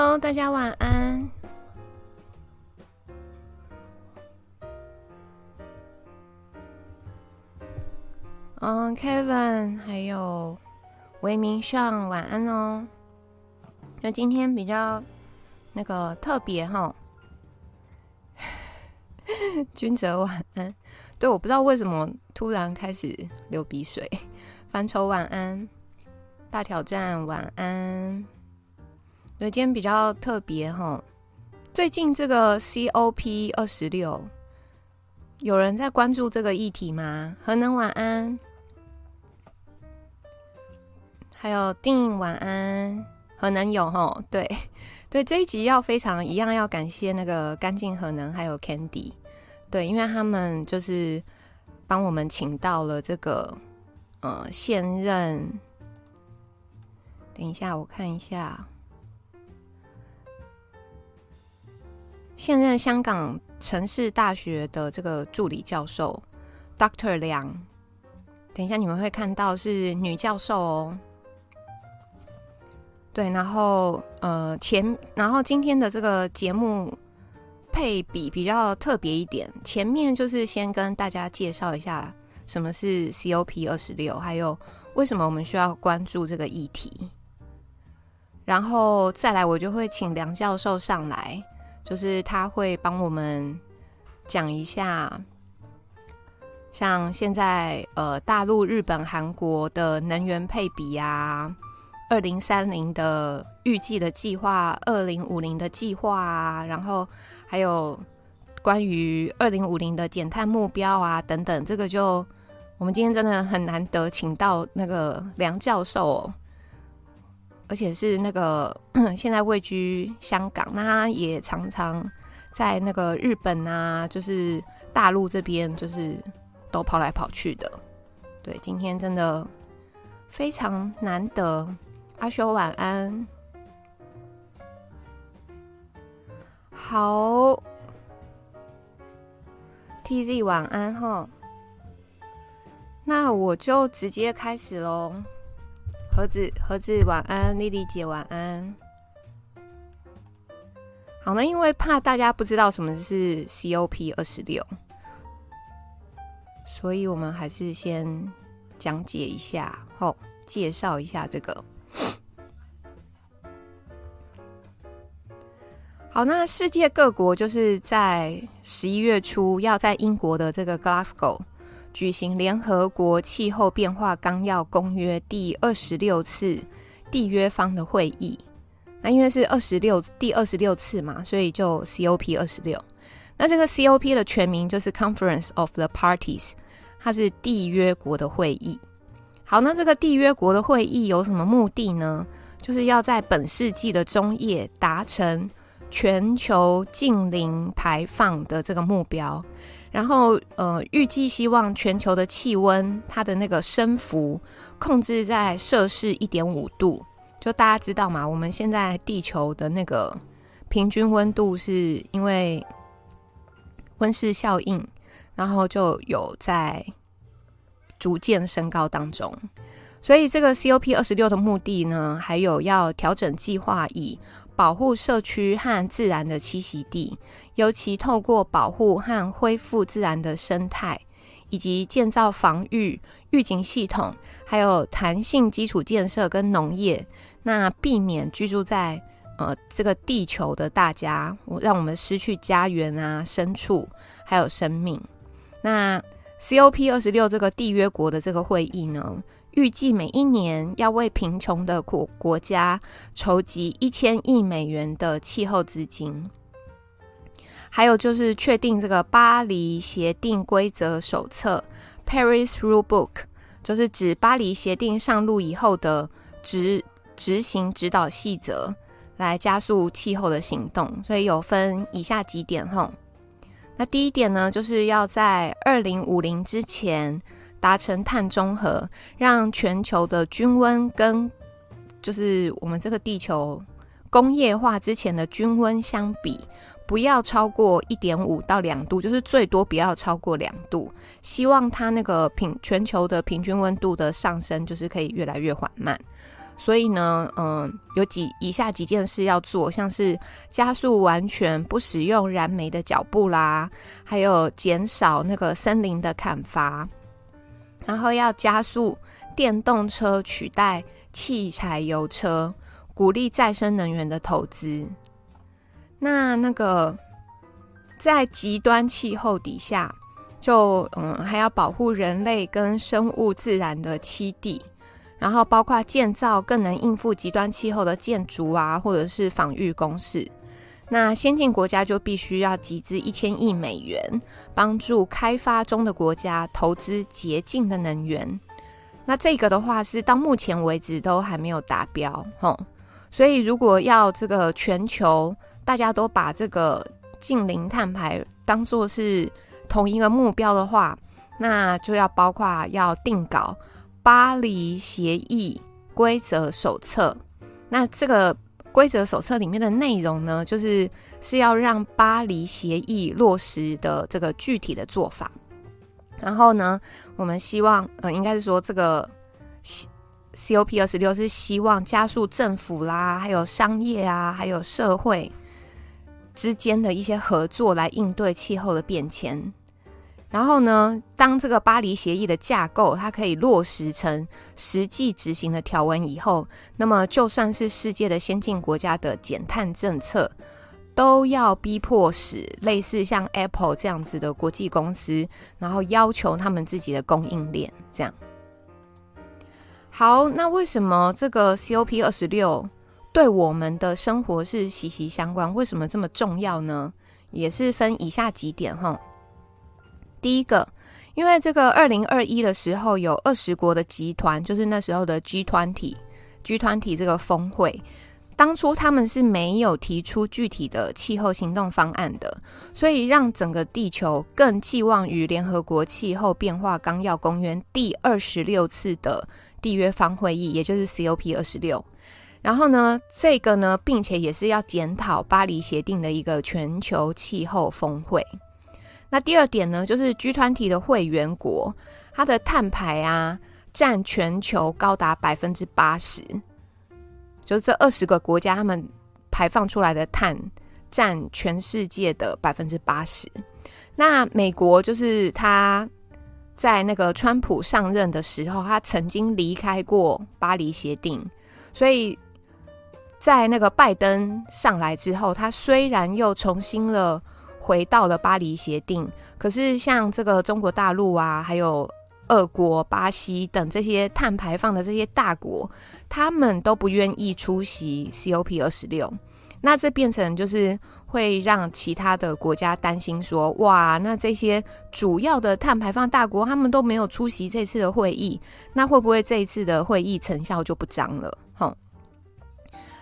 Hello，大家晚安。嗯，Kevin 还有维明上晚安哦。那今天比较那个特别哈，君哲晚安。对，我不知道为什么突然开始流鼻水。凡愁晚安，大挑战晚安。对，今天比较特别哈。最近这个 COP 二十六，有人在关注这个议题吗？核能晚安。还有定晚安，核能有吼，对对，这一集要非常一样，要感谢那个干净核能还有 Candy，对，因为他们就是帮我们请到了这个呃现任，等一下我看一下，现任香港城市大学的这个助理教授 Dr. 梁，等一下你们会看到是女教授哦。对，然后呃前，然后今天的这个节目配比比较特别一点，前面就是先跟大家介绍一下什么是 COP 二十六，还有为什么我们需要关注这个议题，然后再来我就会请梁教授上来，就是他会帮我们讲一下，像现在呃大陆、日本、韩国的能源配比啊。二零三零的预计的计划，二零五零的计划啊，然后还有关于二零五零的减碳目标啊等等，这个就我们今天真的很难得请到那个梁教授哦，而且是那个 现在位居香港，那他也常常在那个日本啊，就是大陆这边，就是都跑来跑去的。对，今天真的非常难得。阿修晚安，好，TZ 晚安哈，那我就直接开始喽。盒子盒子晚安，丽丽姐晚安。好，那因为怕大家不知道什么是 COP 二十六，所以我们还是先讲解一下，哦介绍一下这个。好，那世界各国就是在十一月初要在英国的这个 Glasgow 举行联合国气候变化纲要公约第二十六次缔约方的会议。那因为是二十六第二十六次嘛，所以就 COP 二十六。那这个 COP 的全名就是 Conference of the Parties，它是缔约国的会议。好，那这个缔约国的会议有什么目的呢？就是要在本世纪的中叶达成。全球净零排放的这个目标，然后呃，预计希望全球的气温它的那个升幅控制在摄氏一点五度。就大家知道嘛，我们现在地球的那个平均温度是因为温室效应，然后就有在逐渐升高当中。所以这个 COP 二十六的目的呢，还有要调整计划以。保护社区和自然的栖息地，尤其透过保护和恢复自然的生态，以及建造防御预警系统，还有弹性基础建设跟农业，那避免居住在呃这个地球的大家，让我们失去家园啊、牲畜还有生命。那 COP 二十六这个缔约国的这个会议呢，预计每一年要为贫穷的国国家筹集一千亿美元的气候资金，还有就是确定这个巴黎协定规则手册 （Paris Rulebook），就是指巴黎协定上路以后的执执行指导细则，来加速气候的行动。所以有分以下几点哈。那第一点呢，就是要在二零五零之前。达成碳中和，让全球的均温跟就是我们这个地球工业化之前的均温相比，不要超过一点五到两度，就是最多不要超过两度。希望它那个平全球的平均温度的上升，就是可以越来越缓慢。所以呢，嗯，有几以下几件事要做，像是加速完全不使用燃煤的脚步啦，还有减少那个森林的砍伐，然后要加速电动车取代汽柴油车，鼓励再生能源的投资。那那个在极端气候底下，就嗯还要保护人类跟生物自然的栖地。然后包括建造更能应付极端气候的建筑啊，或者是防御工事。那先进国家就必须要集资一千亿美元，帮助开发中的国家投资洁净的能源。那这个的话是到目前为止都还没有达标，吼。所以如果要这个全球大家都把这个净零碳排当作是同一个目标的话，那就要包括要定稿。巴黎协议规则手册，那这个规则手册里面的内容呢，就是是要让巴黎协议落实的这个具体的做法。然后呢，我们希望，呃，应该是说这个 COP 二十六是希望加速政府啦，还有商业啊，还有社会之间的一些合作，来应对气候的变迁。然后呢，当这个巴黎协议的架构它可以落实成实际执行的条文以后，那么就算是世界的先进国家的减碳政策，都要逼迫使类似像 Apple 这样子的国际公司，然后要求他们自己的供应链这样。好，那为什么这个 COP 二十六对我们的生活是息息相关？为什么这么重要呢？也是分以下几点哈。第一个，因为这个二零二一的时候有二十国的集团，就是那时候的 G 团体，G 团体这个峰会，当初他们是没有提出具体的气候行动方案的，所以让整个地球更寄望于联合国气候变化纲要公约第二十六次的缔约方会议，也就是 COP 二十六。然后呢，这个呢，并且也是要检讨巴黎协定的一个全球气候峰会。那第二点呢，就是 G 团体的会员国，它的碳排啊，占全球高达百分之八十，就是这二十个国家他们排放出来的碳占全世界的百分之八十。那美国就是他在那个川普上任的时候，他曾经离开过巴黎协定，所以在那个拜登上来之后，他虽然又重新了。回到了巴黎协定，可是像这个中国大陆啊，还有俄国、巴西等这些碳排放的这些大国，他们都不愿意出席 COP 二十六。那这变成就是会让其他的国家担心说，哇，那这些主要的碳排放大国，他们都没有出席这次的会议，那会不会这一次的会议成效就不彰了？哼，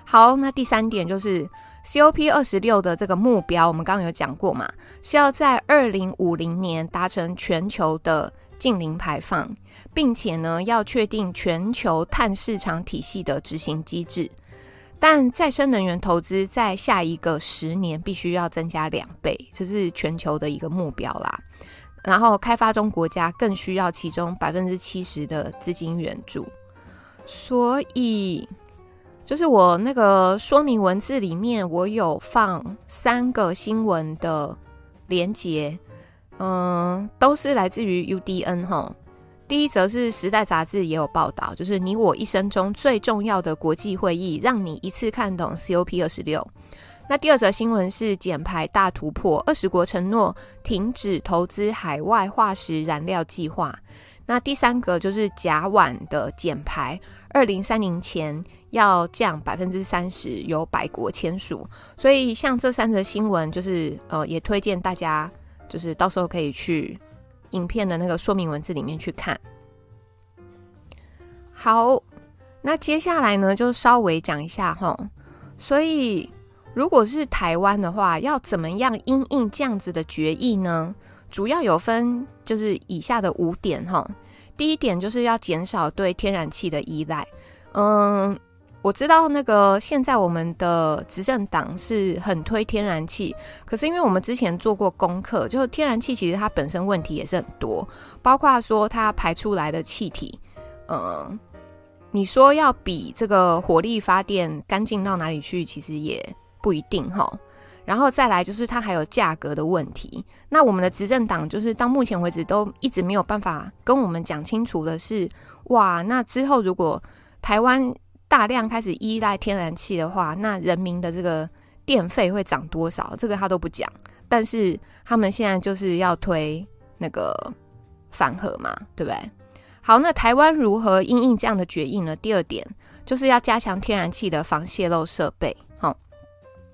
好，那第三点就是。COP 二十六的这个目标，我们刚刚有讲过嘛，是要在二零五零年达成全球的净零排放，并且呢，要确定全球碳市场体系的执行机制。但再生能源投资在下一个十年必须要增加两倍，这是全球的一个目标啦。然后，开发中国家更需要其中百分之七十的资金援助，所以。就是我那个说明文字里面，我有放三个新闻的连结，嗯，都是来自于 UDN 哈。第一则是《时代》杂志也有报道，就是你我一生中最重要的国际会议，让你一次看懂 COP 二十六。那第二则新闻是减排大突破，二十国承诺停止投资海外化石燃料计划。那第三个就是甲烷的减排，二零三零前要降百分之三十，由百国签署。所以像这三则新闻，就是呃，也推荐大家，就是到时候可以去影片的那个说明文字里面去看。好，那接下来呢，就稍微讲一下哈。所以如果是台湾的话，要怎么样因应这样子的决议呢？主要有分，就是以下的五点哈。第一点就是要减少对天然气的依赖。嗯，我知道那个现在我们的执政党是很推天然气，可是因为我们之前做过功课，就是天然气其实它本身问题也是很多，包括说它排出来的气体，嗯，你说要比这个火力发电干净到哪里去，其实也不一定哈。然后再来就是它还有价格的问题。那我们的执政党就是到目前为止都一直没有办法跟我们讲清楚的是，哇，那之后如果台湾大量开始依赖天然气的话，那人民的这个电费会涨多少？这个他都不讲。但是他们现在就是要推那个反核嘛，对不对？好，那台湾如何应应这样的决议呢？第二点就是要加强天然气的防泄漏设备。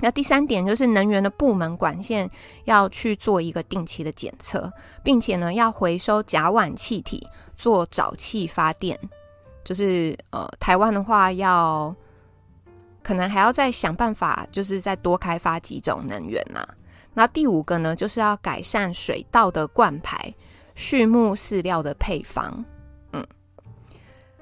那第三点就是能源的部门管线要去做一个定期的检测，并且呢要回收甲烷气体做沼气发电。就是呃，台湾的话要可能还要再想办法，就是再多开发几种能源呐。那第五个呢，就是要改善水稻的灌排、畜牧饲料的配方。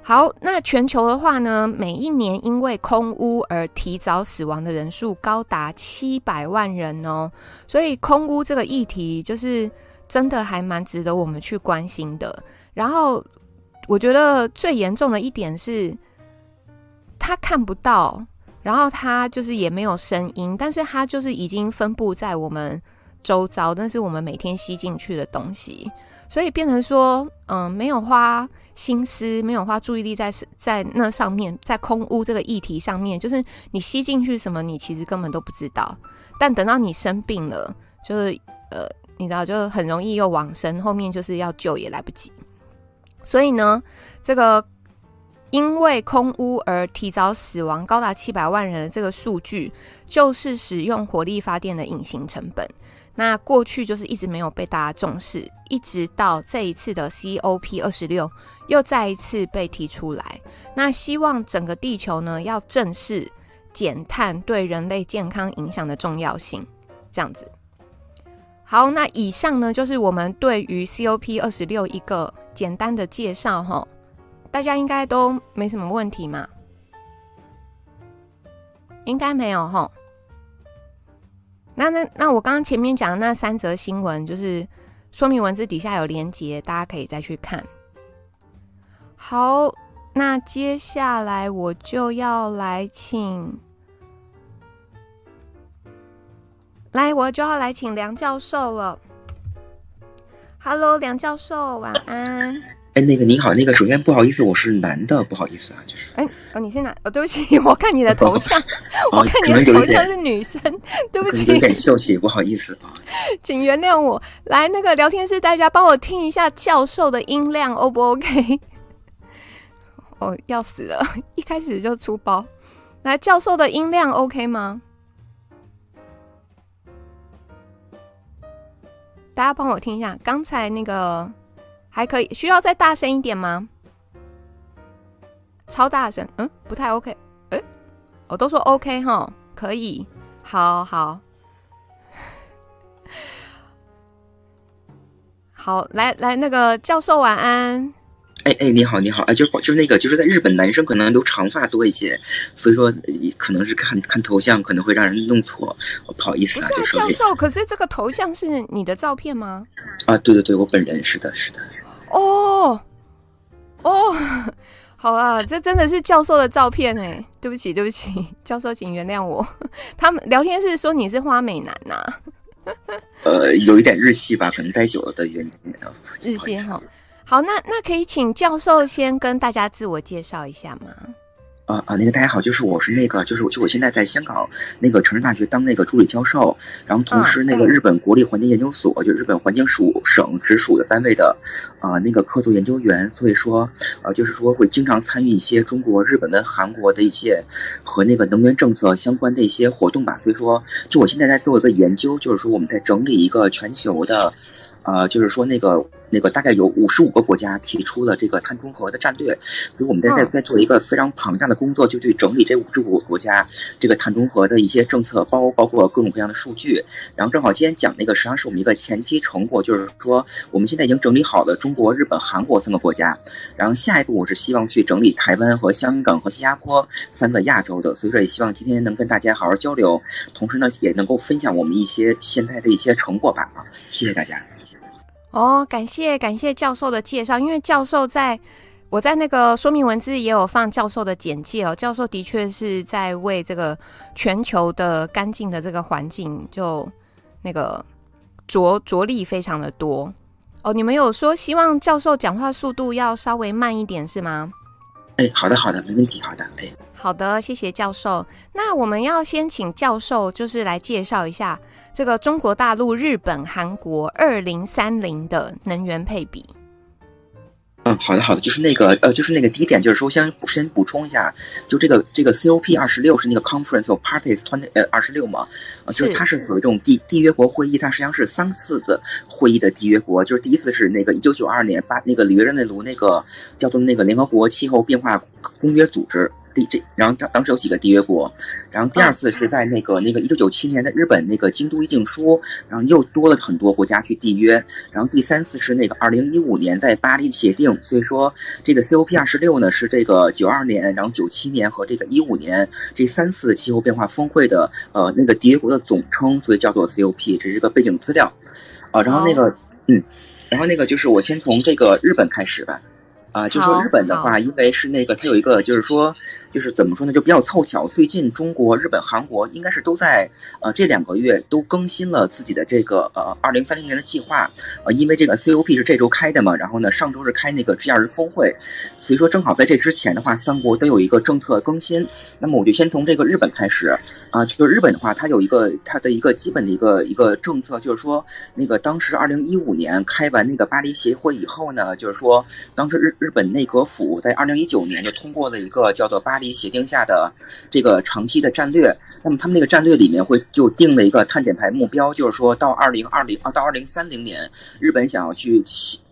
好，那全球的话呢，每一年因为空污而提早死亡的人数高达七百万人哦，所以空污这个议题就是真的还蛮值得我们去关心的。然后我觉得最严重的一点是，他看不到。然后它就是也没有声音，但是它就是已经分布在我们周遭，那是我们每天吸进去的东西，所以变成说，嗯，没有花心思，没有花注意力在在那上面，在空污这个议题上面，就是你吸进去什么，你其实根本都不知道。但等到你生病了，就是呃，你知道，就很容易又往生，后面就是要救也来不及。所以呢，这个。因为空污而提早死亡高达七百万人的这个数据，就是使用火力发电的隐形成本。那过去就是一直没有被大家重视，一直到这一次的 COP 二十六又再一次被提出来。那希望整个地球呢要正视减碳对人类健康影响的重要性。这样子。好，那以上呢就是我们对于 COP 二十六一个简单的介绍哈。大家应该都没什么问题嘛？应该没有齁。那那那我刚刚前面讲的那三则新闻，就是说明文字底下有连结，大家可以再去看。好，那接下来我就要来请，来我就要来请梁教授了。Hello，梁教授，晚安。哎，那个你好，那个首先不好意思，我是男的，不好意思啊，就是。哎，哦，你是男？哦，对不起，我看你的头像，哦、我看你的头像是女生，对不起，有点秀气，不好意思啊，请原谅我。来，那个聊天室，大家帮我听一下教授的音量，O 不 OK？哦，要死了，一开始就出包。来，教授的音量 OK 吗？大家帮我听一下，刚才那个。还可以，需要再大声一点吗？超大声，嗯，不太 OK，哎、我都说 OK 哈，可以，好好，好，来来，那个教授晚安。哎哎，你好你好，哎，就是就是那个，就是在日本，男生可能留长发多一些，所以说可能是看看头像可能会让人弄错，不好意思啊。不是教授，可是这个头像是你的照片吗？啊，对对对，我本人是的，是的。哦哦，好啊，这真的是教授的照片哎，对不起对不起，教授请原谅我。他们聊天室说你是花美男呐、啊？呃，有一点日系吧，可能待久了的原因。日系哈。好，那那可以请教授先跟大家自我介绍一下吗？啊啊，那个大家好，就是我是那个，就是就我现在在香港那个城市大学当那个助理教授，然后同时那个日本国立环境研究所，就日本环境署省直属的单位的啊那个客座研究员，所以说呃就是说会经常参与一些中国、日本跟韩国的一些和那个能源政策相关的一些活动吧。所以说，就我现在在做一个研究，就是说我们在整理一个全球的。呃，就是说那个那个大概有五十五个国家提出了这个碳中和的战略，所以我们在在在做一个非常庞大的工作，就去整理这五十五个国家这个碳中和的一些政策，包包括各种各样的数据。然后正好今天讲那个实际上是我们一个前期成果，就是说我们现在已经整理好了中国、日本、韩国三个国家，然后下一步我是希望去整理台湾和香港和新加坡三个亚洲的，所以说也希望今天能跟大家好好交流，同时呢也能够分享我们一些现在的一些成果吧啊，谢谢大家。哦，感谢感谢教授的介绍，因为教授在我在那个说明文字也有放教授的简介哦。教授的确是在为这个全球的干净的这个环境，就那个着着力非常的多哦。你们有说希望教授讲话速度要稍微慢一点是吗？哎，好的，好的，没问题，好的，哎，好的，谢谢教授。那我们要先请教授，就是来介绍一下这个中国大陆、日本、韩国二零三零的能源配比。嗯，好的好的，就是那个呃，就是那个第一点，就是说先先补充一下，就这个这个 COP 二十六是那个 Conference of Parties 团呃二十六嘛，呃，就是它是属于这种缔缔约国会议，它实际上是三次的会议的缔约国，就是第一次是那个一九九二年八那个里约热内卢那个叫做那个联合国气候变化公约组织。第这，然后当当时有几个缔约国，然后第二次是在那个那个一九九七年的日本那个京都议定书，然后又多了很多国家去缔约，然后第三次是那个二零一五年在巴黎协定，所以说这个 COP 二十六呢是这个九二年，然后九七年和这个一五年这三次气候变化峰会的呃那个缔约国的总称，所以叫做 COP，这是个背景资料，啊，然后那个嗯，然后那个就是我先从这个日本开始吧。啊，就说日本的话，因为是那个它有一个，就是说，就是怎么说呢，就比较凑巧，最近中国、日本、韩国应该是都在呃这两个月都更新了自己的这个呃二零三零年的计划，呃，因为这个 COP 是这周开的嘛，然后呢上周是开那个 G20 峰会，所以说正好在这之前的话，三国都有一个政策更新。那么我就先从这个日本开始啊，就是日本的话，它有一个它的一个基本的一个一个政策，就是说那个当时二零一五年开完那个巴黎协会以后呢，就是说当时日。日本内阁府在二零一九年就通过了一个叫做巴黎协定下的这个长期的战略。那么他们那个战略里面会就定了一个碳减排目标，就是说到二零二零啊到二零三零年，日本想要去。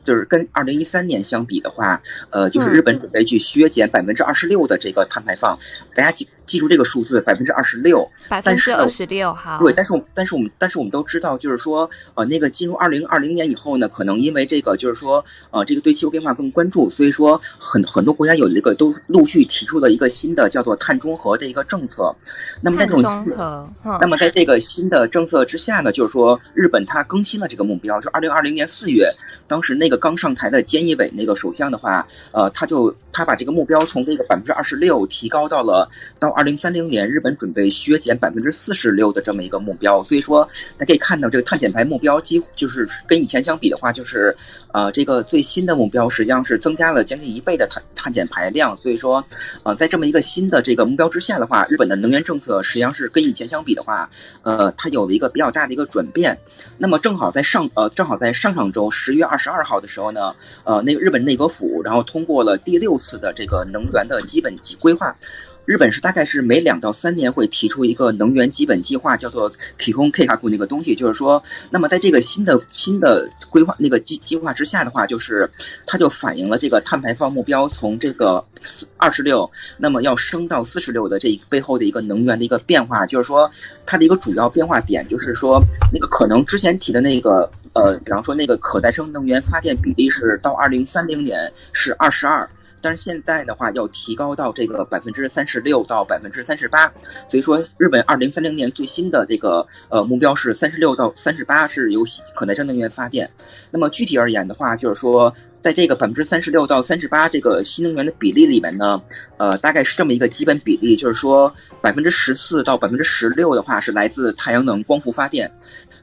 就是跟二零一三年相比的话，呃，就是日本准备去削减百分之二十六的这个碳排放，大家记记住这个数字，百分之二十六，百分之二十六，哈。对，但是我但是我们但是我们都知道，就是说，呃，那个进入二零二零年以后呢，可能因为这个就是说，呃，这个对气候变化更关注，所以说很很多国家有一个都陆续提出了一个新的叫做碳中和的一个政策。那么在这种新的，那么在这个新的政策之下呢，就是说日本它更新了这个目标，就二零二零年四月。当时那个刚上台的菅义伟那个首相的话，呃，他就他把这个目标从这个百分之二十六提高到了到二零三零年，日本准备削减百分之四十六的这么一个目标。所以说，大家可以看到这个碳减排目标几乎就是跟以前相比的话，就是呃，这个最新的目标实际上是增加了将近一倍的碳碳减排量。所以说，呃，在这么一个新的这个目标之下的话，日本的能源政策实际上是跟以前相比的话，呃，它有了一个比较大的一个转变。那么正好在上呃，正好在上上周十月二。十二号的时候呢，呃，那个日本内阁府然后通过了第六次的这个能源的基本规划。日本是大概是每两到三年会提出一个能源基本计划，叫做 Kihon Keikaku 那个东西，就是说，那么在这个新的新的规划那个计计划之下的话，就是它就反映了这个碳排放目标从这个二十六，那么要升到四十六的这一背后的一个能源的一个变化，就是说它的一个主要变化点就是说，那个可能之前提的那个呃，比方说那个可再生能源发电比例是到二零三零年是二十二。但是现在的话，要提高到这个百分之三十六到百分之三十八，所以说日本二零三零年最新的这个呃目标是三十六到三十八是由可再生能源发电。那么具体而言的话，就是说在这个百分之三十六到三十八这个新能源的比例里面呢，呃，大概是这么一个基本比例，就是说百分之十四到百分之十六的话是来自太阳能光伏发电。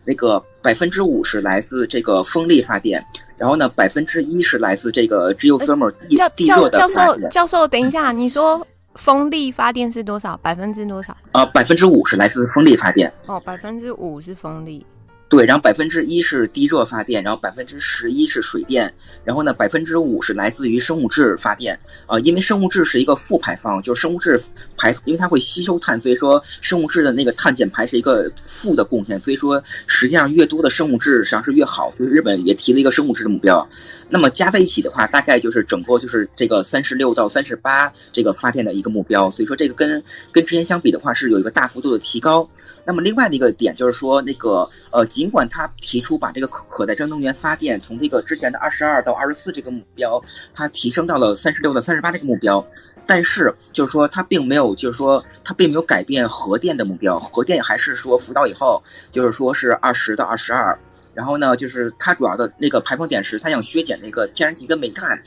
那个百分之五是来自这个风力发电，然后呢，百分之一是来自这个 geothermal 地地热的。教授，教授，等一下，你说风力发电是多少？百分之多少？呃，百分之五是来自风力发电。哦，百分之五是风力。对，然后百分之一是地热发电，然后百分之十一是水电，然后呢，百分之五是来自于生物质发电。呃，因为生物质是一个负排放，就是生物质排，因为它会吸收碳，所以说生物质的那个碳减排是一个负的贡献。所以说，实际上越多的生物质实际上是越好。所以日本也提了一个生物质的目标。那么加在一起的话，大概就是整个就是这个三十六到三十八这个发电的一个目标。所以说，这个跟跟之前相比的话，是有一个大幅度的提高。那么另外的一个点就是说，那个呃，尽管他提出把这个可可再生能源发电从这个之前的二十二到二十四这个目标，它提升到了三十六到三十八这个目标，但是就是说它并没有就是说它并没有改变核电的目标，核电还是说福岛以后就是说是二十到二十二，然后呢就是它主要的那个排放点是它想削减那个天然气跟煤炭。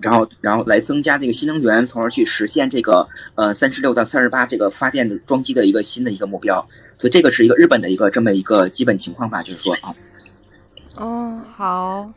然后然后来增加这个新能源，从而去实现这个呃三十六到三十八这个发电的装机的一个新的一个目标。所以这个是一个日本的一个这么一个基本情况吧，就是说啊。嗯，好。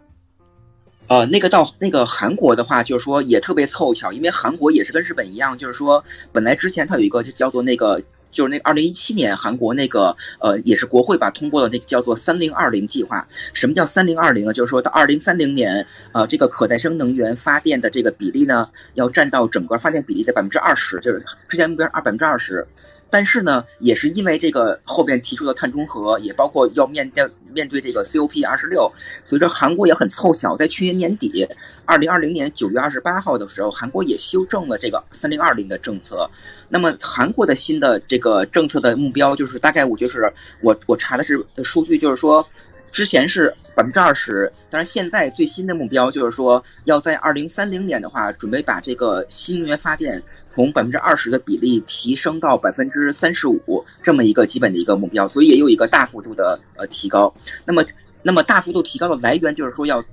呃，那个到那个韩国的话，就是说也特别凑巧，因为韩国也是跟日本一样，就是说本来之前它有一个就叫做那个。就是那二零一七年韩国那个呃也是国会吧通过了那个叫做三零二零计划。什么叫三零二零呢？就是说到二零三零年，呃这个可再生能源发电的这个比例呢，要占到整个发电比例的百分之二十，就是之前目标二百分之二十。但是呢，也是因为这个后边提出的碳中和，也包括要面对面对这个 COP 二十六，所以说韩国也很凑巧，在去年年底，二零二零年九月二十八号的时候，韩国也修正了这个三零二零的政策。那么韩国的新的这个政策的目标，就是大概我就是我我查的是的数据，就是说。之前是百分之二十，但是现在最新的目标就是说，要在二零三零年的话，准备把这个新能源发电从百分之二十的比例提升到百分之三十五这么一个基本的一个目标，所以也有一个大幅度的呃提高。那么，那么大幅度提高的来源就是说要。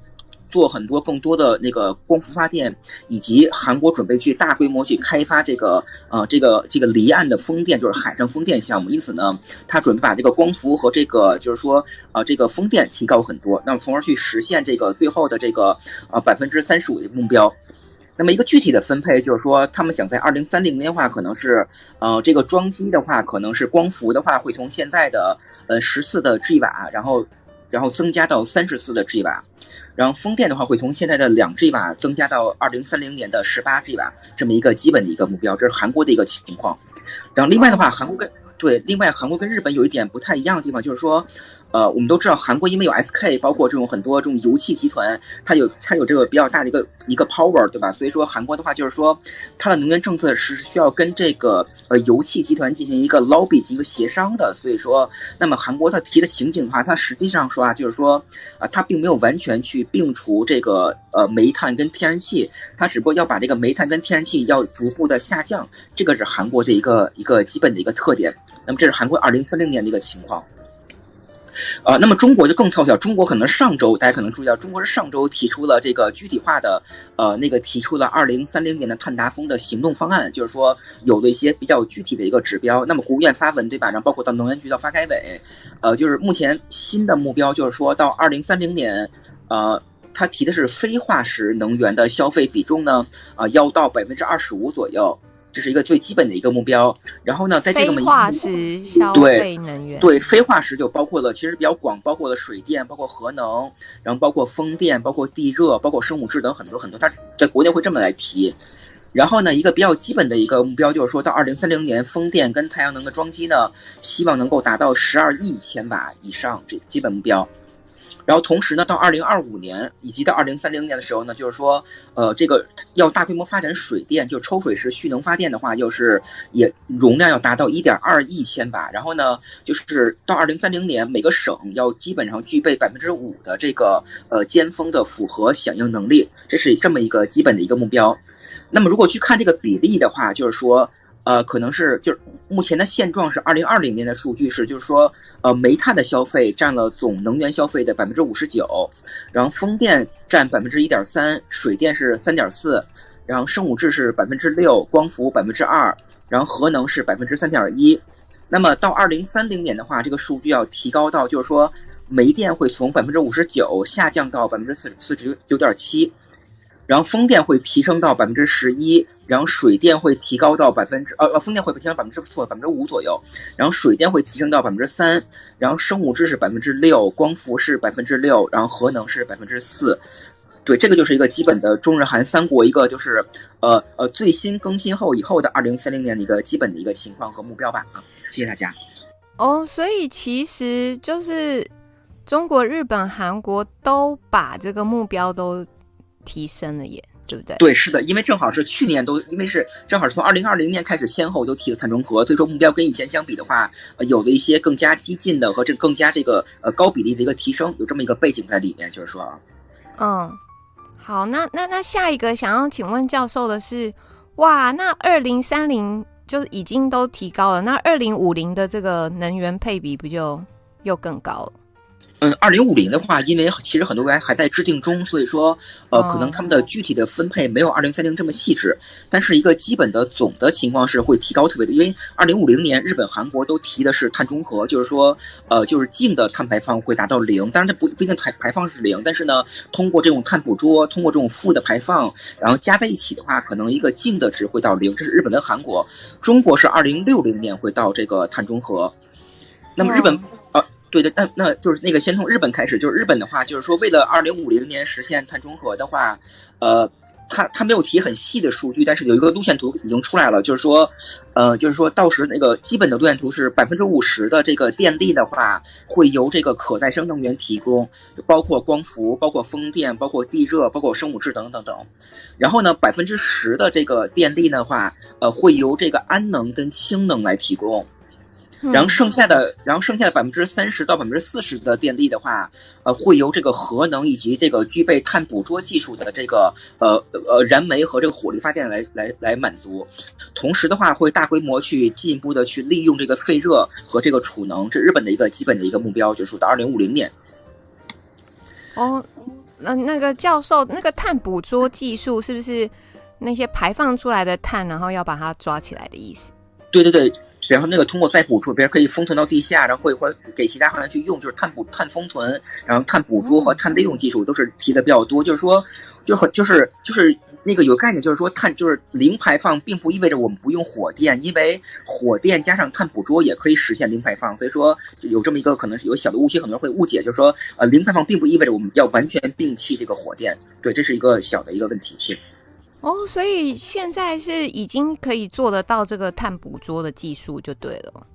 做很多更多的那个光伏发电，以及韩国准备去大规模去开发这个呃这个这个离岸的风电，就是海上风电项目。因此呢，他准备把这个光伏和这个就是说呃这个风电提高很多，那么从而去实现这个最后的这个呃百分之三十五的目标。那么一个具体的分配就是说，他们想在二零三零年的话，可能是呃这个装机的话，可能是光伏的话会从现在的呃十四的 G 瓦，然后然后增加到三十四的 G 瓦。然后风电的话，会从现在的两 G 瓦增加到二零三零年的十八 G 瓦，这么一个基本的一个目标，这是韩国的一个情况。然后另外的话，韩国跟对，另外韩国跟日本有一点不太一样的地方，就是说。呃，我们都知道韩国因为有 SK，包括这种很多这种油气集团，它有它有这个比较大的一个一个 power，对吧？所以说韩国的话就是说，它的能源政策是需要跟这个呃油气集团进行一个 lobby 进行一个协商的。所以说，那么韩国它提的情景的话，它实际上说啊，就是说啊、呃，它并没有完全去并除这个呃煤炭跟天然气，它只不过要把这个煤炭跟天然气要逐步的下降，这个是韩国的一个一个基本的一个特点。那么这是韩国二零三零年的一个情况。呃，那么中国就更凑巧，中国可能上周大家可能注意到，中国是上周提出了这个具体化的，呃，那个提出了二零三零年的碳达峰的行动方案，就是说有了一些比较具体的一个指标。那么国务院发文对吧？然后包括到能源局到发改委，呃，就是目前新的目标就是说到二零三零年，呃，他提的是非化石能源的消费比重呢，啊、呃，要到百分之二十五左右。这是一个最基本的一个目标，然后呢，在这个非化石消费能源，对，对非化石就包括了，其实比较广，包括了水电，包括核能，然后包括风电，包括地热，包括生物质等很多很多，它在国内会这么来提。然后呢，一个比较基本的一个目标就是说到二零三零年，风电跟太阳能的装机呢，希望能够达到十二亿千瓦以上，这基本目标。然后同时呢，到二零二五年以及到二零三零年的时候呢，就是说，呃，这个要大规模发展水电，就抽水式蓄能发电的话，就是也容量要达到一点二亿千瓦。然后呢，就是到二零三零年，每个省要基本上具备百分之五的这个呃尖峰的负荷响应能力，这是这么一个基本的一个目标。那么如果去看这个比例的话，就是说。呃，可能是就是目前的现状是二零二零年的数据是，就是说，呃，煤炭的消费占了总能源消费的百分之五十九，然后风电占百分之一点三，水电是三点四，然后生物质是百分之六，光伏百分之二，然后核能是百分之三点一。那么到二零三零年的话，这个数据要提高到，就是说，煤电会从百分之五十九下降到百分之四四十九点七。然后风电会提升到百分之十一，然后水电会提高到百分之呃呃，风电会提升百分之错百分之五左右，然后水电会提升到百分之三，然后生物质是百分之六，光伏是百分之六，然后核能是百分之四。对，这个就是一个基本的中日韩三国一个就是呃呃最新更新后以后的二零三零年的一个基本的一个情况和目标吧啊，谢谢大家。哦，所以其实就是中国、日本、韩国都把这个目标都。提升了耶，对不对？对，是的，因为正好是去年都，因为是正好是从二零二零年开始，先后都提了碳中和，所以说目标跟以前相比的话，呃，有了一些更加激进的和这更加这个呃高比例的一个提升，有这么一个背景在里面，就是说啊，嗯，好，那那那下一个想要请问教授的是，哇，那二零三零就已经都提高了，那二零五零的这个能源配比不就又更高了？嗯，二零五零的话，因为其实很多国家还在制定中，所以说，呃，可能他们的具体的分配没有二零三零这么细致。但是一个基本的总的情况是会提高特别多，因为二零五零年日本、韩国都提的是碳中和，就是说，呃，就是净的碳排放会达到零。当然，它不不一定排排放是零，但是呢，通过这种碳捕捉，通过这种负的排放，然后加在一起的话，可能一个净的值会到零。这是日本跟韩国，中国是二零六零年会到这个碳中和。那么日本。对的，那那就是那个先从日本开始，就是日本的话，就是说为了二零五零年实现碳中和的话，呃，他他没有提很细的数据，但是有一个路线图已经出来了，就是说，呃，就是说到时那个基本的路线图是百分之五十的这个电力的话，会由这个可再生能源提供，包括光伏、包括风电、包括地热、包括生物质等等等。然后呢，百分之十的这个电力的话，呃，会由这个安能跟氢能来提供。然后剩下的，然后剩下的百分之三十到百分之四十的电力的话，呃，会由这个核能以及这个具备碳捕捉技术的这个呃呃燃煤和这个火力发电来来来满足。同时的话，会大规模去进一步的去利用这个废热和这个储能，这日本的一个基本的一个目标，就是说到二零五零年。哦，那那个教授，那个碳捕捉技术是不是那些排放出来的碳，然后要把它抓起来的意思？对对对。然后那个通过再捕捉，别人可以封存到地下，然后会会给其他行业去用，就是碳捕碳封存，然后碳捕捉和碳利用技术都是提的比较多。就是说，就很就是就是那个有概念，就是说碳就是零排放，并不意味着我们不用火电，因为火电加上碳捕捉也可以实现零排放。所以说，有这么一个可能是有小的误区，很多人会误解，就是说，呃，零排放并不意味着我们要完全摒弃这个火电。对，这是一个小的一个问题。对。哦，所以现在是已经可以做得到这个碳捕捉的技术就对了。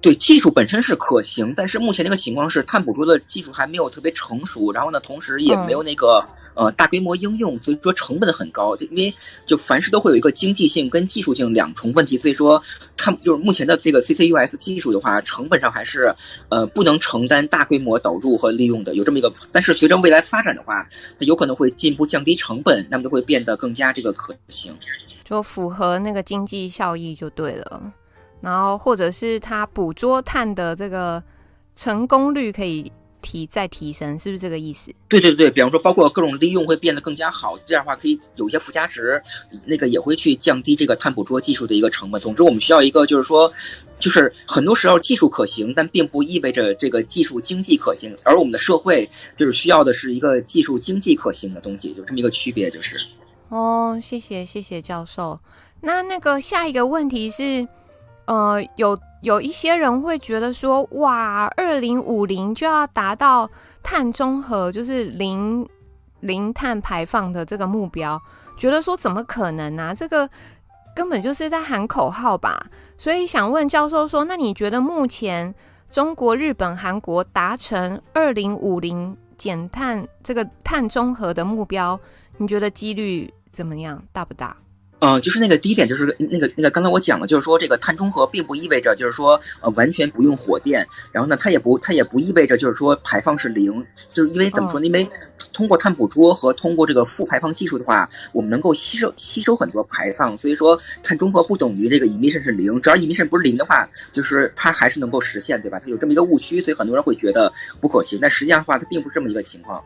对，技术本身是可行，但是目前这个情况是碳捕捉的技术还没有特别成熟，然后呢，同时也没有那个。嗯呃，大规模应用，所以说成本很高，就因为就凡事都会有一个经济性跟技术性两重问题，所以说看就是目前的这个 CCUS 技术的话，成本上还是呃不能承担大规模导入和利用的，有这么一个。但是随着未来发展的话，它有可能会进一步降低成本，那么就会变得更加这个可行，就符合那个经济效益就对了。然后或者是它捕捉碳的这个成功率可以。提再提升，是不是这个意思？对对对，比方说，包括各种利用会变得更加好，这样的话可以有一些附加值，那个也会去降低这个碳捕捉技术的一个成本。总之，我们需要一个，就是说，就是很多时候技术可行，但并不意味着这个技术经济可行，而我们的社会就是需要的是一个技术经济可行的东西，就这么一个区别，就是。哦，谢谢谢谢教授。那那个下一个问题是，呃，有。有一些人会觉得说，哇，二零五零就要达到碳中和，就是零零碳排放的这个目标，觉得说怎么可能呢？啊？这个根本就是在喊口号吧。所以想问教授说，那你觉得目前中国、日本、韩国达成二零五零减碳这个碳中和的目标，你觉得几率怎么样？大不大？呃，就是那个第一点，就是那个那个刚才我讲了，就是说这个碳中和并不意味着就是说呃完全不用火电，然后呢，它也不它也不意味着就是说排放是零，就是因为怎么说呢？因为通过碳捕捉和通过这个负排放技术的话，我们能够吸收吸收很多排放，所以说碳中和不等于这个 emission 是零，只要 emission 不是零的话，就是它还是能够实现，对吧？它有这么一个误区，所以很多人会觉得不可行，但实际上的话，它并不是这么一个情况。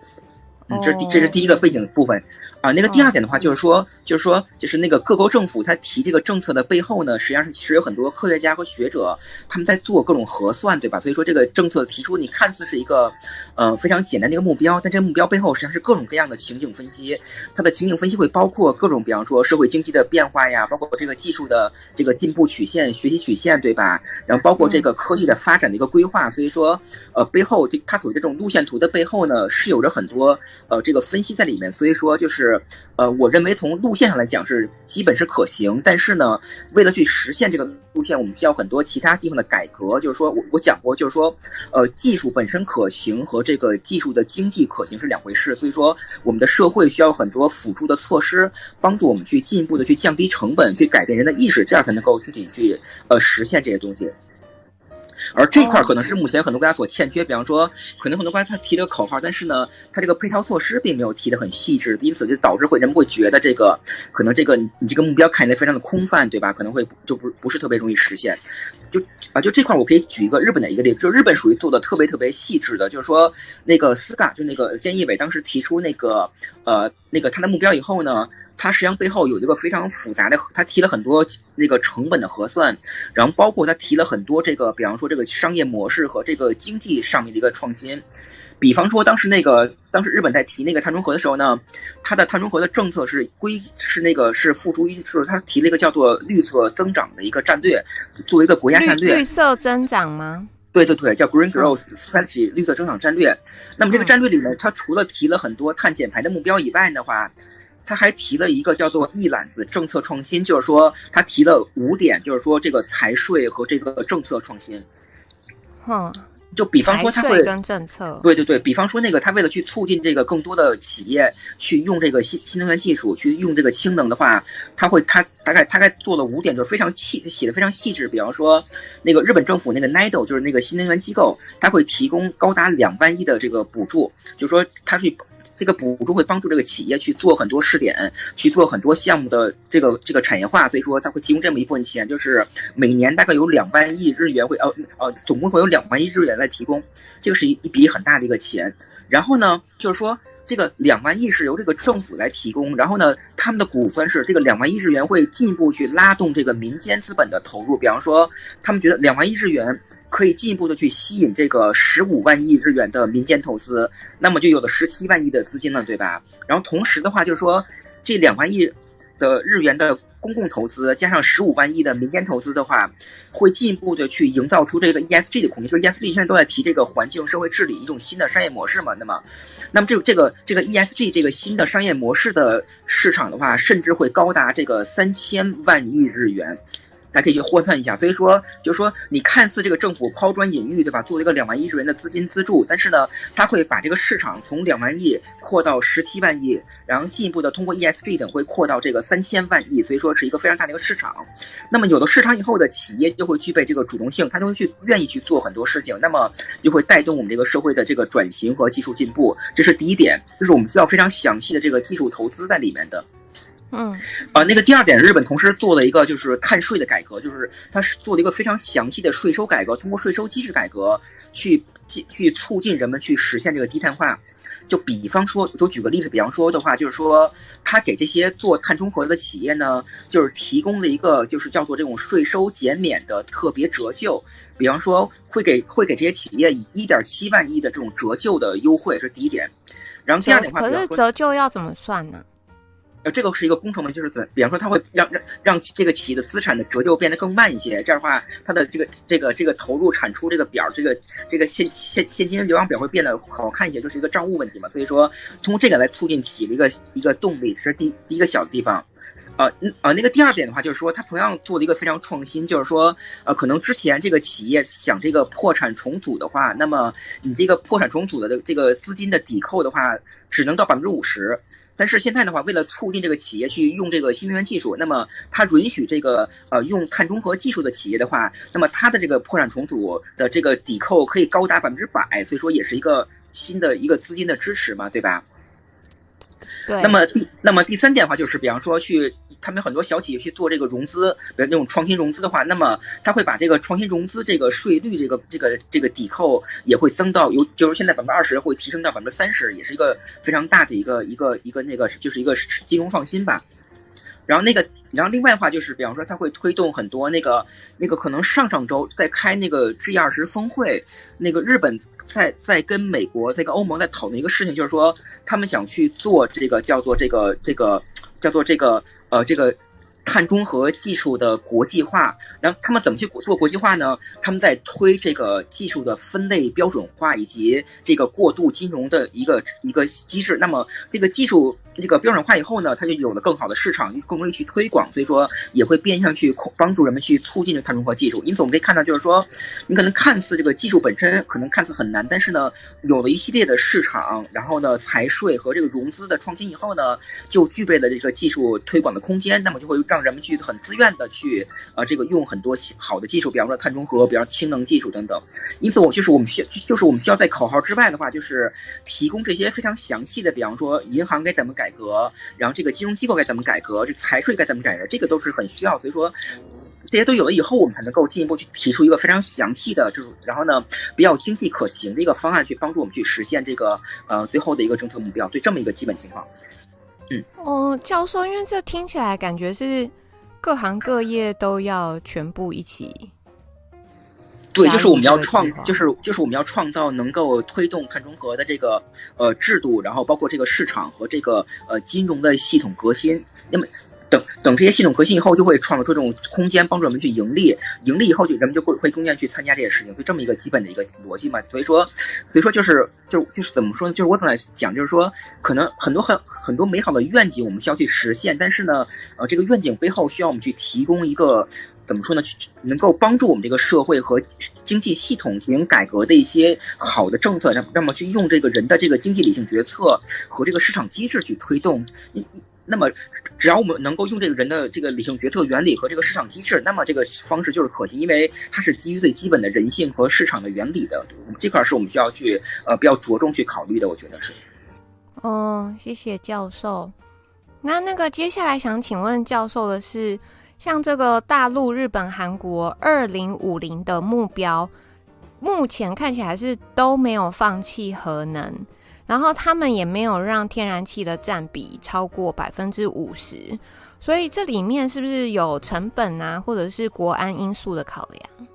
嗯，这这是第一个背景部分啊。那个第二点的话，就是说，就是说，就是那个各国政府他提这个政策的背后呢，实际上是其实有很多科学家和学者他们在做各种核算，对吧？所以说这个政策提出，你看似是一个呃非常简单的一个目标，但这个目标背后实际上是各种各样的情景分析。它的情景分析会包括各种，比方说社会经济的变化呀，包括这个技术的这个进步曲线、学习曲线，对吧？然后包括这个科技的发展的一个规划。所以说，呃，背后这它所谓的这种路线图的背后呢，是有着很多。呃，这个分析在里面，所以说就是，呃，我认为从路线上来讲是基本是可行，但是呢，为了去实现这个路线，我们需要很多其他地方的改革。就是说我我讲过，就是说，呃，技术本身可行和这个技术的经济可行是两回事，所以说我们的社会需要很多辅助的措施，帮助我们去进一步的去降低成本，去改变人的意识，这样才能够具体去呃实现这些东西。而这块可能是目前很多国家所欠缺，比方说，可能很多国家他提了个口号，但是呢，他这个配套措施并没有提的很细致，因此就导致会人们会觉得这个可能这个你这个目标看起来非常的空泛，对吧？可能会就不不是特别容易实现。就啊，就这块我可以举一个日本的一个例子，就日本属于做的特别特别细致的，就是说那个斯嘎就那个菅义伟当时提出那个呃那个他的目标以后呢。它实际上背后有一个非常复杂的，它提了很多那个成本的核算，然后包括它提了很多这个，比方说这个商业模式和这个经济上面的一个创新。比方说当时那个，当时日本在提那个碳中和的时候呢，它的碳中和的政策是归是那个是付诸于，就是它提了一个叫做绿色增长的一个战略，作为一个国家战略。绿色增长吗？对对对，叫 Green Growth Strategy，绿色增长战略。那么这个战略里面，它除了提了很多碳减排的目标以外的话。他还提了一个叫做“一揽子”政策创新，就是说他提了五点，就是说这个财税和这个政策创新。哼，就比方说他会跟政策，对对对，比方说那个他为了去促进这个更多的企业去用这个新新能源技术，去用这个氢能的话，他会他大概大概做了五点，就是非常细写的非常细致。比方说那个日本政府那个 NEDO 就是那个新能源机构，他会提供高达两万亿的这个补助，就是说他去。这个补助会帮助这个企业去做很多试点，去做很多项目的这个这个产业化，所以说它会提供这么一部分钱，就是每年大概有两万亿日元会呃呃，总共会有两万亿日元来提供，这个是一一笔很大的一个钱。然后呢，就是说。这个两万亿是由这个政府来提供，然后呢，他们的股份是这个两万亿日元会进一步去拉动这个民间资本的投入。比方说，他们觉得两万亿日元可以进一步的去吸引这个十五万亿日元的民间投资，那么就有了十七万亿的资金了，对吧？然后同时的话，就是说这两万亿的日元的。公共投资加上十五万亿的民间投资的话，会进一步的去营造出这个 ESG 的空间。就是 ESG 现在都在提这个环境、社会治理一种新的商业模式嘛。那么，那么这这个这个 ESG 这个新的商业模式的市场的话，甚至会高达这个三千万亿日元。还可以去换算一下，所以说就是说，你看似这个政府抛砖引玉，对吧？做了一个两万亿日元的资金资助，但是呢，它会把这个市场从两万亿扩到十七万亿，然后进一步的通过 ESG 等会扩到这个三千万亿，所以说是一个非常大的一个市场。那么有了市场以后的企业就会具备这个主动性，它就会去愿意去做很多事情，那么就会带动我们这个社会的这个转型和技术进步。这是第一点，就是我们需要非常详细的这个技术投资在里面的。嗯，啊，那个第二点，日本同时做了一个就是碳税的改革，就是它是做了一个非常详细的税收改革，通过税收机制改革去去促进人们去实现这个低碳化。就比方说，就举个例子，比方说的话，就是说，他给这些做碳中和的企业呢，就是提供了一个就是叫做这种税收减免的特别折旧，比方说会给会给这些企业以一点七万亿的这种折旧的优惠，这是第一点。然后第二点的话，可是折旧要怎么算呢？这个是一个工程嘛，就是怎，比方说，它会让让让这个企业的资产的折旧变得更慢一些，这样的话，它的这个这个这个投入产出这个表，这个这个现现现金流量表会变得好看一些，就是一个账务问题嘛。所以说，通过这个来促进企业的一个一个动力，这是第第一个小的地方。呃，呃，那个第二点的话，就是说，它同样做了一个非常创新，就是说，呃，可能之前这个企业想这个破产重组的话，那么你这个破产重组的这个资金的抵扣的话，只能到百分之五十。但是现在的话，为了促进这个企业去用这个新能源技术，那么它允许这个呃用碳中和技术的企业的话，那么它的这个破产重组的这个抵扣可以高达百分之百，所以说也是一个新的一个资金的支持嘛，对吧？对。那么第那么第三点的话，就是比方说去。他们很多小企业去做这个融资，比如那种创新融资的话，那么他会把这个创新融资这个税率，这个这个这个抵扣也会增到有，就是现在百分之二十会提升到百分之三十，也是一个非常大的一个一个一个那个就是一个金融创新吧。然后那个，然后另外的话就是，比方说他会推动很多那个那个可能上上周在开那个 G 二十峰会，那个日本在在跟美国这个欧盟在讨论一个事情，就是说他们想去做这个叫做这个这个叫做这个。呃，这个碳中和技术的国际化，然后他们怎么去做国际化呢？他们在推这个技术的分类标准化以及这个过渡金融的一个一个机制。那么，这个技术这个标准化以后呢，它就有了更好的市场，更容易去推广，所以说也会变相去帮助人们去促进这碳中和技术。因此，我们可以看到，就是说，你可能看似这个技术本身可能看似很难，但是呢，有了一系列的市场，然后呢，财税和这个融资的创新以后呢，就具备了这个技术推广的空间，那么就会让人们去很自愿的去呃这个用很多好的技术，比方说碳中和，比方氢能技术等等。因此，我就是我们需就是我们需要在口号之外的话，就是提供这些非常详细的，比方说银行该怎么改改革，然后这个金融机构该怎么改革，这财税该怎么改革，这个都是很需要。所以说，这些都有了以后，我们才能够进一步去提出一个非常详细的，就是然后呢比较经济可行的一个方案，去帮助我们去实现这个呃最后的一个政策目标。对这么一个基本情况，嗯，哦，教授，因为这听起来感觉是各行各业都要全部一起。对，就是我们要创，就是就是我们要创造能够推动碳中和的这个呃制度，然后包括这个市场和这个呃金融的系统革新。那么等等这些系统革新以后，就会创造出这种空间，帮助人们去盈利。盈利以后，就人们就会会更愿意去参加这些事情。就这么一个基本的一个逻辑嘛。所以说，所以说就是就就是怎么说呢？就是我总在讲，就是说可能很多很很多美好的愿景我们需要去实现，但是呢，呃，这个愿景背后需要我们去提供一个。怎么说呢？去能够帮助我们这个社会和经济系统进行改革的一些好的政策，让那么去用这个人的这个经济理性决策和这个市场机制去推动。那么，只要我们能够用这个人的这个理性决策原理和这个市场机制，那么这个方式就是可行，因为它是基于最基本的人性和市场的原理的。这块是我们需要去呃比较着重去考虑的，我觉得是。哦，谢谢教授。那那个接下来想请问教授的是。像这个大陆、日本、韩国二零五零的目标，目前看起来是都没有放弃核能，然后他们也没有让天然气的占比超过百分之五十，所以这里面是不是有成本啊，或者是国安因素的考量？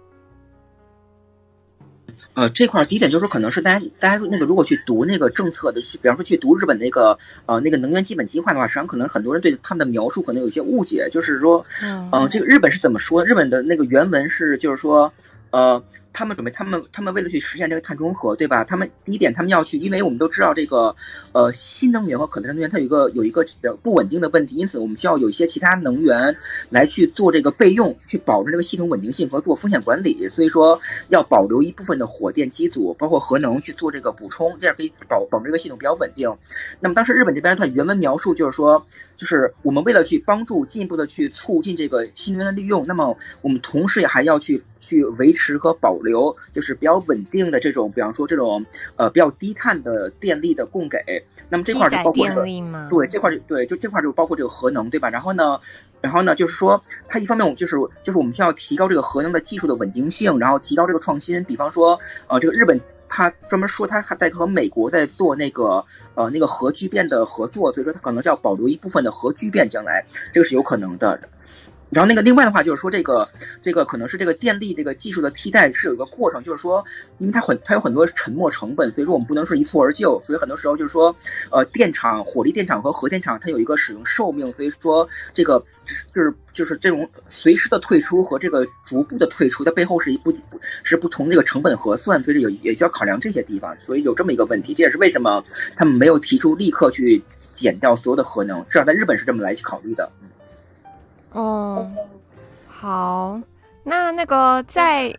呃，这块第一点就是说，可能是大家大家那个如果去读那个政策的，去比方说去读日本那个呃那个能源基本计划的话，实际上可能很多人对他们的描述可能有一些误解，就是说，嗯、呃，这个日本是怎么说？日本的那个原文是就是说，呃。他们准备，他们他们为了去实现这个碳中和，对吧？他们第一点，他们要去，因为我们都知道这个，呃，新能源和可再生能源它有一个有一个比较不稳定的问题，因此我们需要有一些其他能源来去做这个备用，去保证这个系统稳定性和做风险管理。所以说要保留一部分的火电机组，包括核能去做这个补充，这样可以保保证这个系统比较稳定。那么当时日本这边它原文描述就是说，就是我们为了去帮助进一步的去促进这个新能源的利用，那么我们同时也还要去。去维持和保留，就是比较稳定的这种，比方说这种呃比较低碳的电力的供给。那么这块就包括这个，对这块就对，就这块就包括这个核能，对吧？然后呢，然后呢，就是说它一方面我们就是就是我们需要提高这个核能的技术的稳定性，然后提高这个创新。比方说，呃，这个日本它专门说它还在和美国在做那个呃那个核聚变的合作，所以说它可能是要保留一部分的核聚变，将来这个是有可能的。然后那个另外的话就是说，这个这个可能是这个电力这个技术的替代是有一个过程，就是说，因为它很它有很多沉没成本，所以说我们不能说一蹴而就，所以很多时候就是说，呃，电厂、火力电厂和核电厂它有一个使用寿命，所以说这个就是就是就是这种随时的退出和这个逐步的退出，它背后是一不是不同这个成本核算，所以有也需要考量这些地方，所以有这么一个问题，这也是为什么他们没有提出立刻去减掉所有的核能，至少在日本是这么来考虑的。哦，好，那那个在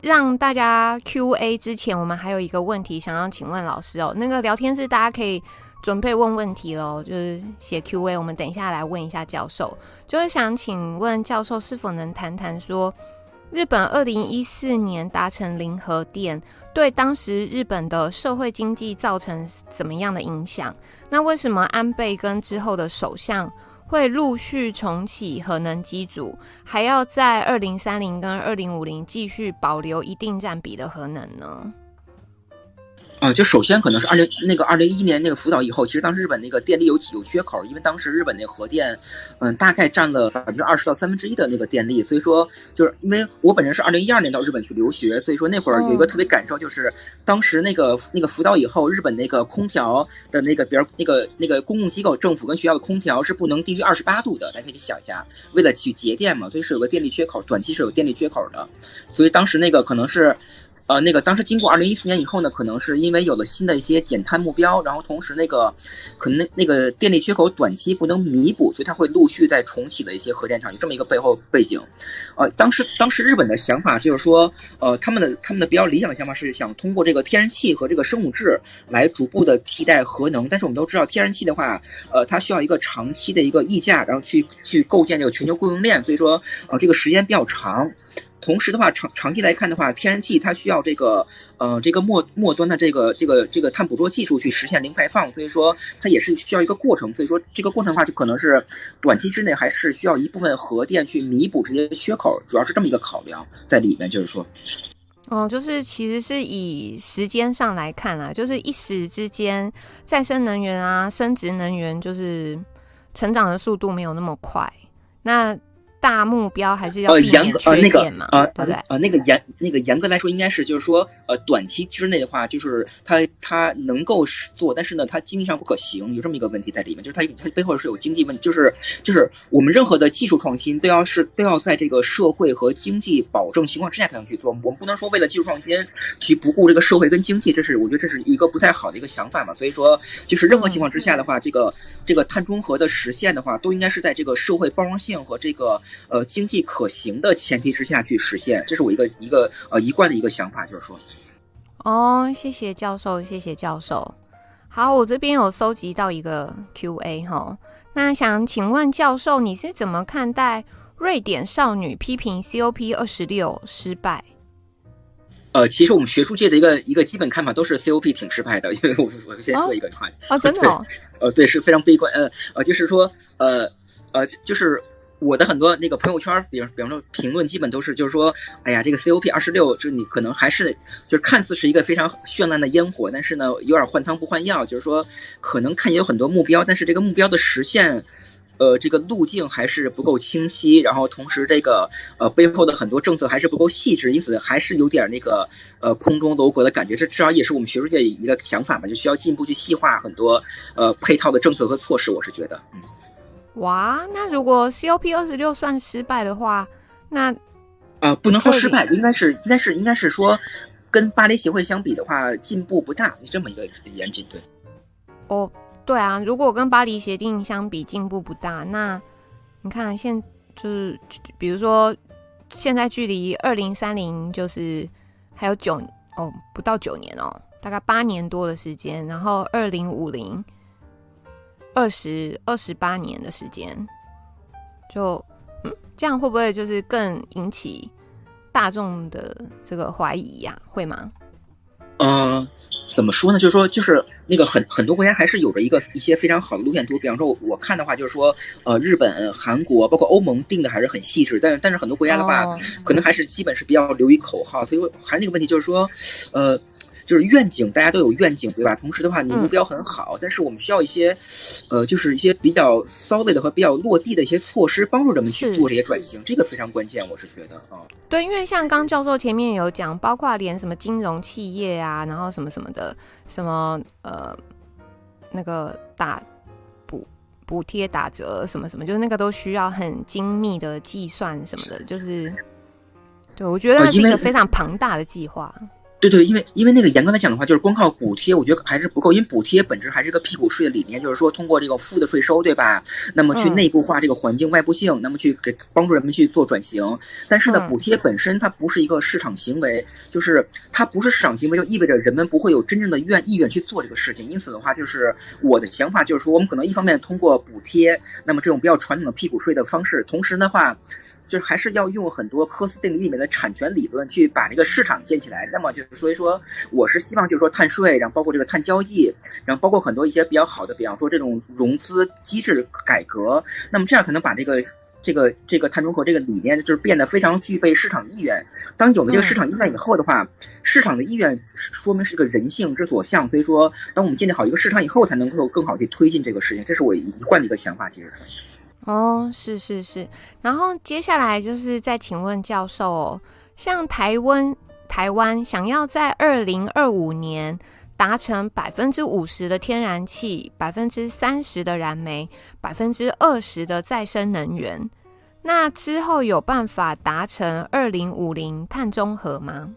让大家 Q&A 之前，我们还有一个问题想要请问老师哦。那个聊天室大家可以准备问问题喽，就是写 Q&A，我们等一下来问一下教授。就是想请问教授是否能谈谈说，日本二零一四年达成零核电，对当时日本的社会经济造成怎么样的影响？那为什么安倍跟之后的首相，会陆续重启核能机组，还要在二零三零跟二零五零继续保留一定占比的核能呢？啊、呃，就首先可能是二零那个二零一一年那个福岛以后，其实当时日本那个电力有有缺口，因为当时日本那个核电，嗯，大概占了百分之二十到三分之一的那个电力，所以说就是因为我本人是二零一二年到日本去留学，所以说那会儿有一个特别感受，就是当时那个那个福岛以后，日本那个空调的那个比如那个那个公共机构、政府跟学校的空调是不能低于二十八度的，大家可以想一下，为了去节电嘛，所以是有个电力缺口，短期是有电力缺口的，所以当时那个可能是。呃，那个当时经过二零一四年以后呢，可能是因为有了新的一些减碳目标，然后同时那个可能那那个电力缺口短期不能弥补，所以它会陆续再重启的一些核电厂，有这么一个背后背景。呃，当时当时日本的想法就是说，呃，他们的他们的比较理想的想法是想通过这个天然气和这个生物质来逐步的替代核能，但是我们都知道天然气的话，呃，它需要一个长期的一个溢价，然后去去构建这个全球供应链，所以说呃这个时间比较长。同时的话，长长期来看的话，天然气它需要这个，呃，这个末末端的这个这个这个碳捕捉技术去实现零排放，所以说它也是需要一个过程。所以说这个过程的话，就可能是短期之内还是需要一部分核电去弥补这些缺口，主要是这么一个考量在里面。就是说，哦，就是其实是以时间上来看啊，就是一时之间再生能源啊、生殖能源就是成长的速度没有那么快，那。大目标还是要避免缺电嘛，呃，那个、呃，对？呃，那个严那个严格来说，应该是就是说，呃，短期之内的话，就是它它能够做，但是呢，它经济上不可行，有这么一个问题在里面，就是它它背后是有经济问题，就是就是我们任何的技术创新都要是都要在这个社会和经济保证情况之下才能去做，我们不能说为了技术创新去不顾这个社会跟经济，这是我觉得这是一个不太好的一个想法嘛。所以说，就是任何情况之下的话，这个这个碳中和的实现的话，都应该是在这个社会包容性和这个。呃，经济可行的前提之下去实现，这是我一个一个呃一贯的一个想法，就是说。哦，谢谢教授，谢谢教授。好，我这边有收集到一个 Q&A 哈，那想请问教授，你是怎么看待瑞典少女批评 COP 二十六失败？呃，其实我们学术界的一个一个基本看法都是 COP 挺失败的，因为我我先说一个话哦，哦，真的哦，呃，对，是非常悲观，呃呃，就是说，呃呃，就是。我的很多那个朋友圈，比方比方说评论，基本都是就是说，哎呀，这个 COP 二十六，就是你可能还是就是看似是一个非常绚烂的烟火，但是呢，有点换汤不换药，就是说可能看见有很多目标，但是这个目标的实现，呃，这个路径还是不够清晰，然后同时这个呃背后的很多政策还是不够细致，因此还是有点那个呃空中楼阁的感觉。这至少也是我们学术界一个想法嘛，就需要进一步去细化很多呃配套的政策和措施。我是觉得，嗯。哇，那如果 COP 二十六算失败的话，那呃，不能说失败，应该是应该是应该是说，跟巴黎协会相比的话，进步不大，这么一个严谨对。哦，对啊，如果跟巴黎协定相比进步不大，那你看现就是比如说现在距离二零三零就是还有九哦不到九年哦，大概八年多的时间，然后二零五零。二十二十八年的时间，就嗯，这样会不会就是更引起大众的这个怀疑呀？会吗？呃，怎么说呢？就是说，就是那个很很多国家还是有着一个一些非常好的路线图。比方说，我看的话，就是说，呃，日本、韩国，包括欧盟定的还是很细致。但是，但是很多国家的话，哦、可能还是基本是比较流于口号。所以说，还是那个问题，就是说，呃。就是愿景，大家都有愿景，对吧？同时的话，你目标很好，嗯、但是我们需要一些，呃，就是一些比较 solid 的和比较落地的一些措施，帮助人们去做这些转型，这个非常关键，我是觉得啊。对，因为像刚教授前面有讲，包括连什么金融企业啊，然后什么什么的，什么呃，那个打补补贴打折什么什么，就是那个都需要很精密的计算什么的，就是，对，我觉得那是一个非常庞大的计划。对对，因为因为那个严格来讲的话，就是光靠补贴，我觉得还是不够。因为补贴本质还是个屁股税的理念，就是说通过这个负的税收，对吧？那么去内部化这个环境外部性，那么去给帮助人们去做转型。但是呢，补贴本身它不是一个市场行为，就是它不是市场行为，就意味着人们不会有真正的愿意愿去做这个事情。因此的话，就是我的想法就是说，我们可能一方面通过补贴，那么这种比较传统的屁股税的方式，同时的话。就是还是要用很多科斯定理里面的产权理论去把这个市场建起来。那么就是所以说，我是希望就是说碳税，然后包括这个碳交易，然后包括很多一些比较好的，比方说这种融资机制改革。那么这样才能把这个这个这个碳中和这个理念就是变得非常具备市场意愿。当有了这个市场意愿以后的话，市场的意愿说明是个人性之所向。所以说，当我们建立好一个市场以后，才能够更好去推进这个事情。这是我一贯的一个想法，其实是。哦，是是是，然后接下来就是再请问教授哦，像台湾台湾想要在二零二五年达成百分之五十的天然气、百分之三十的燃煤、百分之二十的再生能源，那之后有办法达成二零五零碳中和吗？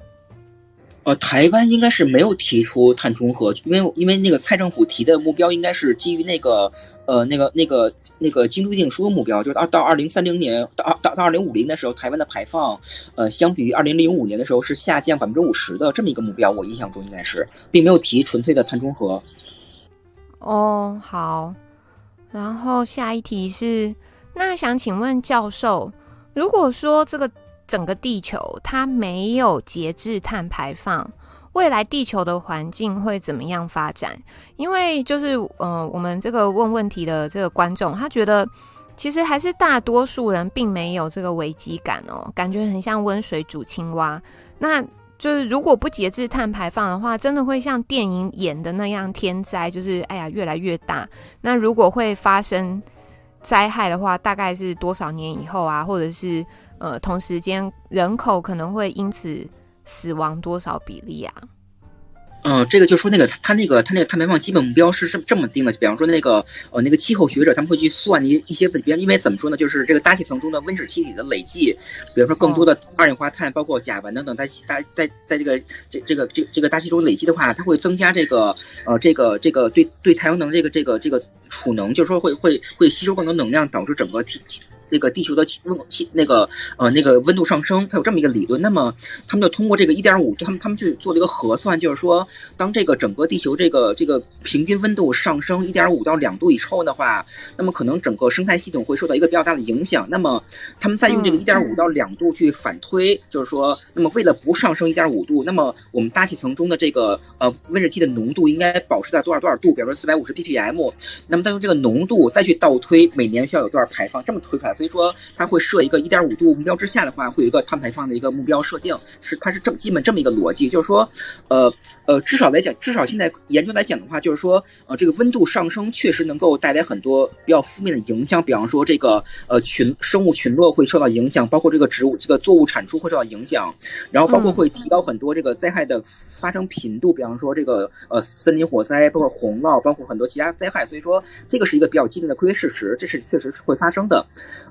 呃，台湾应该是没有提出碳中和，因为因为那个蔡政府提的目标应该是基于那个呃那个那个那个京都议定书的目标，就是二到二零三零年到到到二零五零的时候，台湾的排放呃相比于二零零五年的时候是下降百分之五十的这么一个目标，我印象中应该是，并没有提纯粹的碳中和。哦，好，然后下一题是，那想请问教授，如果说这个。整个地球它没有节制碳排放，未来地球的环境会怎么样发展？因为就是呃，我们这个问问题的这个观众，他觉得其实还是大多数人并没有这个危机感哦，感觉很像温水煮青蛙。那就是如果不节制碳排放的话，真的会像电影演的那样天灾，就是哎呀越来越大。那如果会发生灾害的话，大概是多少年以后啊？或者是？呃，同时间人口可能会因此死亡多少比例啊？嗯、这个就说那个他那个他那个碳排放基本目标是是这么定的，比方说那个呃那个气候学者他们会去算一一些问题，因为怎么说呢，就是这个大气层中的温室气体的累计，比如说更多的二氧化碳，包括甲烷等等，在大在在这个这这个这这个大气中累积的话，它会增加这个呃这个这个对对太阳能这个这个这个储能，就是说会会会吸收更多能量，导致整个体。那个地球的气温气那个呃那个温度上升，它有这么一个理论。那么他们就通过这个一点五，他们他们去做了一个核算，就是说，当这个整个地球这个这个平均温度上升一点五到两度以后的话，那么可能整个生态系统会受到一个比较大的影响。那么他们再用这个一点五到两度去反推，就是说，那么为了不上升一点五度，那么我们大气层中的这个呃温室气的浓度应该保持在多少多少度？比如说四百五十 ppm。那么再用这个浓度再去倒推每年需要有多少排放，这么推出来。所以说，它会设一个一点五度目标之下的话，会有一个碳排放的一个目标设定，是它是这么基本这么一个逻辑，就是说，呃呃，至少来讲，至少现在研究来讲的话，就是说，呃，这个温度上升确实能够带来很多比较负面的影响，比方说这个呃群生物群落会受到影响，包括这个植物这个作物产出会受到影响，然后包括会提高很多这个灾害的发生频度，比方说这个呃森林火灾，包括洪涝，包括很多其他灾害，所以说这个是一个比较基本的科学事实，这是确实是会发生的，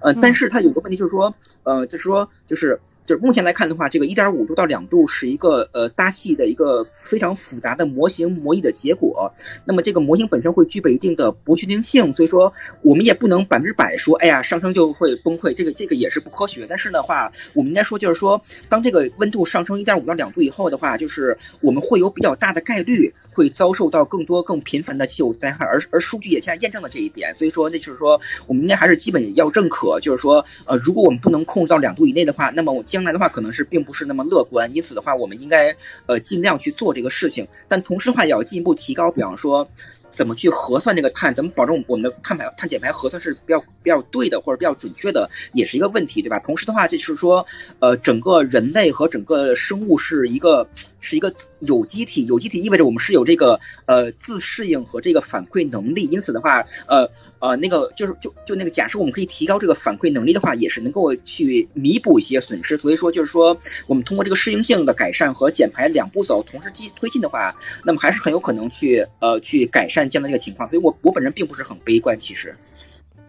呃，但是。是它有个问题，就是说，呃，就是说，就是。就是目前来看的话，这个一点五度到两度是一个呃大气的一个非常复杂的模型模拟的结果。那么这个模型本身会具备一定的不确定性，所以说我们也不能百分之百说，哎呀上升就会崩溃，这个这个也是不科学。但是的话，我们应该说就是说，当这个温度上升一点五到两度以后的话，就是我们会有比较大的概率会遭受到更多更频繁的气候灾害，而而数据也现在验证了这一点。所以说，那就是说我们应该还是基本要认可，就是说呃如果我们不能控制到两度以内的话，那么我。将来的话可能是并不是那么乐观，因此的话，我们应该呃尽量去做这个事情，但同时的话也要进一步提高，比方说。怎么去核算这个碳？怎么保证我们的碳排碳减排核算是比较比较对的，或者比较准确的，也是一个问题，对吧？同时的话，就是说，呃，整个人类和整个生物是一个是一个有机体，有机体意味着我们是有这个呃自适应和这个反馈能力。因此的话，呃呃，那个就是就就那个假设我们可以提高这个反馈能力的话，也是能够去弥补一些损失。所以说，就是说，我们通过这个适应性的改善和减排两步走同时进推进的话，那么还是很有可能去呃去改善。这样的一个情况，所以我我本人并不是很悲观，其实。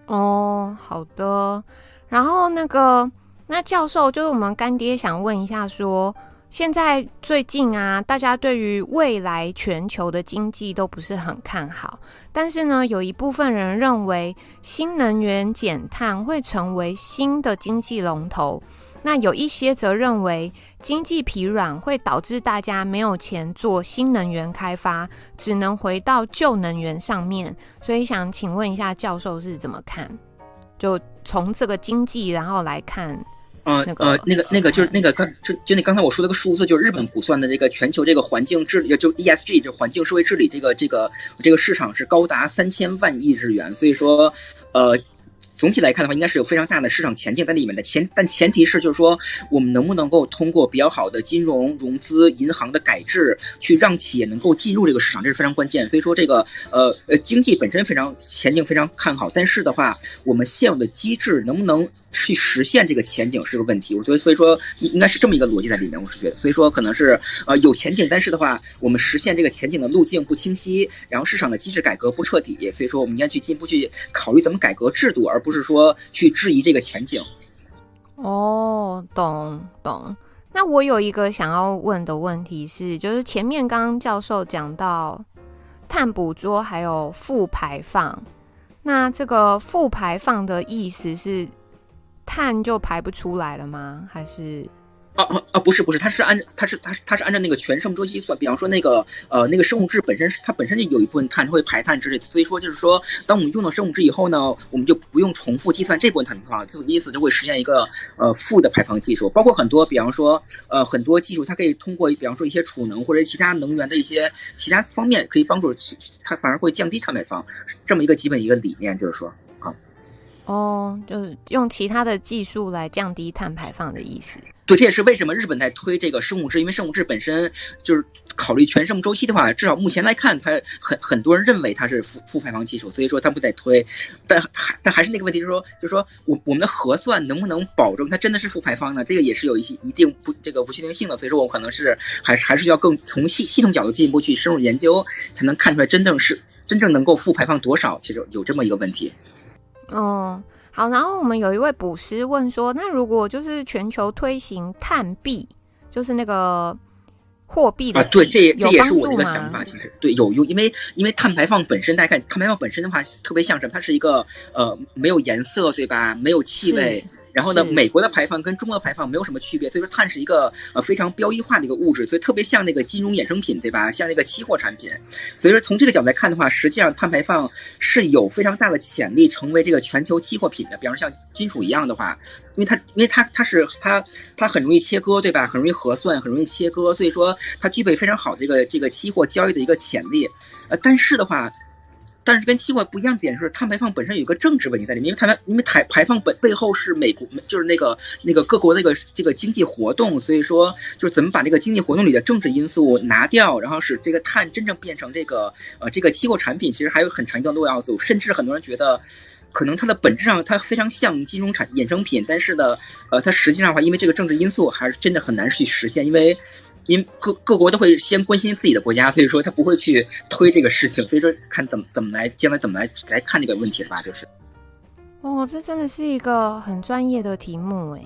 哦，好的。然后那个，那教授就是我们干爹，想问一下说，现在最近啊，大家对于未来全球的经济都不是很看好，但是呢，有一部分人认为新能源减碳会成为新的经济龙头。那有一些则认为经济疲软会导致大家没有钱做新能源开发，只能回到旧能源上面。所以想请问一下教授是怎么看？就从这个经济然后来看，呃，那个呃，那个那个就是那个刚就就那刚才我说的个数字，就是日本估算的这个全球这个环境治理，就 ESG 这环境社会治理这个这个这个市场是高达三千万亿日元。所以说，呃。总体来看的话，应该是有非常大的市场前景在里面的前，但前提是就是说，我们能不能够通过比较好的金融融资、银行的改制，去让企业能够进入这个市场，这是非常关键。所以说，这个呃呃，经济本身非常前景非常看好，但是的话，我们现有的机制能不能？去实现这个前景是个问题，我觉得，所以说应该是这么一个逻辑在里面，我是觉得，所以说可能是呃有前景，但是的话，我们实现这个前景的路径不清晰，然后市场的机制改革不彻底，所以说我们应该去进一步去考虑怎么改革制度，而不是说去质疑这个前景。哦，懂懂。那我有一个想要问的问题是，就是前面刚刚教授讲到碳捕捉还有负排放，那这个负排放的意思是碳就排不出来了吗？还是？啊啊啊！不是不是，它是按它是它是它是按照那个全生物周期算。比方说那个呃那个生物质本身是它本身就有一部分碳会排碳之类的，所以说就是说，当我们用了生物质以后呢，我们就不用重复计算这部分碳排放了，就因此就会实现一个呃负的排放技术。包括很多比方说呃很多技术，它可以通过比方说一些储能或者其他能源的一些其他方面，可以帮助其它反而会降低碳排放。这么一个基本一个理念，就是说啊。哦，就是用其他的技术来降低碳排放的意思。对，这也是为什么日本在推这个生物质，因为生物质本身就是考虑全生物周期的话，至少目前来看，它很很多人认为它是负负排放技术，所以说它不在推。但还但还是那个问题，就是说，就是说我我们的核算能不能保证它真的是负排放呢？这个也是有一些一定不这个不确定性的，所以说我可能是还是还是要更从系系统角度进一步去深入研究，才能看出来真正是真正能够负排放多少。其实有这么一个问题。哦。好，然后我们有一位捕师问说，那如果就是全球推行碳币，就是那个货币啊，对，这也这也是我的一个想法。其实对有用，因为因为碳排放本身，大家看碳排放本身的话，特别像什么？它是一个呃没有颜色，对吧？没有气味。然后呢，美国的排放跟中国的排放没有什么区别，所以说碳是一个呃非常标一化的一个物质，所以特别像那个金融衍生品，对吧？像那个期货产品。所以说从这个角度来看的话，实际上碳排放是有非常大的潜力成为这个全球期货品的。比方说像金属一样的话，因为它因为它它是它它很容易切割，对吧？很容易核算，很容易切割，所以说它具备非常好的这个这个期货交易的一个潜力。呃，但是的话。但是跟期货不一样点是，碳排放本身有一个政治问题在里面，因为碳排因为排排放本背后是美国，就是那个那个各国那个这个经济活动，所以说就是怎么把这个经济活动里的政治因素拿掉，然后使这个碳真正变成这个呃这个期货产品，其实还有很长一段路要走，甚至很多人觉得，可能它的本质上它非常像金融产衍生品，但是呢，呃，它实际上的话，因为这个政治因素还是真的很难去实现，因为。因各各国都会先关心自己的国家，所以说他不会去推这个事情，所以说看怎么怎么来将来怎么来来看这个问题吧，就是。哦，这真的是一个很专业的题目诶。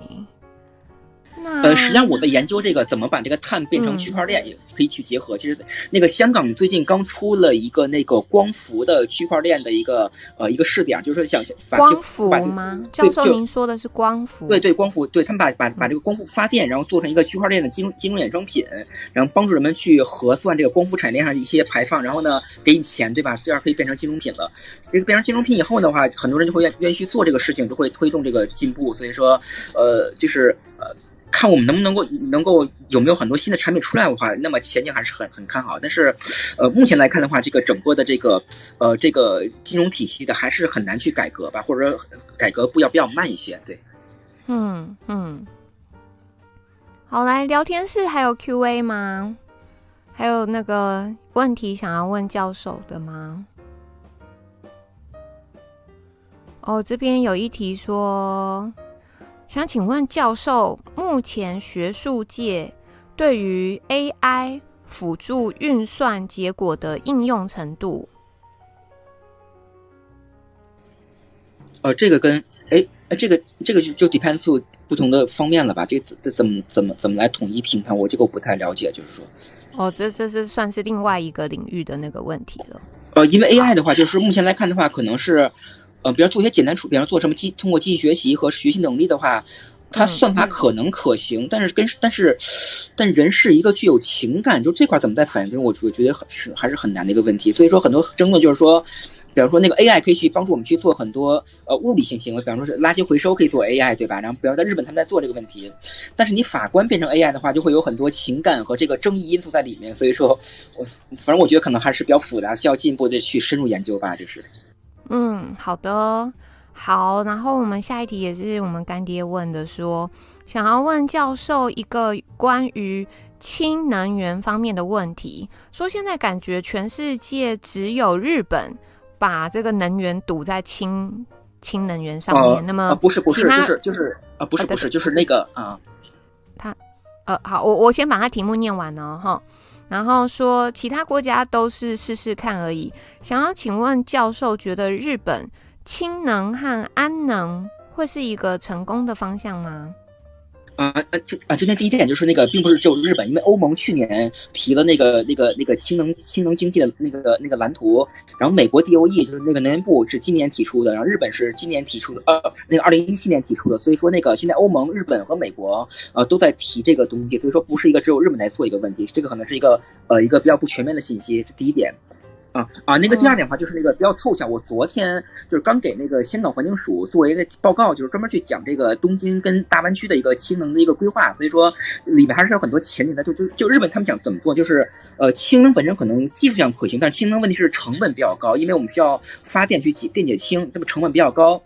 呃，实际上我在研究这个怎么把这个碳变成区块链，也可以去结合。嗯、其实那个香港最近刚出了一个那个光伏的区块链的一个呃一个试点，就是说想把光伏吗？教授，您说的是光伏？对对，光伏，对他们把把把这个光伏发电，然后做成一个区块链的金融金融衍生品，然后帮助人们去核算这个光伏产业链上的一些排放，然后呢给你钱，对吧？这样可以变成金融品了。这个变成金融品以后的话，很多人就会愿愿意去做这个事情，就会推动这个进步。所以说，呃，就是呃。看我们能不能够能够有没有很多新的产品出来的话，那么前景还是很很看好。但是，呃，目前来看的话，这个整个的这个呃这个金融体系的还是很难去改革吧，或者说改革步要比较慢一些。对，嗯嗯。好，来聊天室还有 Q&A 吗？还有那个问题想要问教授的吗？哦，这边有一题说。想请问教授，目前学术界对于 AI 辅助运算结果的应用程度？呃，这个跟哎，这个这个就就 depends to 不同的方面了吧？这这怎么怎么怎么来统一评判？我这个我不太了解，就是说。哦，这这是算是另外一个领域的那个问题了。呃，因为 AI 的话，就是目前来看的话，可能是。呃，比如做一些简单处，比方做什么机，通过机器学习和学习能力的话，它算法可能可行，嗯、但是跟但是，但人是一个具有情感，就这块怎么在反应？我我觉得很是还是很难的一个问题。所以说很多争论就是说，比方说那个 AI 可以去帮助我们去做很多呃物理性行为，比方说是垃圾回收可以做 AI 对吧？然后比方在日本他们在做这个问题，但是你法官变成 AI 的话，就会有很多情感和这个争议因素在里面。所以说我反正我觉得可能还是比较复杂，需要进一步的去深入研究吧，就是。嗯，好的，好。然后我们下一题也是我们干爹问的说，说想要问教授一个关于氢能源方面的问题。说现在感觉全世界只有日本把这个能源堵在氢氢能源上面。呃、那么、呃、不是不是就是就是啊不是不是就是那个啊，他呃好，我我先把他题目念完哦哈。然后说，其他国家都是试试看而已。想要请问教授，觉得日本氢能和氨能会是一个成功的方向吗？啊啊，这啊，今天第一点就是那个，并不是只有日本，因为欧盟去年提了那个那个那个氢能氢能经济的那个那个蓝图，然后美国 DOE 就是那个能源部是今年提出的，然后日本是今年提出的，呃，那个二零一七年提出的，所以说那个现在欧盟、日本和美国呃都在提这个东西，所以说不是一个只有日本来做一个问题，这个可能是一个呃一个比较不全面的信息，这第一点。啊啊，那个第二点的话就是那个比较凑巧，我昨天就是刚给那个香港环境署做一个报告，就是专门去讲这个东京跟大湾区的一个氢能的一个规划，所以说里面还是有很多潜力的。就就就日本他们想怎么做，就是呃氢能本身可能技术上可行，但是氢能问题是成本比较高，因为我们需要发电去解电解氢，这个成本比较高。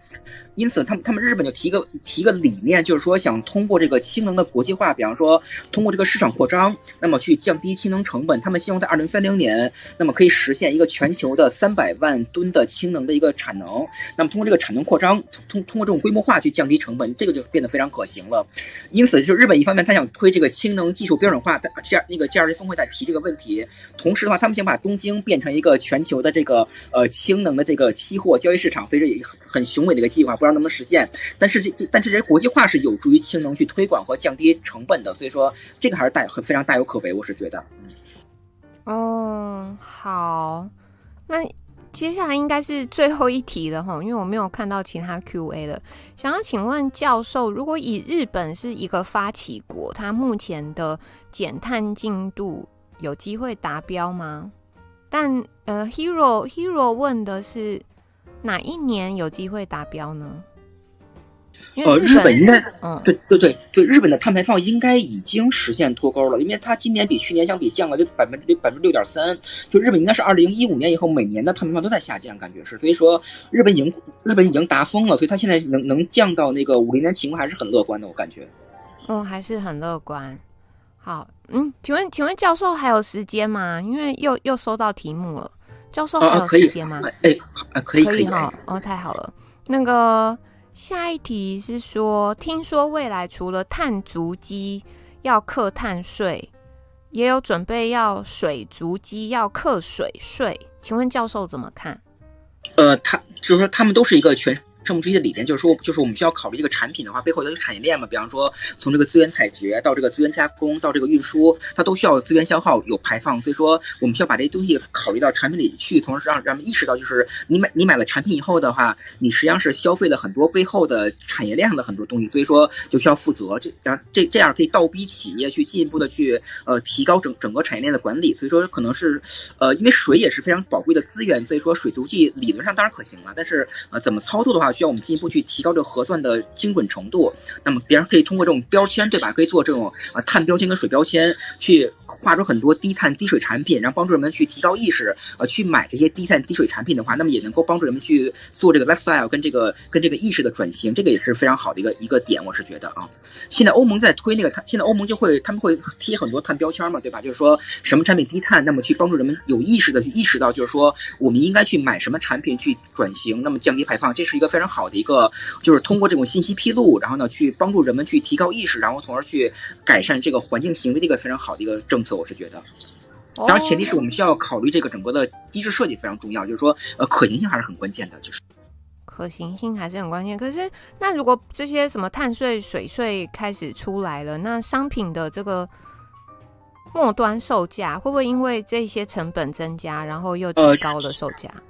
因此，他们他们日本就提个提个理念，就是说想通过这个氢能的国际化，比方说通过这个市场扩张，那么去降低氢能成本。他们希望在二零三零年，那么可以实现一个全球的三百万吨的氢能的一个产能。那么通过这个产能扩张，通通过这种规模化去降低成本，这个就变得非常可行了。因此，就日本一方面他想推这个氢能技术标准化，在 G 那个 G20 峰会在提这个问题。同时的话，他们想把东京变成一个全球的这个呃氢能的这个期货交易市场，非常很雄伟的一个计划。不知道能不能实现，但是这但是这国际化是有助于氢能去推广和降低成本的，所以说这个还是大很非常大有可为，我是觉得。哦，好，那接下来应该是最后一题了哈，因为我没有看到其他 Q&A 了。想要请问教授，如果以日本是一个发起国，它目前的减碳进度有机会达标吗？但呃，Hero Hero 问的是。哪一年有机会达标呢？呃，日本应该，嗯，对对对对，日本的碳排放应该已经实现脱钩了，因为它今年比去年相比降了六百分之六百分之六点三，就日本应该是二零一五年以后每年的碳排放都在下降，感觉是，所以说日本已经日本已经达峰了，所以它现在能能降到那个五零年情况还是很乐观的，我感觉。嗯，还是很乐观。好，嗯，请问请问教授还有时间吗？因为又又收到题目了。教授还有时间吗？哎、啊，可以，可以哈。哦，太好了。那个下一题是说，听说未来除了碳足迹要课碳税，也有准备要水足迹要课水税。请问教授怎么看？呃，他就是说，他们都是一个全。这么直接的理念就是说，就是我们需要考虑这个产品的话，背后有产业链嘛。比方说，从这个资源采掘到这个资源加工到这个运输，它都需要资源消耗有排放。所以说，我们需要把这些东西考虑到产品里去，同时让让他们意识到，就是你买你买了产品以后的话，你实际上是消费了很多背后的产业链上的很多东西。所以说，就需要负责。这样这这样可以倒逼企业去进一步的去呃提高整整个产业链的管理。所以说，可能是呃因为水也是非常宝贵的资源，所以说水足迹理论上当然可行了，但是呃怎么操作的话，需要我们进一步去提高这个核算的精准程度。那么别人可以通过这种标签，对吧？可以做这种啊碳标签跟水标签，去画出很多低碳低水产品，然后帮助人们去提高意识，呃，去买这些低碳低水产品的话，那么也能够帮助人们去做这个 lifestyle 跟这个跟这个意识的转型，这个也是非常好的一个一个点，我是觉得啊。现在欧盟在推那个，它现在欧盟就会他们会贴很多碳标签嘛，对吧？就是说什么产品低碳，那么去帮助人们有意识的去意识到，就是说我们应该去买什么产品去转型，那么降低排放，这是一个非常好的一个。个就是通过这种信息披露，然后呢，去帮助人们去提高意识，然后从而去改善这个环境行为的一个非常好的一个政策，我是觉得。当然，前提是我们需要考虑这个整个的机制设计非常重要，就是说，呃，可行性还是很关键的，就是可行性还是很关键。可是，那如果这些什么碳税、水税开始出来了，那商品的这个末端售价会不会因为这些成本增加，然后又提高了售价？呃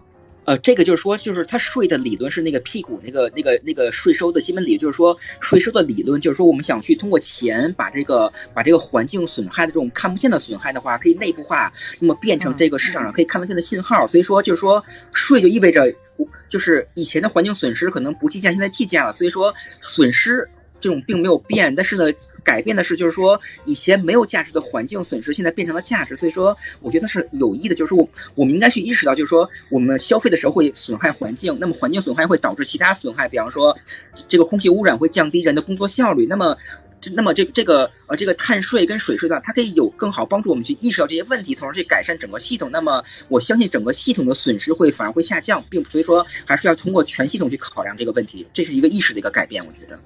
呃，这个就是说，就是他税的理论是那个屁股那个那个那个税收的基本理论，就是说税收的理论就是说，我们想去通过钱把这个把这个环境损害的这种看不见的损害的话，可以内部化，那么变成这个市场上可以看得见的信号。所以说，就是说税就意味着，就是以前的环境损失可能不计价，现在计价了。所以说损失。这种并没有变，但是呢，改变的是，就是说以前没有价值的环境损失，现在变成了价值。所以说，我觉得是有益的。就是我我们应该去意识到，就是说我们消费的时候会损害环境，那么环境损害会导致其他损害，比方说这个空气污染会降低人的工作效率。那么，那么这这个呃这个碳税跟水税的话，它可以有更好帮助我们去意识到这些问题，从而去改善整个系统。那么我相信整个系统的损失会反而会下降，并所以说还是要通过全系统去考量这个问题，这是一个意识的一个改变，我觉得。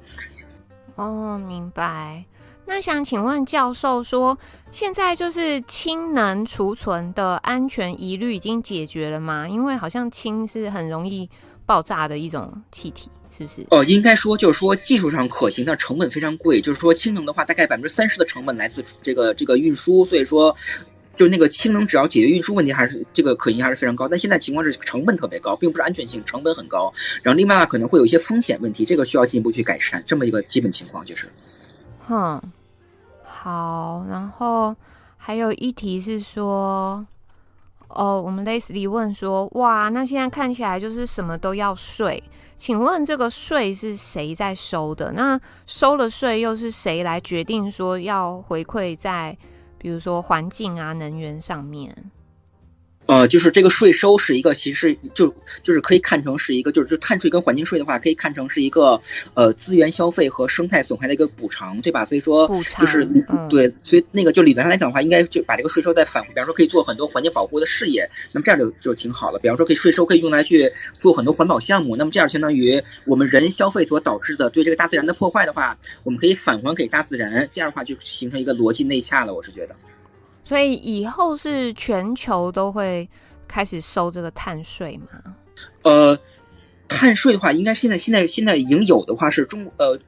哦，明白。那想请问教授说，现在就是氢能储存的安全疑虑已经解决了吗？因为好像氢是很容易爆炸的一种气体。是不是？呃，应该说就是说技术上可行，但成本非常贵。就是说氢能的话，大概百分之三十的成本来自这个这个运输，所以说就那个氢能只要解决运输问题，还是这个可行还是非常高。但现在情况是成本特别高，并不是安全性，成本很高。然后另外的话可能会有一些风险问题，这个需要进一步去改善。这么一个基本情况就是。哼，好，然后还有一题是说。哦，我们 Leslie 问说，哇，那现在看起来就是什么都要税，请问这个税是谁在收的？那收了税又是谁来决定说要回馈在，比如说环境啊、能源上面？呃，就是这个税收是一个，其实就就是可以看成是一个，就是就碳税跟环境税的话，可以看成是一个呃资源消费和生态损害的一个补偿，对吧？所以说就是对，所以那个就理论上来讲的话，应该就把这个税收再返回，比方说可以做很多环境保护的事业，那么这样就就挺好了。比方说可以税收可以用来去做很多环保项目，那么这样相当于我们人消费所导致的对这个大自然的破坏的话，我们可以返还给大自然，这样的话就形成一个逻辑内洽了，我是觉得。所以以后是全球都会开始收这个碳税吗？呃，碳税的话，应该现在现在现在已经有的话是中呃，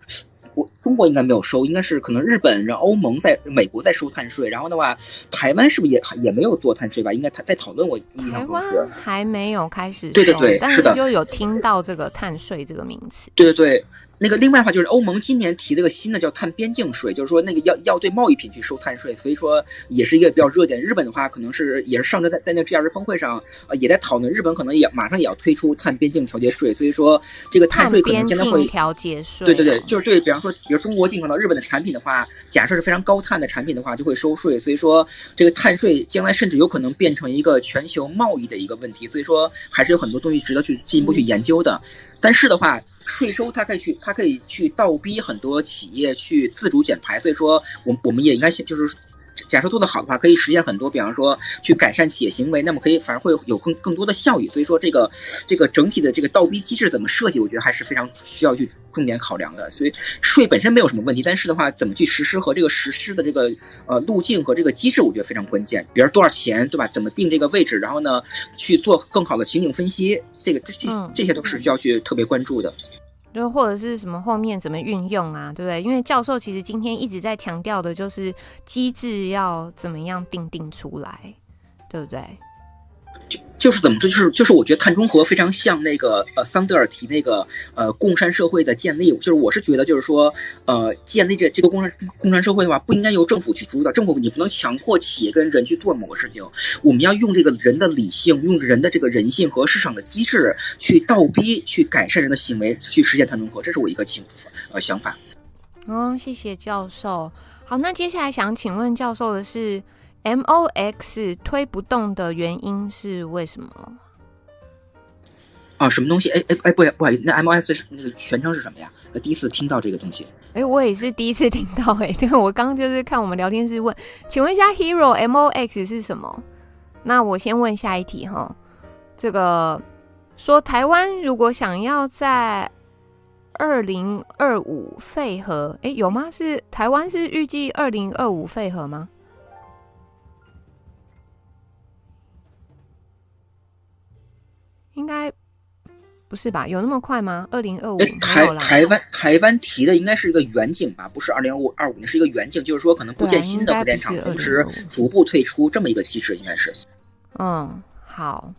我中国应该没有收，应该是可能日本、然后欧盟在美国在收碳税，然后的话，台湾是不是也也没有做碳税吧？应该他在讨论，我印象中是台湾还没有开始收，对对对，但是就有听到这个碳税这个名词，对对对。那个另外的话就是欧盟今年提了个新的叫碳边境税，就是说那个要要对贸易品去收碳税，所以说也是一个比较热点。日本的话可能是也是上周在在那个 G20 峰会上呃也在讨论，日本可能也马上也要推出碳边境调节税，所以说这个碳税可能将来会调节税。对对对，就是对，比方说比如中国进口到日本的产品的话，假设是非常高碳的产品的话，就会收税，所以说这个碳税将来甚至有可能变成一个全球贸易的一个问题，所以说还是有很多东西值得去进一步去研究的。但是的话。税收它可以去，它可以去倒逼很多企业去自主减排，所以说我我们也应该就是，假设做得好的话，可以实现很多，比方说去改善企业行为，那么可以反而会有更更多的效益。所以说这个这个整体的这个倒逼机制怎么设计，我觉得还是非常需要去重点考量的。所以税本身没有什么问题，但是的话怎么去实施和这个实施的这个呃路径和这个机制，我觉得非常关键。比如多少钱，对吧？怎么定这个位置，然后呢去做更好的情景分析，这个这这这些都是需要去特别关注的。就或者是什么后面怎么运用啊，对不对？因为教授其实今天一直在强调的就是机制要怎么样定定出来，对不对？就是怎么说，就是就是我觉得碳中和非常像那个呃桑德尔提那个呃共善社会的建立，就是我是觉得就是说呃建立这这个共善共善社会的话，不应该由政府去主导，政府你不能强迫企业跟人去做某个事情，我们要用这个人的理性，用人的这个人性和市场的机制去倒逼去改善人的行为，去实现碳中和，这是我一个情呃想法。嗯，谢谢教授。好，那接下来想请问教授的是。MOX 推不动的原因是为什么？啊，什么东西？哎哎哎，不不好意思，那 MOX 是那个全称是什么呀？第一次听到这个东西。哎，我也是第一次听到哎。对，我刚刚就是看我们聊天室问，请问一下，Hero MOX 是什么？那我先问下一题哈。这个说台湾如果想要在二零二五废核，哎，有吗？是台湾是预计二零二五废核吗？应该不是吧？有那么快吗？二零二五台台湾台湾提的应该是一个远景吧？不是二零二五二五年是一个远景，就是说可能不建新的核电厂，同时逐步退出这么一个机制，应该是。嗯，好，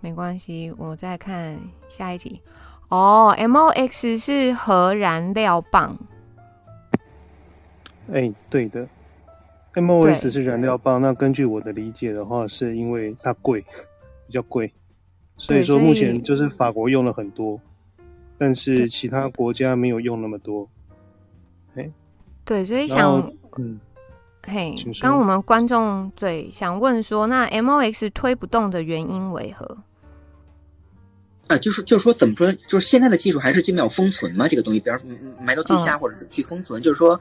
没关系，我再看下一题。哦，MOX 是核燃料棒。哎，对的，MOX 是燃料棒。那根据我的理解的话，是因为它贵，比较贵。所以说，目前就是法国用了很多，但是其他国家没有用那么多。哎，对，所以想，嗯，嘿，刚我们观众对想问说，那 MOX 推不动的原因为何？啊，就是就是说，怎么说？就是现在的技术还是基本要封存嘛，这个东西，比方说埋到地下，或者是去封存。嗯、就是说，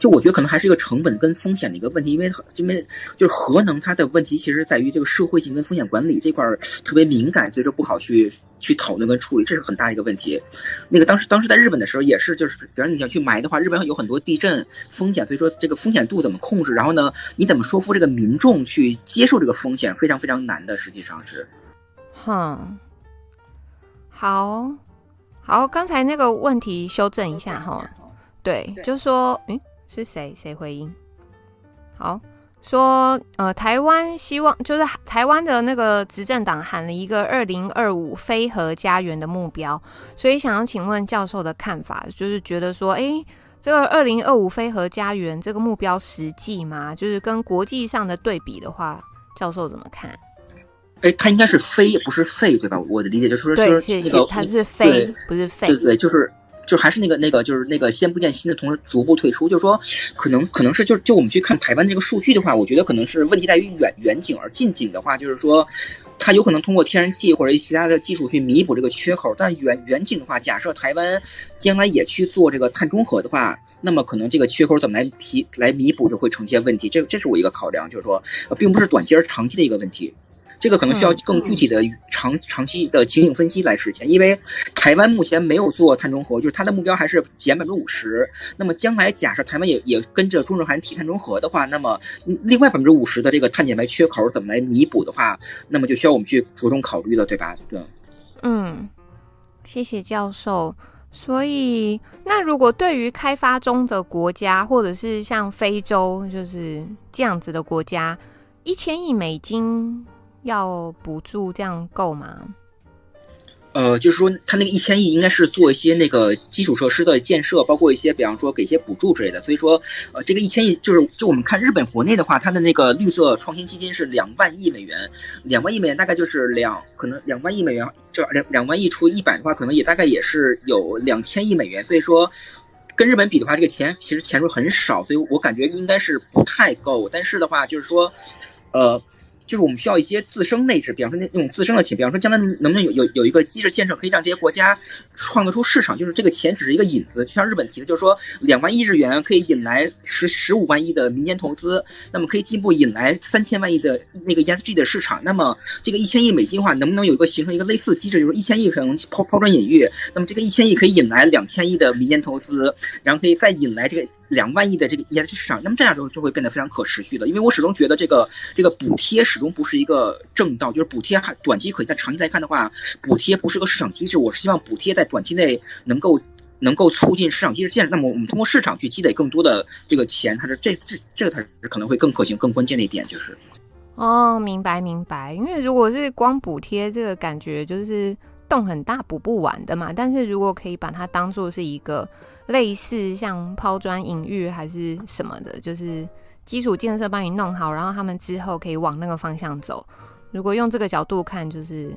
就我觉得可能还是一个成本跟风险的一个问题，因为因为就是核能它的问题其实在于这个社会性跟风险管理这块特别敏感，所以说不好去去讨论跟处理，这是很大的一个问题。那个当时当时在日本的时候也是，就是比方你想去埋的话，日本有很多地震风险，所以说这个风险度怎么控制？然后呢，你怎么说服这个民众去接受这个风险，非常非常难的，实际上是，哼。好好，刚才那个问题修正一下哈。对，就说，诶，是谁谁回应？好，说呃，台湾希望就是台湾的那个执政党喊了一个二零二五非核家园的目标，所以想要请问教授的看法，就是觉得说，诶，这个二零二五非核家园这个目标实际吗？就是跟国际上的对比的话，教授怎么看？哎，它应该是非，不是废，对吧？我的理解就是说，是那个，它是非，不是废。对对，就是，就还是那个那个，就是那个先不见新的同时逐步退出。就是说，可能可能是就就我们去看台湾这个数据的话，我觉得可能是问题在于远远景，而近景的话，就是说，它有可能通过天然气或者其他的技术去弥补这个缺口。但远远景的话，假设台湾将来也去做这个碳中和的话，那么可能这个缺口怎么来提来弥补就会呈现问题。这这是我一个考量，就是说，并不是短期而长期的一个问题。这个可能需要更具体的长长期的情景分析来实现，因为台湾目前没有做碳中和，就是它的目标还是减百分之五十。那么将来假设台湾也也跟着中日韩提碳中和的话，那么另外百分之五十的这个碳减排缺口怎么来弥补的话，那么就需要我们去着重考虑了，对吧？对。嗯，谢谢教授。所以，那如果对于开发中的国家，或者是像非洲就是这样子的国家，一千亿美金。要补助这样够吗？呃，就是说，他那个一千亿应该是做一些那个基础设施的建设，包括一些，比方说给一些补助之类的。所以说，呃，这个一千亿就是就我们看日本国内的话，它的那个绿色创新基金是两万亿美元，两万亿美元大概就是两可能两万亿美元，这两两万亿除一百的话，可能也大概也是有两千亿美元。所以说，跟日本比的话，这个钱其实钱数很少，所以我感觉应该是不太够。但是的话，就是说，呃。就是我们需要一些自身内置，比方说那那种自身的钱，比方说将来能不能有有有一个机制建设，可以让这些国家创造出市场。就是这个钱只是一个引子，就像日本提的，就是说两万亿日元可以引来十十五万亿的民间投资，那么可以进一步引来三千万亿的那个 ESG 的市场。那么这个一千亿美金的话，能不能有一个形成一个类似机制，就是一千亿可能抛抛砖引玉，那么这个一千亿可以引来两千亿的民间投资，然后可以再引来这个。两万亿的这个 ESG 市场，那么这样就就会变得非常可持续的，因为我始终觉得这个这个补贴始终不是一个正道，就是补贴还短期可以，但长期来看的话，补贴不是个市场机制。我是希望补贴在短期内能够能够促进市场机制建设。那么我们通过市场去积累更多的这个钱，它是这这这个才是可能会更可行、更关键的一点，就是。哦，明白明白。因为如果是光补贴，这个感觉就是洞很大，补不完的嘛。但是如果可以把它当做是一个。类似像抛砖引玉还是什么的，就是基础建设帮你弄好，然后他们之后可以往那个方向走。如果用这个角度看，就是。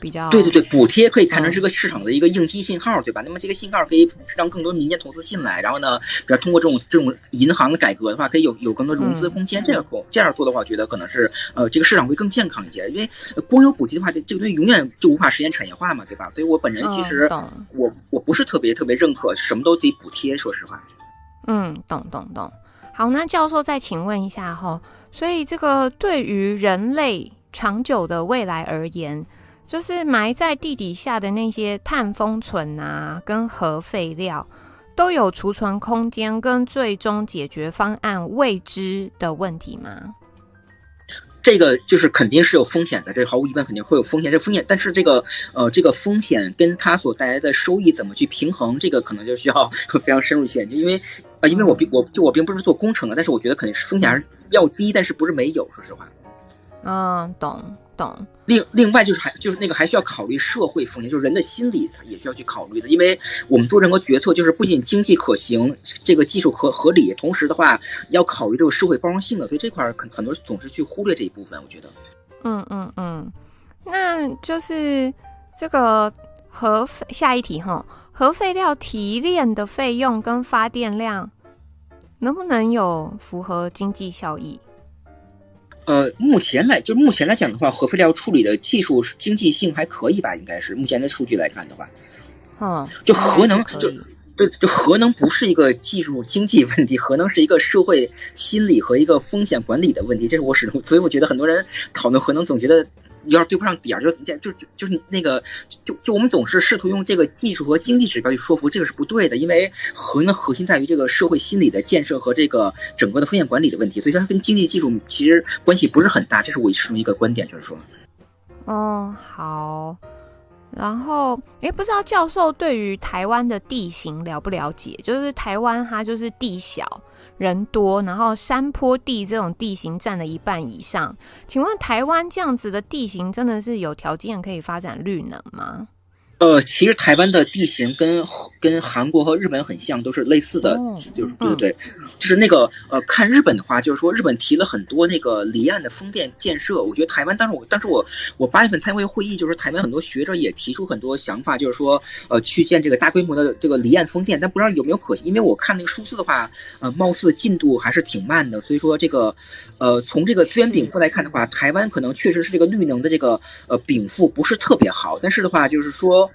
比较对对对，补贴可以看成是个市场的一个应激信号，对吧？那么这个信号可以让更多民间投资进来，然后呢，比如通过这种这种银行的改革的话，可以有有更多融资空间。这样这样做的话，我觉得可能是呃，这个市场会更健康一些。因为光有补贴的话，这这个东西永远就无法实现产业化嘛，对吧？所以我本人其实我我不是特别特别认可什么都得补贴，说实话。嗯，懂懂懂。好，那教授再请问一下哈，所以这个对于人类长久的未来而言。就是埋在地底下的那些碳封存啊，跟核废料都有储存空间跟最终解决方案未知的问题吗？这个就是肯定是有风险的，这毫无疑问肯定会有风险。这风险，但是这个呃，这个风险跟它所带来的收益怎么去平衡，这个可能就需要 非常深入去研究。因为呃，因为我并我就我并不是做工程的，但是我觉得肯定是风险还是要低，但是不是没有，说实话。嗯，懂。懂。另另外就是还就是那个还需要考虑社会风险，就是人的心理也需要去考虑的，因为我们做任何决策，就是不仅经济可行，这个技术合合理，同时的话要考虑这个社会包容性的，所以这块很很多总是去忽略这一部分，我觉得。嗯嗯嗯，那就是这个核废下一题哈，核废料提炼的费用跟发电量能不能有符合经济效益？呃，目前来就目前来讲的话，核废料处理的技术经济性还可以吧？应该是目前的数据来看的话，啊，就核能就就，就核能不是一个技术经济问题，核能是一个社会心理和一个风险管理的问题。这是我始终，所以我觉得很多人讨论核能总觉得。有点对不上点儿，就就就就是那个，就就我们总是试图用这个技术和经济指标去说服，这个是不对的。因为核的，核心在于这个社会心理的建设和这个整个的风险管理的问题，所以它跟经济技术其实关系不是很大。这是我其中一个观点，就是说。哦，好。然后，诶，不知道教授对于台湾的地形了不了解？就是台湾它就是地小人多，然后山坡地这种地形占了一半以上。请问台湾这样子的地形真的是有条件可以发展绿能吗？呃，其实台湾的地形跟跟韩国和日本很像，都是类似的，哦、就是对对对，嗯、就是那个呃，看日本的话，就是说日本提了很多那个离岸的风电建设，我觉得台湾当时我当时我我八月份参加会会议，就是台湾很多学者也提出很多想法，就是说呃去建这个大规模的这个离岸风电，但不知道有没有可行，因为我看那个数字的话，呃，貌似进度还是挺慢的，所以说这个呃从这个资源禀赋来看的话，台湾可能确实是这个绿能的这个呃禀赋不是特别好，但是的话就是说。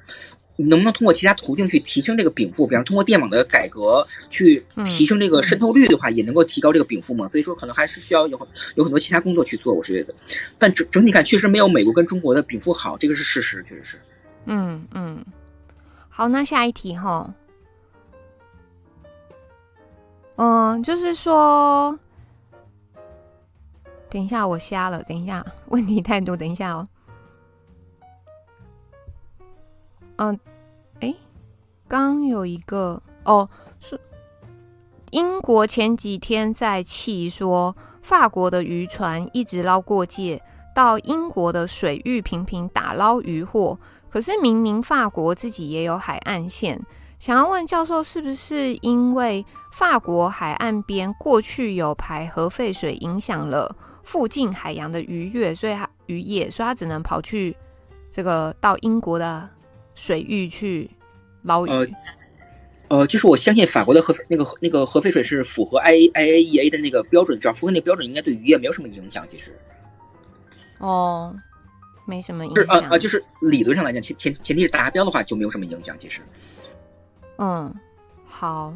能不能通过其他途径去提升这个禀赋？比方通过电网的改革去提升这个渗透率的话，也能够提高这个禀赋嘛？所以说可能还是需要有有很多其他工作去做，我是觉得。但整整体看，确实没有美国跟中国的禀赋好，这个是事实，确实是。嗯嗯。好，那下一题哈。嗯，就是说，等一下我瞎了，等一下问题太多，等一下哦。嗯，哎，刚有一个哦，是英国前几天在气说法国的渔船一直捞过界到英国的水域频频打捞渔获，可是明明法国自己也有海岸线，想要问教授，是不是因为法国海岸边过去有排核废水，影响了附近海洋的渔业，所以他渔业，所以他只能跑去这个到英国的。水域去捞鱼，呃，呃，就是我相信法国的核那个那个核废水是符合 I I A E A 的那个标准，只要符合那个标准，应该对渔业没有什么影响。其实，哦，没什么影响。是呃呃，就是理论上来讲，前前前提是达标的话，就没有什么影响。其实，嗯，好，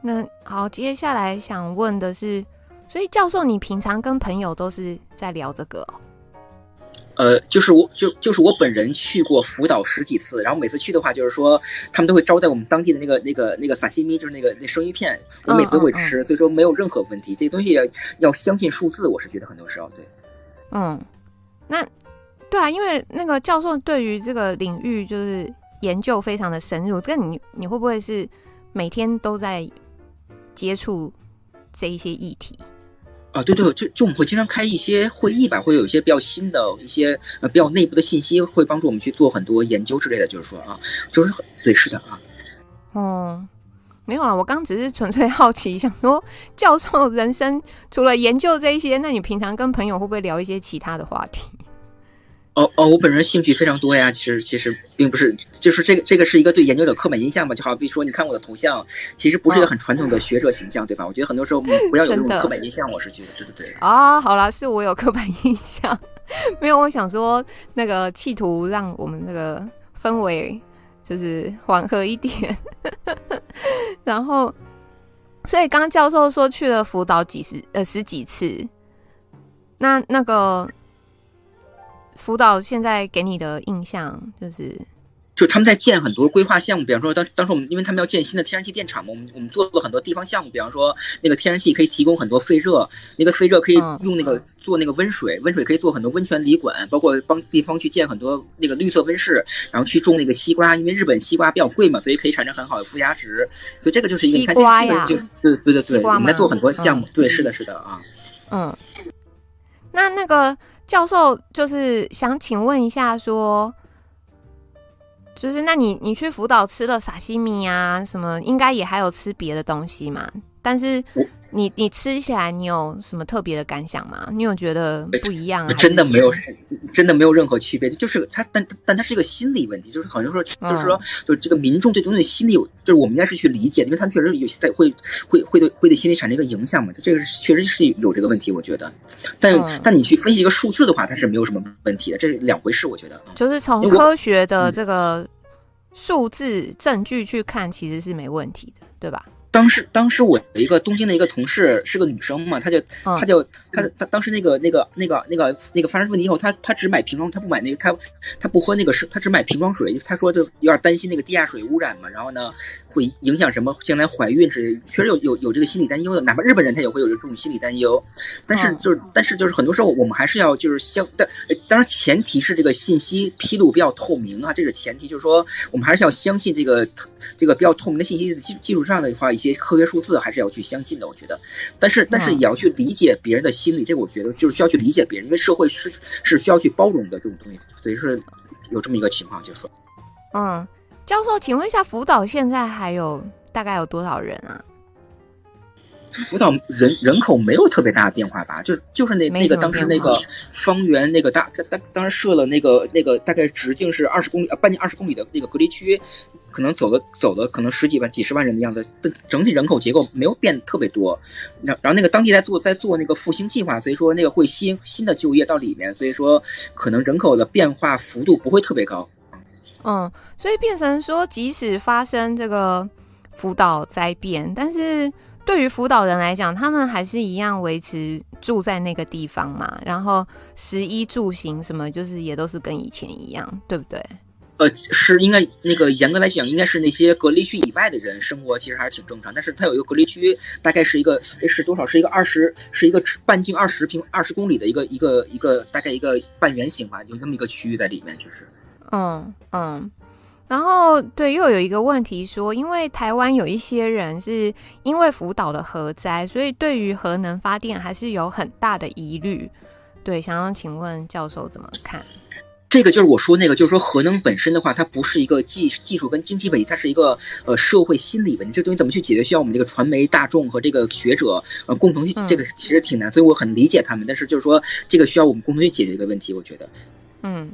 那好，接下来想问的是，所以教授，你平常跟朋友都是在聊这个哦？呃，就是我就就是我本人去过福岛十几次，然后每次去的话，就是说他们都会招待我们当地的那个那个那个萨西米，就是那个那生鱼片，我每次都会吃，所以说没有任何问题。这个东西要要相信数字，我是觉得很多时候对。嗯，那对啊，因为那个教授对于这个领域就是研究非常的深入，但你你会不会是每天都在接触这一些议题？啊，对对，就就我们会经常开一些会议吧，会有一些比较新的一些呃比较内部的信息，会帮助我们去做很多研究之类的。就是说啊，就是对，是的啊。哦，没有啊，我刚只是纯粹好奇，想说教授人生除了研究这一些，那你平常跟朋友会不会聊一些其他的话题？哦哦，我本人兴趣非常多呀。其实其实并不是，就是这个这个是一个对研究者刻板印象嘛。就好比说，你看我的头像，其实不是一个很传统的学者形象，哦、对吧？我觉得很多时候 不要有这种刻板印象，我是觉得，对对对。啊，好了，是我有刻板印象，没有。我想说，那个企图让我们那个氛围就是缓和一点。然后，所以刚刚教授说去了福岛几十呃十几次，那那个。福岛现在给你的印象就是，就他们在建很多规划项目，比方说当当时我们，因为他们要建新的天然气电厂嘛，我们我们做了很多地方项目，比方说那个天然气可以提供很多废热，那个废热可以用那个做那个温水，温水可以做很多温泉旅馆，包括帮地方去建很多那个绿色温室，然后去种那个西瓜，因为日本西瓜比较贵嘛，所以可以产生很好的附加值，所以这个就是一个西瓜呀，就对对对对，我们在做很多项目，对，是的，是的啊，嗯，那那个。教授就是想请问一下，说，就是那你你去福岛吃了沙西米啊，什么应该也还有吃别的东西吗？但是你你吃起来，你有什么特别的感想吗？你有觉得不一样？真的没有，真的没有任何区别。就是它，但但它是一个心理问题，就是好像说，就是说，就是这个民众对东西的心理有，就是我们应该是去理解，因为他们确实有些在会会会对会对心理产生一个影响嘛。这个确实是有这个问题，我觉得。但但你去分析一个数字的话，它是没有什么问题的，这是两回事，我觉得。就是从科学的这个数字证据去看，其实是没问题的，对吧？当时，当时我有一个东京的一个同事是个女生嘛，她就，她就，她她当时那个那个那个那个那个发生问题以后，她她只买瓶装，她不买那个，她她不喝那个是，她只买瓶装水。她说就有点担心那个地下水污染嘛，然后呢会影响什么将来怀孕是，确实有有有这个心理担忧的。哪怕日本人他也会有这种心理担忧，但是就是但是就是很多时候我们还是要就是相，但当然前提是这个信息披露比较透明啊，这是前提，就是说我们还是要相信这个这个比较透明的信息的基基础上的话一些。科学数字还是要去相信的，我觉得，但是但是也要去理解别人的心理，这个我觉得就是需要去理解别人，因为社会是是需要去包容的这种东西，所以是有这么一个情况，就是说，嗯，教授，请问一下，福岛现在还有大概有多少人啊？福岛人人口没有特别大的变化吧？就就是那那个当时那个方圆那个大当当时设了那个那个大概直径是二十公里呃半径二十公里的那个隔离区。可能走了走了可能十几万、几十万人的样子，但整体人口结构没有变特别多。然然后那个当地在做在做那个复兴计划，所以说那个会吸新的就业到里面，所以说可能人口的变化幅度不会特别高。嗯，所以变成说，即使发生这个福岛灾变，但是对于辅导人来讲，他们还是一样维持住在那个地方嘛。然后食衣住行什么，就是也都是跟以前一样，对不对？呃，是应该那个严格来讲，应该是那些隔离区以外的人生活其实还是挺正常。但是它有一个隔离区，大概是一个是多少？是一个二十，是一个半径二十平二十公里的一个一个一个大概一个半圆形吧，有那么一个区域在里面，就是。嗯嗯。然后对，又有一个问题说，因为台湾有一些人是因为福岛的核灾，所以对于核能发电还是有很大的疑虑。对，想要请问教授怎么看？这个就是我说那个，就是说核能本身的话，它不是一个技技术跟经济问题，它是一个呃社会心理问题。这东西怎么去解决，需要我们这个传媒大众和这个学者呃共同去，这个其实挺难，所以我很理解他们。但是就是说，这个需要我们共同去解决一个问题，我觉得。嗯，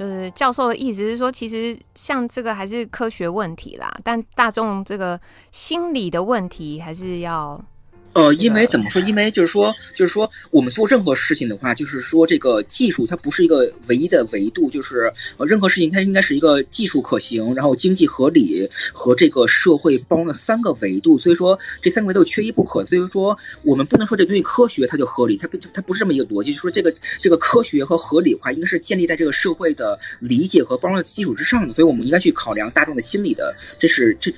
就是教授的意思是说，其实像这个还是科学问题啦，但大众这个心理的问题还是要。呃，因为怎么说？因为就是说，就是说，我们做任何事情的话，就是说，这个技术它不是一个唯一的维度，就是呃，任何事情它应该是一个技术可行，然后经济合理和这个社会包容的三个维度。所以说，这三个维度缺一不可。所以说，我们不能说这东西科学它就合理，它不它不是这么一个逻辑。就是说，这个这个科学和合理的话，应该是建立在这个社会的理解和包容的基础之上的。所以我们应该去考量大众的心理的，这是这。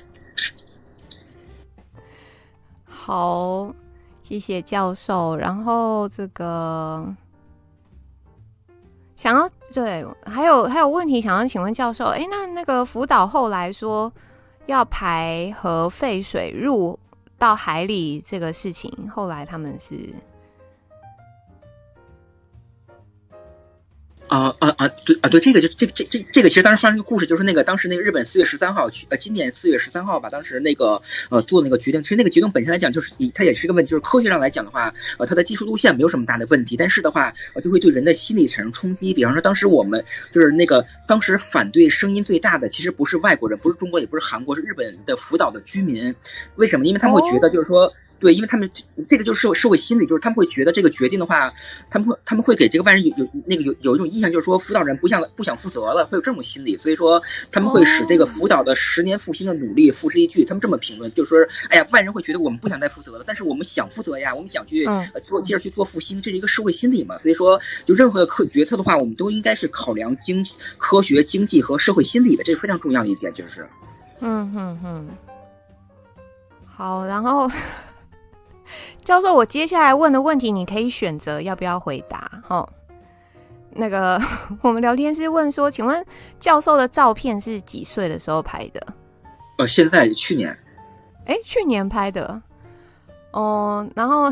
好，谢谢教授。然后这个想要对，还有还有问题想要请问教授。哎，那那个福岛后来说要排核废水入到海里这个事情，后来他们是？啊啊啊！对啊，对，这个就这这这这个其实当时发生一个故事，就是那个当时那个日本四月十三号去呃，今年四月十三号吧，当时那个呃做那个决定，其实那个决定本身来讲，就是以它也是个问题，就是科学上来讲的话，呃，它的技术路线没有什么大的问题，但是的话，呃，就会对人的心理产生冲击。比方说，当时我们就是那个当时反对声音最大的，其实不是外国人，不是中国，也不是韩国，是日本的福岛的居民。为什么？因为他们会觉得，就是说。对，因为他们这个就是社社会心理，就是他们会觉得这个决定的话，他们会他们会给这个外人有有那个有有一种印象，就是说辅导人不想不想负责了，会有这种心理，所以说他们会使这个辅导的十年复兴的努力付之一炬。他们这么评论，就是说，哎呀，外人会觉得我们不想再负责了，但是我们想负责呀，我们想去做接着去做复兴，这是一个社会心理嘛。所以说，就任何的科决策的话，我们都应该是考量经科学、经济和社会心理的，这是非常重要的一点，就是。嗯哼哼。好，然后。教授，我接下来问的问题，你可以选择要不要回答。哦，那个 我们聊天室问说，请问教授的照片是几岁的时候拍的？呃，现在去年。哎，去年拍的。哦，然后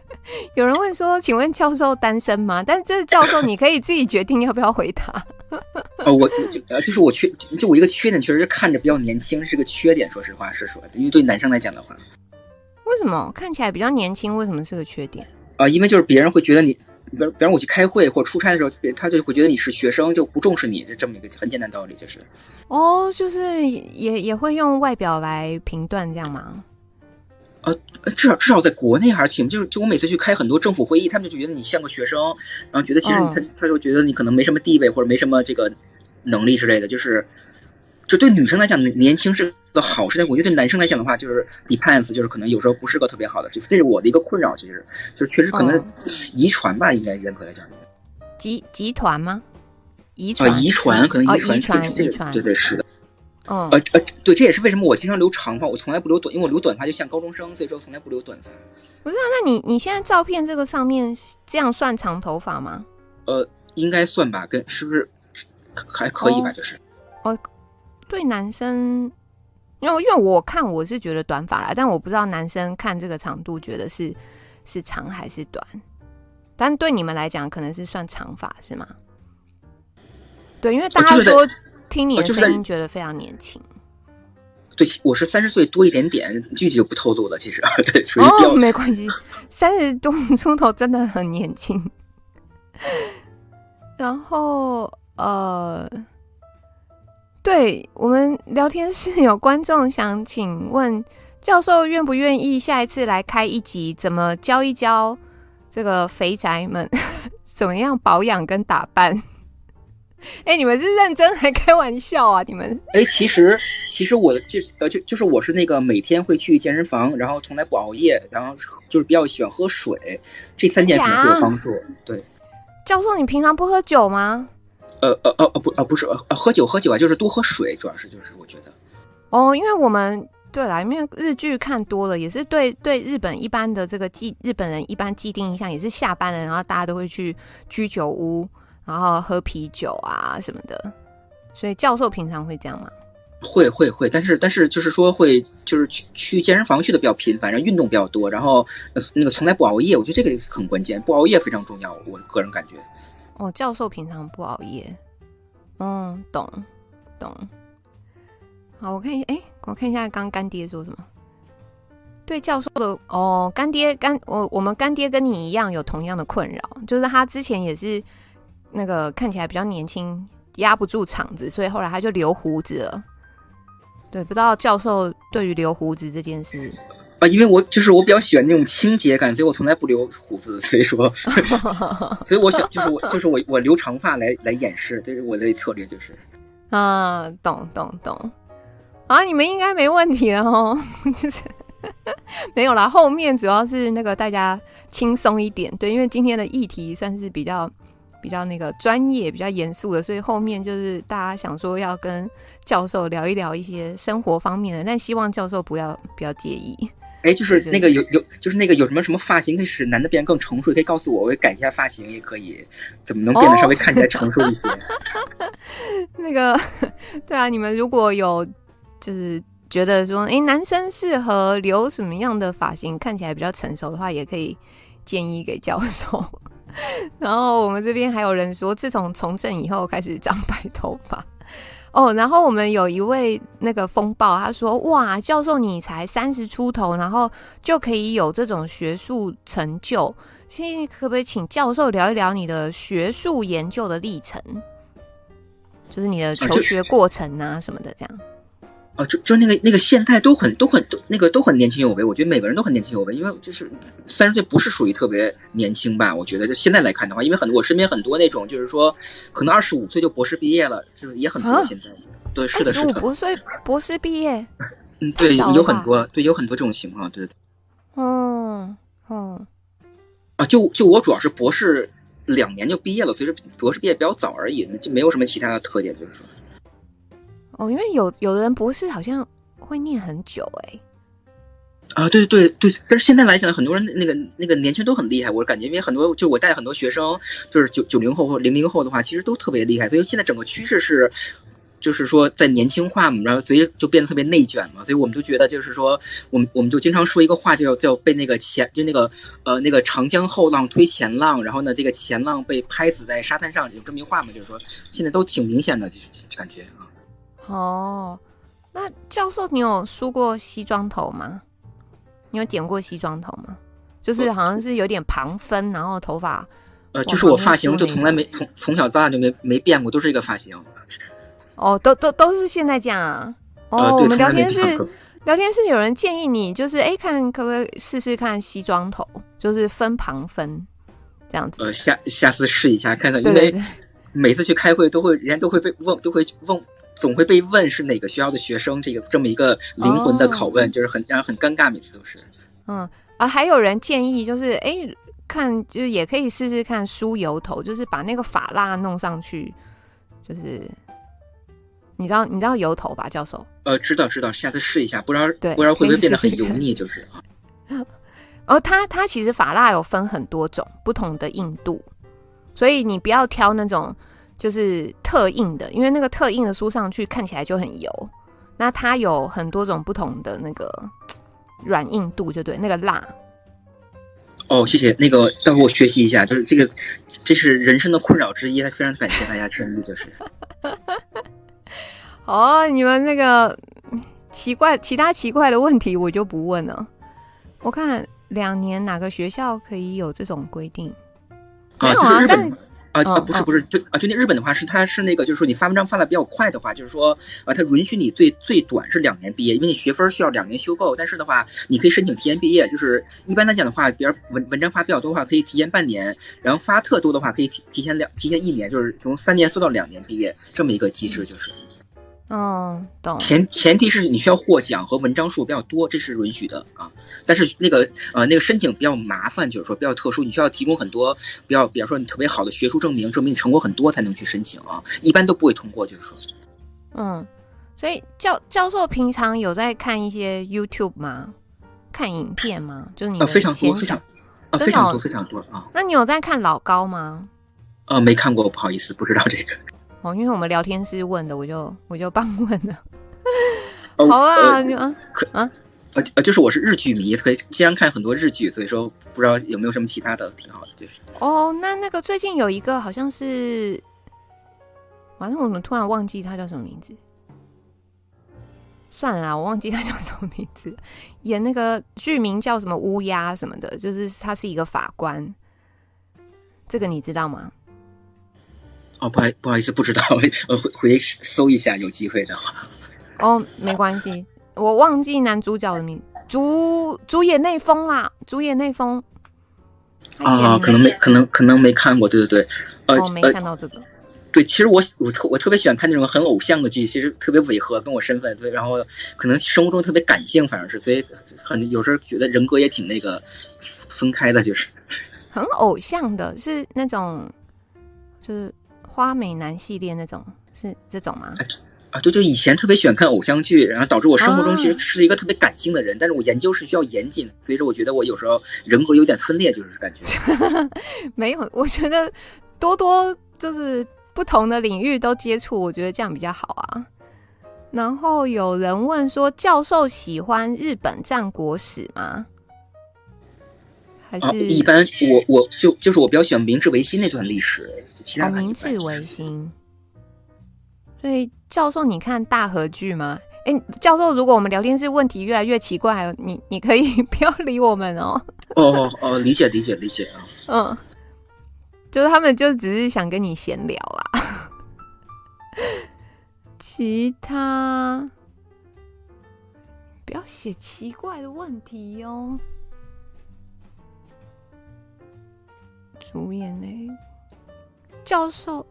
有人问说，请问教授单身吗？但这教授你可以自己决定要不要回答。呃，我就呃，就是我缺，就我一个缺点，确实是看着比较年轻，是个缺点。说实话，是说，因为对男生来讲的话。为什么看起来比较年轻？为什么是个缺点啊、呃？因为就是别人会觉得你，比比方我去开会或出差的时候，他就会觉得你是学生，就不重视你，就这么一个很简单道理，就是。哦，就是也也会用外表来评断这样吗？呃，至少至少在国内还是挺，就是就我每次去开很多政府会议，他们就觉得你像个学生，然后觉得其实他、哦、他就觉得你可能没什么地位或者没什么这个能力之类的，就是，就对女生来讲，年轻是个好事，但我觉得对男生来讲的话，就是 depends，就是可能有时候不是个特别好的，这这是我的一个困扰。其实，就是确实可能遗传吧，应该严格来讲。集集团吗？遗传？遗传可能遗传，遗传，遗传，对对是的。哦，呃呃，对，这也是为什么我经常留长发，我从来不留短，因为我留短发就像高中生，所以说从来不留短发。不是啊，那你你现在照片这个上面这样算长头发吗？呃，应该算吧，跟是不是还可以吧？就是哦，哦，对男生，因为因为我看我是觉得短发啦，但我不知道男生看这个长度觉得是是长还是短，但对你们来讲可能是算长发是吗？对，因为大家说。听你的声音，觉得非常年轻。对，我是三十岁多一点点，具体就不透露了。其实，对，哦，没关系，三十多出头真的很年轻。然后，呃，对我们聊天室有观众想请问教授，愿不愿意下一次来开一集，怎么教一教这个肥宅们 怎么样保养跟打扮？哎、欸，你们是认真还开玩笑啊？你们哎、欸，其实其实我就呃就就是我是那个每天会去健身房，然后从来不熬夜，然后就是比较喜欢喝水，这三点可能会有帮助。对，教授，你平常不喝酒吗？呃呃呃呃不呃不是呃喝酒喝酒啊，就是多喝水，主要是就是我觉得哦，因为我们对啦，因为日剧看多了，也是对对日本一般的这个既日本人一般既定印象，也是下班了，然后大家都会去居酒屋。然后喝啤酒啊什么的，所以教授平常会这样吗？会会会，但是但是就是说会就是去去健身房去的比较频繁，然后运动比较多，然后那个从来不熬夜，我觉得这个很关键，不熬夜非常重要，我个人感觉。哦，教授平常不熬夜，嗯，懂懂。好，我看一下，哎，我看一下刚干爹说什么。对教授的哦，干爹干我我们干爹跟你一样有同样的困扰，就是他之前也是。那个看起来比较年轻，压不住场子，所以后来他就留胡子了。对，不知道教授对于留胡子这件事啊，因为我就是我比较喜欢那种清洁感，所以我从来不留胡子，所以说，所以我选就是我就是我我留长发来来掩饰，这是我的策略，就是啊，懂懂懂，啊，你们应该没问题了哦，就是没有啦，后面主要是那个大家轻松一点，对，因为今天的议题算是比较。比较那个专业、比较严肃的，所以后面就是大家想说要跟教授聊一聊一些生活方面的，但希望教授不要不要介意。哎，就是那个有有，就是那个有什么什么发型可以使男的变得更成熟，可以告诉我，我也改一下发型也可以，怎么能变得稍微看起来成熟一些？哦、那个 对啊，你们如果有就是觉得说，哎，男生适合留什么样的发型看起来比较成熟的话，也可以建议给教授。然后我们这边还有人说，自从从政以后开始长白头发哦。然后我们有一位那个风暴，他说：“哇，教授你才三十出头，然后就可以有这种学术成就，现在可不可以请教授聊一聊你的学术研究的历程？就是你的求学过程啊什么的，这样。”啊，就就那个那个现在都很都很都那个都很年轻有为，我觉得每个人都很年轻有为，因为就是三十岁不是属于特别年轻吧？我觉得就现在来看的话，因为很多我身边很多那种就是说，可能二十五岁就博士毕业了，就是也很多现在。对，是的，是的。二十五岁博士毕业？嗯，对，有很多，对，有很多这种情况，对。嗯嗯。啊，就就我主要是博士两年就毕业了，所以说博士毕业比较早而已，就没有什么其他的特点，就是说。哦，因为有有的人博士好像会念很久哎、啊，对对对，但是现在来讲，很多人那个那个年轻都很厉害，我感觉，因为很多就我带很多学生，就是九九零后或零零后的话，其实都特别厉害，所以现在整个趋势是，就是说在年轻化嘛，然后所以就变得特别内卷嘛，所以我们就觉得就是说，我们我们就经常说一个话，叫叫被那个前就那个呃那个长江后浪推前浪，然后呢这个前浪被拍死在沙滩上，有这么一句话嘛，就是说现在都挺明显的，就是感觉。哦，那教授，你有梳过西装头吗？你有剪过西装头吗？就是好像是有点旁分，然后头发……呃，就是我发型就从来没从从小到大就没没变过，都是一个发型。哦，都都都是现在这样啊？哦，呃、我们聊天室聊天室有人建议你，就是哎，看可不可以试试看西装头，就是分旁分这样子。呃，下下次试一下看看，因为每次去开会都会，人家都会被问，都会问。总会被问是哪个学校的学生，这个这么一个灵魂的拷问，哦、就是很让人很尴尬，每次都是。嗯啊，还有人建议就是，哎，看就是也可以试试看梳油头，就是把那个发蜡弄上去，就是你知道你知道油头吧，教授？呃，知道知道，下次试一下，不知道对不知道会不会变得很油腻，就是啊。哦，它它其实发蜡有分很多种不同的硬度，所以你不要挑那种就是特硬的，因为那个特硬的梳上去看起来就很油。那它有很多种不同的那个 软硬度，就对那个蜡。哦，谢谢，那个待会我学习一下，就是这个这是人生的困扰之一，非常感谢大家真的，就是。哦，你们那个 奇怪其他奇怪的问题我就不问了，我看。两年哪个学校可以有这种规定？啊，就是日本啊啊，不是不是，就啊，就那日本的话是，它是那个，就是说你发文章发的比较快的话，就是说啊，它允许你最最短是两年毕业，因为你学分需要两年修够。但是的话，你可以申请提前毕业，就是一般来讲的话，比如文文章发比较多的话，可以提前半年，然后发特多的话，可以提提前两提前一年，就是从三年做到两年毕业，这么一个机制就是。嗯，懂。前前提是你需要获奖和文章数比较多，这是允许的啊。但是那个呃那个申请比较麻烦，就是说比较特殊，你需要提供很多比较比方说你特别好的学术证明，证明你成果很多才能去申请啊。一般都不会通过，就是说。嗯，所以教教授平常有在看一些 YouTube 吗？看影片吗？就是你啊非常多非常啊非常多非常多啊。那你有在看老高吗？啊，没看过，不好意思，不知道这个。哦，因为我们聊天室问的，我就我就帮问了。好啊，呃、啊可啊呃就是我是日剧迷，可以经常看很多日剧，所以说不知道有没有什么其他的挺好的，就是。哦，那那个最近有一个好像是，反正我们突然忘记他叫什么名字。算了啦，我忘记他叫什么名字。演那个剧名叫什么乌鸦什么的，就是他是一个法官。这个你知道吗？哦，不好不好意思，不知道，我回回搜一下，有机会的话。哦，没关系，我忘记男主角的名，主主演内丰啦，主演内丰。啊，可能没，可能可能没看过，对对对。呃、哦，没看到这个。呃、对，其实我我特我特别喜欢看那种很偶像的剧，其实特别违和，跟我身份，所以然后可能生活中特别感性，反正是，所以很有时候觉得人格也挺那个分开的，就是。很偶像的，是那种，就是。花美男系列那种是这种吗？啊，对，就以前特别喜欢看偶像剧，然后导致我生活中其实是一个特别感性的人，啊、但是我研究是需要严谨，所以说我觉得我有时候人格有点分裂，就是感觉。没有，我觉得多多就是不同的领域都接触，我觉得这样比较好啊。然后有人问说，教授喜欢日本战国史吗？还是、啊、一般我？我我就就是我比较喜欢明治维新那段历史。哦，明治维新。所以教授，你看大合剧吗？哎、欸，教授，如果我们聊天室问题越来越奇怪，你你可以 不要理我们哦。哦哦哦，理解理解理解啊。嗯，就是他们就只是想跟你闲聊啊。其他不要写奇怪的问题哦。主演呢？教授，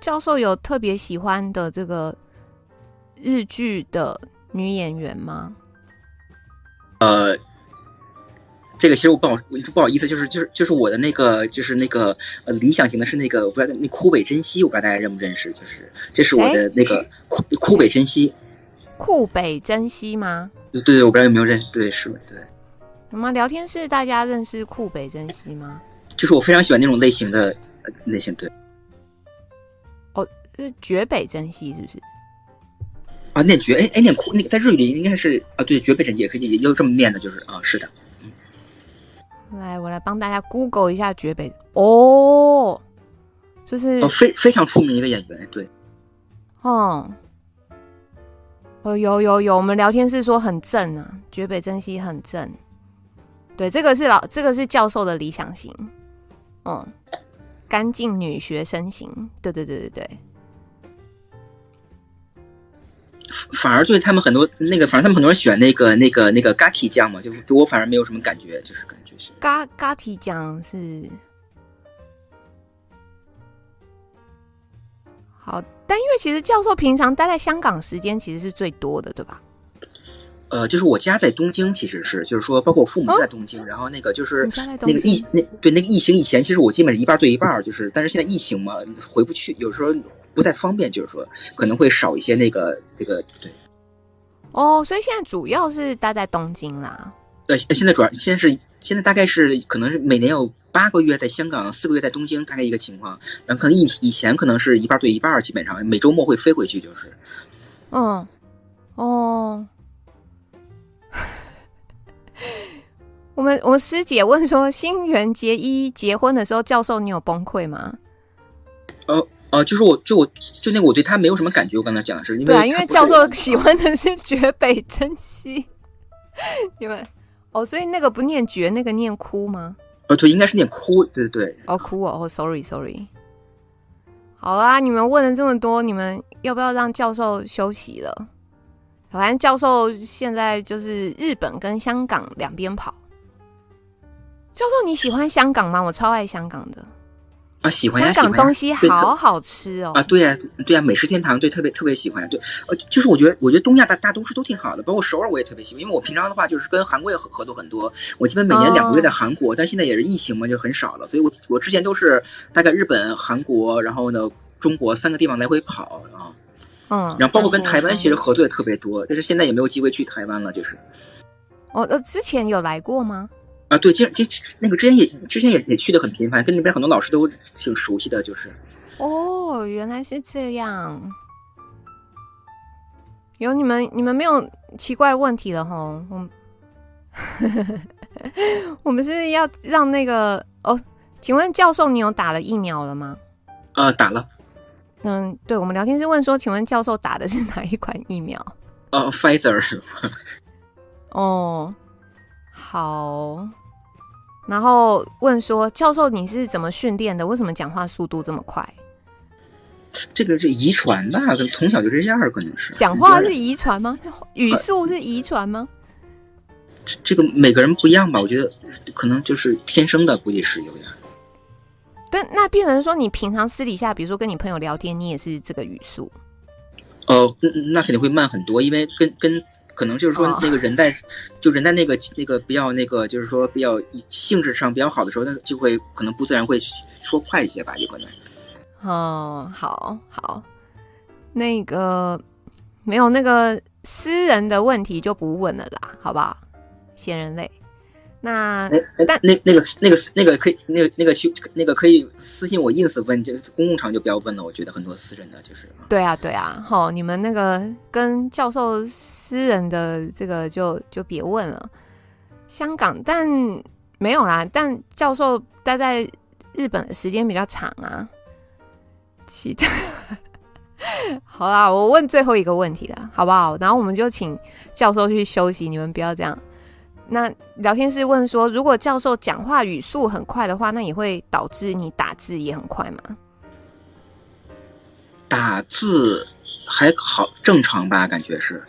教授有特别喜欢的这个日剧的女演员吗？呃，这个其实我不好，不好意思，就是就是就是我的那个就是那个呃理想型的是那个我不知道那枯北真希，我不知道大家认不认识，就是这是我的那个 枯枯北真希。堀北真希吗？对对，我不知道有没有认识，对是对。我们聊天室大家认识堀北真希吗？就是我非常喜欢那种类型的类型，对。哦，是绝北真希是不是？啊，念绝哎哎，念哭那个在日语里应该是啊，对，绝北真希也可以也有这么念的，就是啊，是的。嗯、来，我来帮大家 Google 一下绝北哦，就是哦，非非常出名一个演员，对。哦，哦，有有有，我们聊天室说很正啊，绝北真希很正。对，这个是老，这个是教授的理想型。嗯，干净女学生型，对对对对对。反而对他们很多那个，反正他们很多人选那个那个那个 Gaki 酱嘛，就就我反而没有什么感觉，就是感觉是 Ga Gaki 酱是。好，但因为其实教授平常待在香港时间其实是最多的，对吧？呃，就是我家在东京，其实是就是说，包括我父母在东京，哦、然后那个就是那个疫那对那个疫情以前，其实我基本上一半对一半，就是但是现在疫情嘛，回不去，有时候不太方便，就是说可能会少一些那个这个对。哦，所以现在主要是待在东京啦。呃，现在主要现在是现在大概是可能是每年有八个月在香港，四个月在东京，大概一个情况。然后可能以以前可能是一半对一半，基本上每周末会飞回去，就是。嗯，哦。我们我们师姐问说，新垣结衣结婚的时候，教授你有崩溃吗？呃呃，就是我就我就那个我对他没有什么感觉。我刚才讲的是，因为对啊，因为教授喜欢的是绝北真希。你们哦，所以那个不念绝，那个念哭吗？哦，对，应该是念哭，对对对。哦，哭哦，哦，sorry sorry。好啦，你们问了这么多，你们要不要让教授休息了？反正教授现在就是日本跟香港两边跑。教授你喜欢香港吗？我超爱香港的。啊，喜欢呀！香港东西好好吃哦！啊，对呀，对呀，美食天堂，对，特别特别喜欢。对，呃，就是我觉得，我觉得东亚大大都市都挺好的，包括首尔我也特别喜欢，因为我平常的话就是跟韩国也合合作很多，我基本每年两个月在韩国，哦、但现在也是疫情嘛，就很少了，所以我我之前都是大概日本、韩国，然后呢中国三个地方来回跑啊。嗯，然后包括跟台湾其实合作也特别多，嗯、但是现在也没有机会去台湾了，就是。哦，呃，之前有来过吗？啊，对，其实其实那个之前也之前也也去的很频繁，跟那边很多老师都挺熟悉的，就是。哦，原来是这样。有你们你们没有奇怪问题了齁？我们 我们是不是要让那个哦？请问教授，你有打了疫苗了吗？呃，打了。嗯，对，我们聊天是问说，请问教授打的是哪一款疫苗？呃，Pfizer 是吗？哦。好，然后问说，教授你是怎么训练的？为什么讲话速度这么快？这个是遗传吧？从小就这样，可能是。讲话是遗传吗？语速是遗传吗？这这个每个人不一样吧？我觉得可能就是天生的，估计是有点。但那变成说，你平常私底下，比如说跟你朋友聊天，你也是这个语速？呃，那肯定会慢很多，因为跟跟。可能就是说，那个人在，就人在那个那个比较那个，就是说比较性质上比较好的时候，那就会可能不自然会说快一些吧，有可能。哦，好好，那个没有那个私人的问题就不问了啦，好不好？闲人类。那但那那个那个那个可以那个那个去那个可以私信我 ins 问，就公共场就不要问了。我觉得很多私人的就是。对啊对啊，好，你们那个跟教授私人的这个就就别问了。香港，但没有啦，但教授待在日本的时间比较长啊。其他，好啦，我问最后一个问题了，好不好？然后我们就请教授去休息，你们不要这样。那聊天室问说，如果教授讲话语速很快的话，那也会导致你打字也很快吗？打字还好，正常吧？感觉是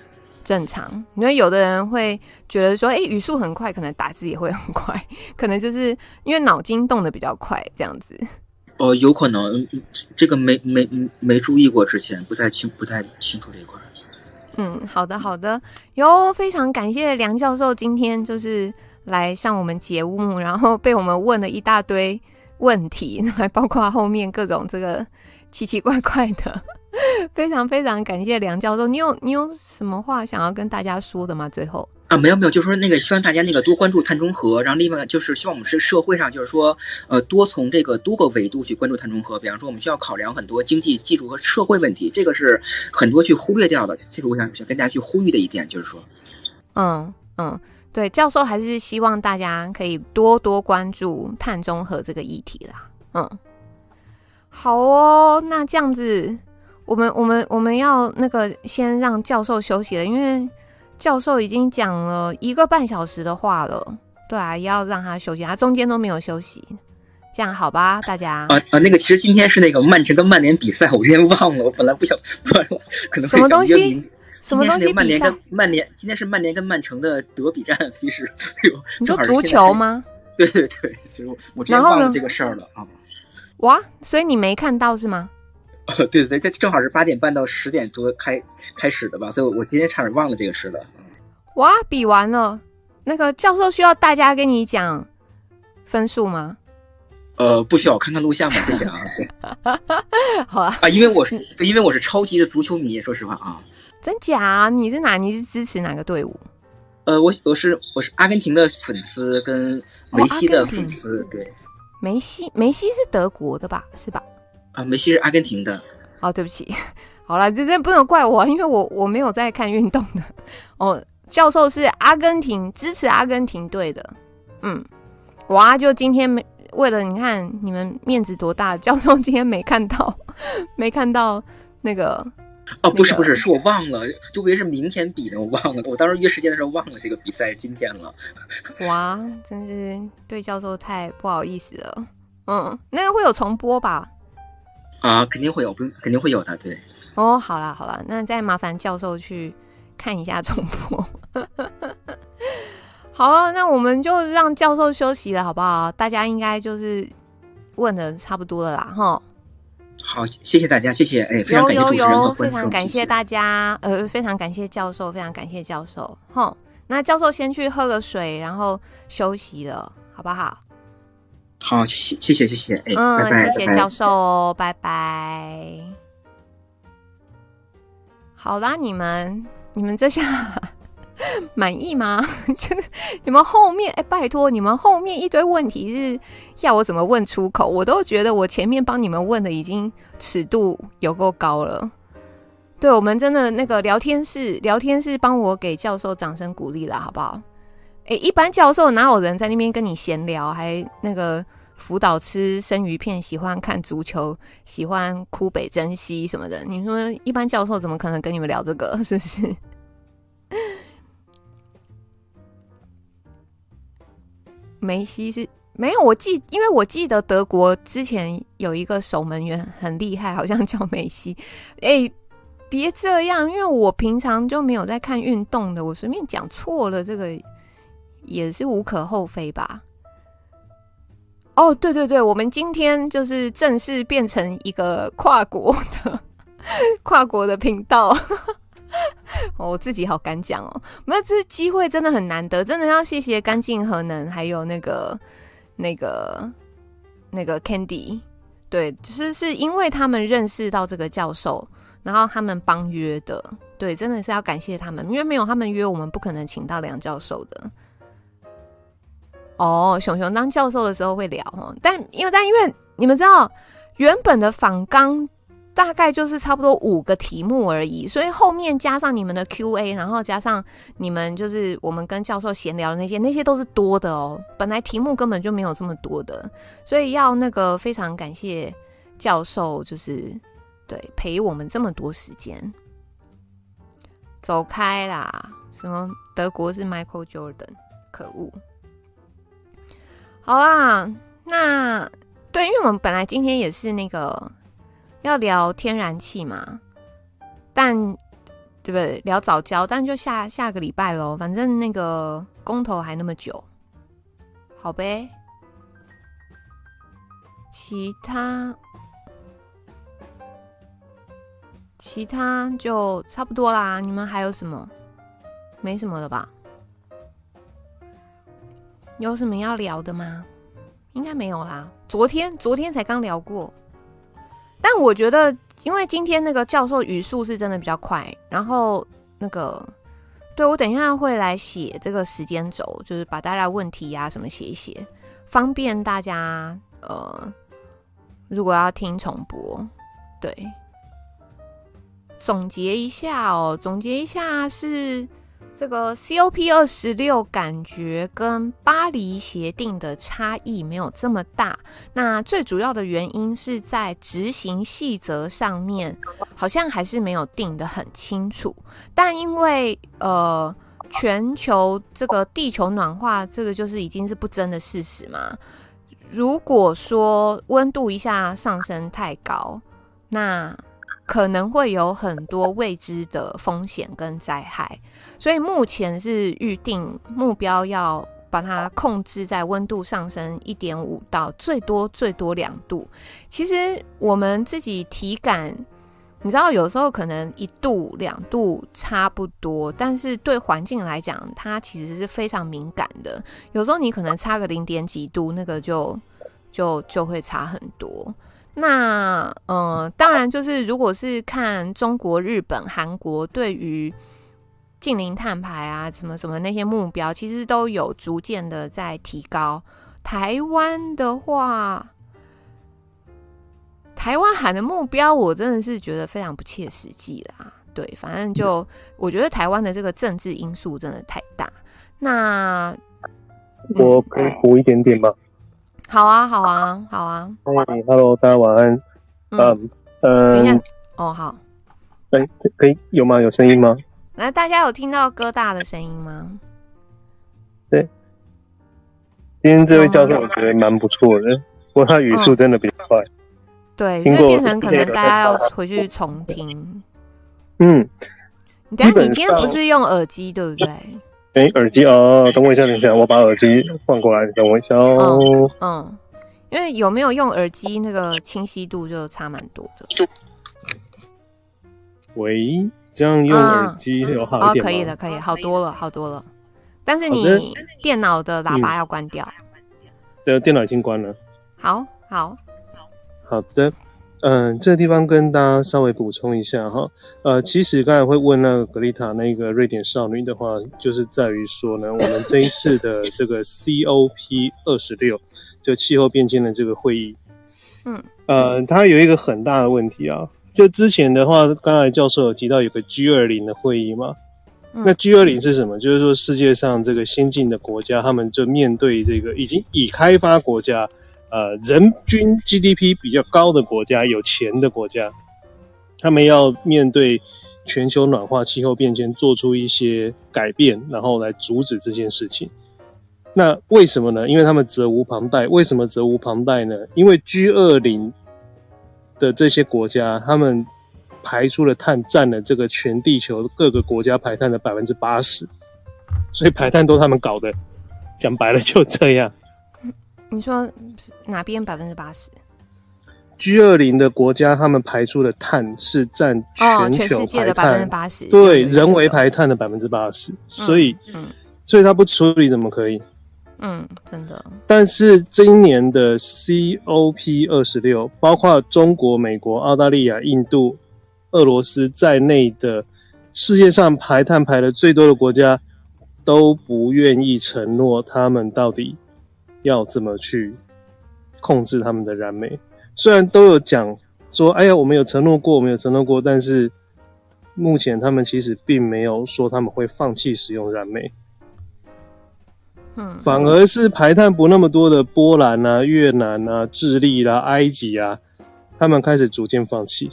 正常。因为有的人会觉得说，哎、欸，语速很快，可能打字也会很快，可能就是因为脑筋动的比较快，这样子。哦，有可能，这个没没没注意过，之前不太清不太清楚这一块。嗯，好的好的，哟，非常感谢梁教授今天就是来上我们节目，然后被我们问了一大堆问题，还包括后面各种这个奇奇怪怪的，非常非常感谢梁教授。你有你有什么话想要跟大家说的吗？最后？啊，没有没有，就是说那个希望大家那个多关注碳中和，然后另外就是希望我们是社会上就是说，呃，多从这个多个维度去关注碳中和。比方说，我们需要考量很多经济、技术和社会问题，这个是很多去忽略掉的。这是我想想跟大家去呼吁的一点，就是说，嗯嗯，对，教授还是希望大家可以多多关注碳中和这个议题啦。嗯，好哦，那这样子，我们我们我们要那个先让教授休息了，因为。教授已经讲了一个半小时的话了，对啊，要让他休息，他中间都没有休息，这样好吧，大家。啊啊，那个其实今天是那个曼城跟曼联比赛，我之前忘了，我本来不想问了，可能什么东西？什么东西？曼联跟曼联，今天是曼联跟曼城的德比战，其实，哎呦，你说足球吗？对对对，所以我我真忘了这个事儿了啊。哇，所以你没看到是吗？对 对对，这正好是八点半到十点多开开始的吧，所以我今天差点忘了这个事了。哇，比完了，那个教授需要大家跟你讲分数吗？呃，不需要，我看看录像吧，谢谢啊。对 好啊，啊，因为我是，因为我是超级的足球迷，说实话啊。真假？你是哪？你是支持哪个队伍？呃，我我是我是阿根廷的粉丝，跟梅西的粉丝。哦、对，梅西梅西是德国的吧？是吧？啊，梅西是阿根廷的。哦，对不起，好了，这这不能怪我，因为我我没有在看运动的。哦，教授是阿根廷支持阿根廷队的。嗯，哇，就今天没。为了你看你们面子多大，教授今天没看到，没看到那个哦，不是不是，是我忘了，就以为是明天比的，我忘了，我当时约时间的时候忘了这个比赛是今天了。哇，真是对教授太不好意思了。嗯，那个会有重播吧？啊，肯定会有，不用，肯定会有的，对。哦，好啦好啦，那再麻烦教授去看一下重播。好，那我们就让教授休息了，好不好？大家应该就是问的差不多了啦，哈。好，谢谢大家，谢谢，哎，非常感谢主持人和观众，有有有，非常感谢大家，呃，非常感谢教授，非常感谢教授，哈。那教授先去喝个水，然后休息了，好不好？好，谢谢谢谢谢谢，哎，嗯，拜拜，谢谢教授，拜拜。好啦，你们你们这下。满意吗？就你们后面哎、欸，拜托你们后面一堆问题是要我怎么问出口？我都觉得我前面帮你们问的已经尺度有够高了。对，我们真的那个聊天室，聊天室帮我给教授掌声鼓励了，好不好？哎、一般教授哪有人在那边跟你闲聊，还那个辅导吃生鱼片，喜欢看足球，喜欢哭北珍惜什么的？你说一般教授怎么可能跟你们聊这个？是不是？梅西是没有，我记，因为我记得德国之前有一个守门员很厉害，好像叫梅西。哎，别这样，因为我平常就没有在看运动的，我随便讲错了，这个也是无可厚非吧。哦，对对对，我们今天就是正式变成一个跨国的跨国的频道。我自己好敢讲哦，那这机会真的很难得，真的要谢谢干净核能，还有那个、那个、那个 Candy，对，就是是因为他们认识到这个教授，然后他们帮约的，对，真的是要感谢他们，因为没有他们约，我们不可能请到梁教授的。哦，熊熊当教授的时候会聊哦，但因为但因为你们知道原本的访纲。大概就是差不多五个题目而已，所以后面加上你们的 Q&A，然后加上你们就是我们跟教授闲聊的那些，那些都是多的哦。本来题目根本就没有这么多的，所以要那个非常感谢教授，就是对陪我们这么多时间。走开啦！什么德国是 Michael Jordan？可恶！好啦，那对，因为我们本来今天也是那个。要聊天然气嘛？但对不对？聊早教，但就下下个礼拜喽。反正那个公投还那么久，好呗。其他其他就差不多啦。你们还有什么？没什么了吧？有什么要聊的吗？应该没有啦。昨天昨天才刚聊过。但我觉得，因为今天那个教授语速是真的比较快，然后那个，对，我等一下会来写这个时间轴，就是把大家问题呀、什么写一写，方便大家呃，如果要听重播，对，总结一下哦，总结一下是。这个 COP 二十六感觉跟巴黎协定的差异没有这么大，那最主要的原因是在执行细则上面，好像还是没有定得很清楚。但因为呃，全球这个地球暖化，这个就是已经是不争的事实嘛。如果说温度一下上升太高，那可能会有很多未知的风险跟灾害，所以目前是预定目标要把它控制在温度上升一点五到最多最多两度。其实我们自己体感，你知道，有时候可能一度两度差不多，但是对环境来讲，它其实是非常敏感的。有时候你可能差个零点几度，那个就就就会差很多。那呃，当然就是如果是看中国、日本、韩国对于近零碳排啊，什么什么那些目标，其实都有逐渐的在提高。台湾的话，台湾喊的目标，我真的是觉得非常不切实际啦。对，反正就我觉得台湾的这个政治因素真的太大。那我可以补一点点吗？好啊，好啊，好啊。嗨，Hello，大家晚安。嗯嗯。等一下。哦，好。哎，可以有吗？有声音吗？那大家有听到哥大的声音吗？对。今天这位教授我觉得蛮不错的，不过他语速真的比较快。对，所以变成可能大家要回去重听。嗯。你等下，你今天不是用耳机对不对？哎，耳机哦，等我一下，等一下，我把耳机换过来，等我一下哦。嗯，嗯，因为有没有用耳机，那个清晰度就差蛮多的。喂，这样用耳机有好一点吗？哦，可以了，可以，好多了，好多了。但是你电脑的喇叭要关掉。对，电脑已经关了。好，好，好的。嗯，这个地方跟大家稍微补充一下哈，呃，其实刚才会问那个格丽塔那个瑞典少女的话，就是在于说呢，我们这一次的这个 COP 二十六，就气候变迁的这个会议，嗯，呃，它有一个很大的问题啊，就之前的话，刚才教授有提到有个 G 二零的会议嘛，那 G 二零是什么？就是说世界上这个先进的国家，他们就面对这个已经已开发国家。呃，人均 GDP 比较高的国家，有钱的国家，他们要面对全球暖化、气候变迁，做出一些改变，然后来阻止这件事情。那为什么呢？因为他们责无旁贷。为什么责无旁贷呢？因为 G20 的这些国家，他们排出的碳占了这个全地球各个国家排碳的百分之八十，所以排碳都他们搞的。讲白了就这样。你说哪边百分之八十？G 二零的国家，他们排出的碳是占全球排碳、哦、全世界的百分之八十，对，人为排碳的百分之八十。所以，嗯，所以他不处理怎么可以？嗯，真的。但是今年的 COP 二十六，包括中国、美国、澳大利亚、印度、俄罗斯在内的世界上排碳排的最多的国家，都不愿意承诺他们到底。要怎么去控制他们的燃煤？虽然都有讲说，哎呀，我们有承诺过，我们有承诺过，但是目前他们其实并没有说他们会放弃使用燃煤。嗯，反而是排碳不那么多的波兰啊、越南啊、智利啦、啊、埃及啊，他们开始逐渐放弃。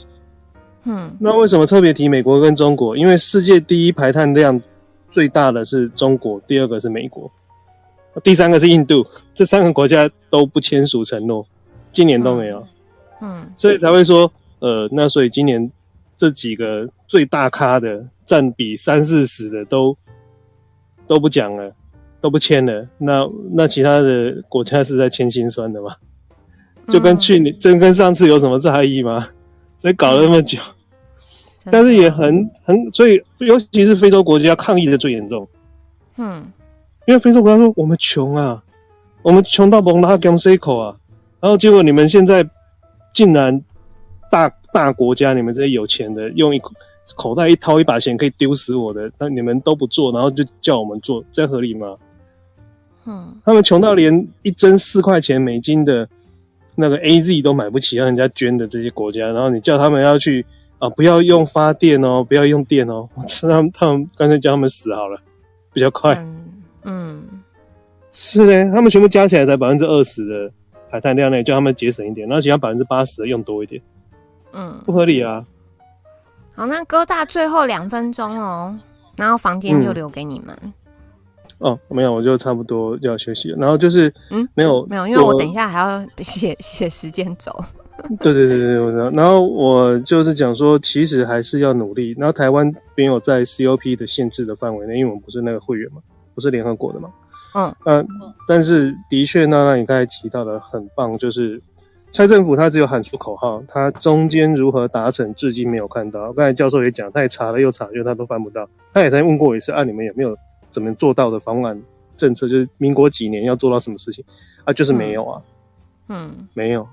嗯，那为什么特别提美国跟中国？因为世界第一排碳量最大的是中国，第二个是美国。第三个是印度，这三个国家都不签署承诺，今年都没有，嗯，嗯，所以才会说，呃，那所以今年这几个最大咖的占比三四十的都都不讲了，都不签了，那那其他的国家是在签心酸的吗？就跟去年，这、嗯、跟上次有什么差异吗？所以搞了那么久，嗯、但是也很很，所以尤其是非洲国家抗议的最严重，嗯。因为非洲国家说我们穷啊，我们穷到崩拉江塞口啊，然后结果你们现在竟然大大国家，你们这些有钱的用一口口袋一掏一把钱可以丢死我的，那你们都不做，然后就叫我们做，这合理吗？嗯，他们穷到连一针四块钱美金的那个 AZ 都买不起，让人家捐的这些国家，然后你叫他们要去啊，不要用发电哦，不要用电哦，他们他们干脆叫他们死好了，比较快。嗯嗯，是嘞，他们全部加起来才百分之二十的排碳量呢，叫他们节省一点，然后其他百分之八十的用多一点，嗯，不合理啊。好，那哥大最后两分钟哦，然后房间就留给你们。嗯、哦，没有，我就差不多要休息了。然后就是，嗯，没有，没有，因为我等一下还要写 写时间轴。对对对对，我知道。然后我就是讲说，其实还是要努力。然后台湾没有在 COP 的限制的范围内，因为我们不是那个会员嘛。不是联合国的嘛。嗯嗯、呃，但是的确，娜娜你刚才提到的很棒，就是蔡政府他只有喊出口号，他中间如何达成，至今没有看到。刚才教授也讲，他也查了又查，就他都翻不到。他也曾问过一次，啊，你们有没有怎么做到的方案政策？就是民国几年要做到什么事情啊？就是没有啊，嗯，没有。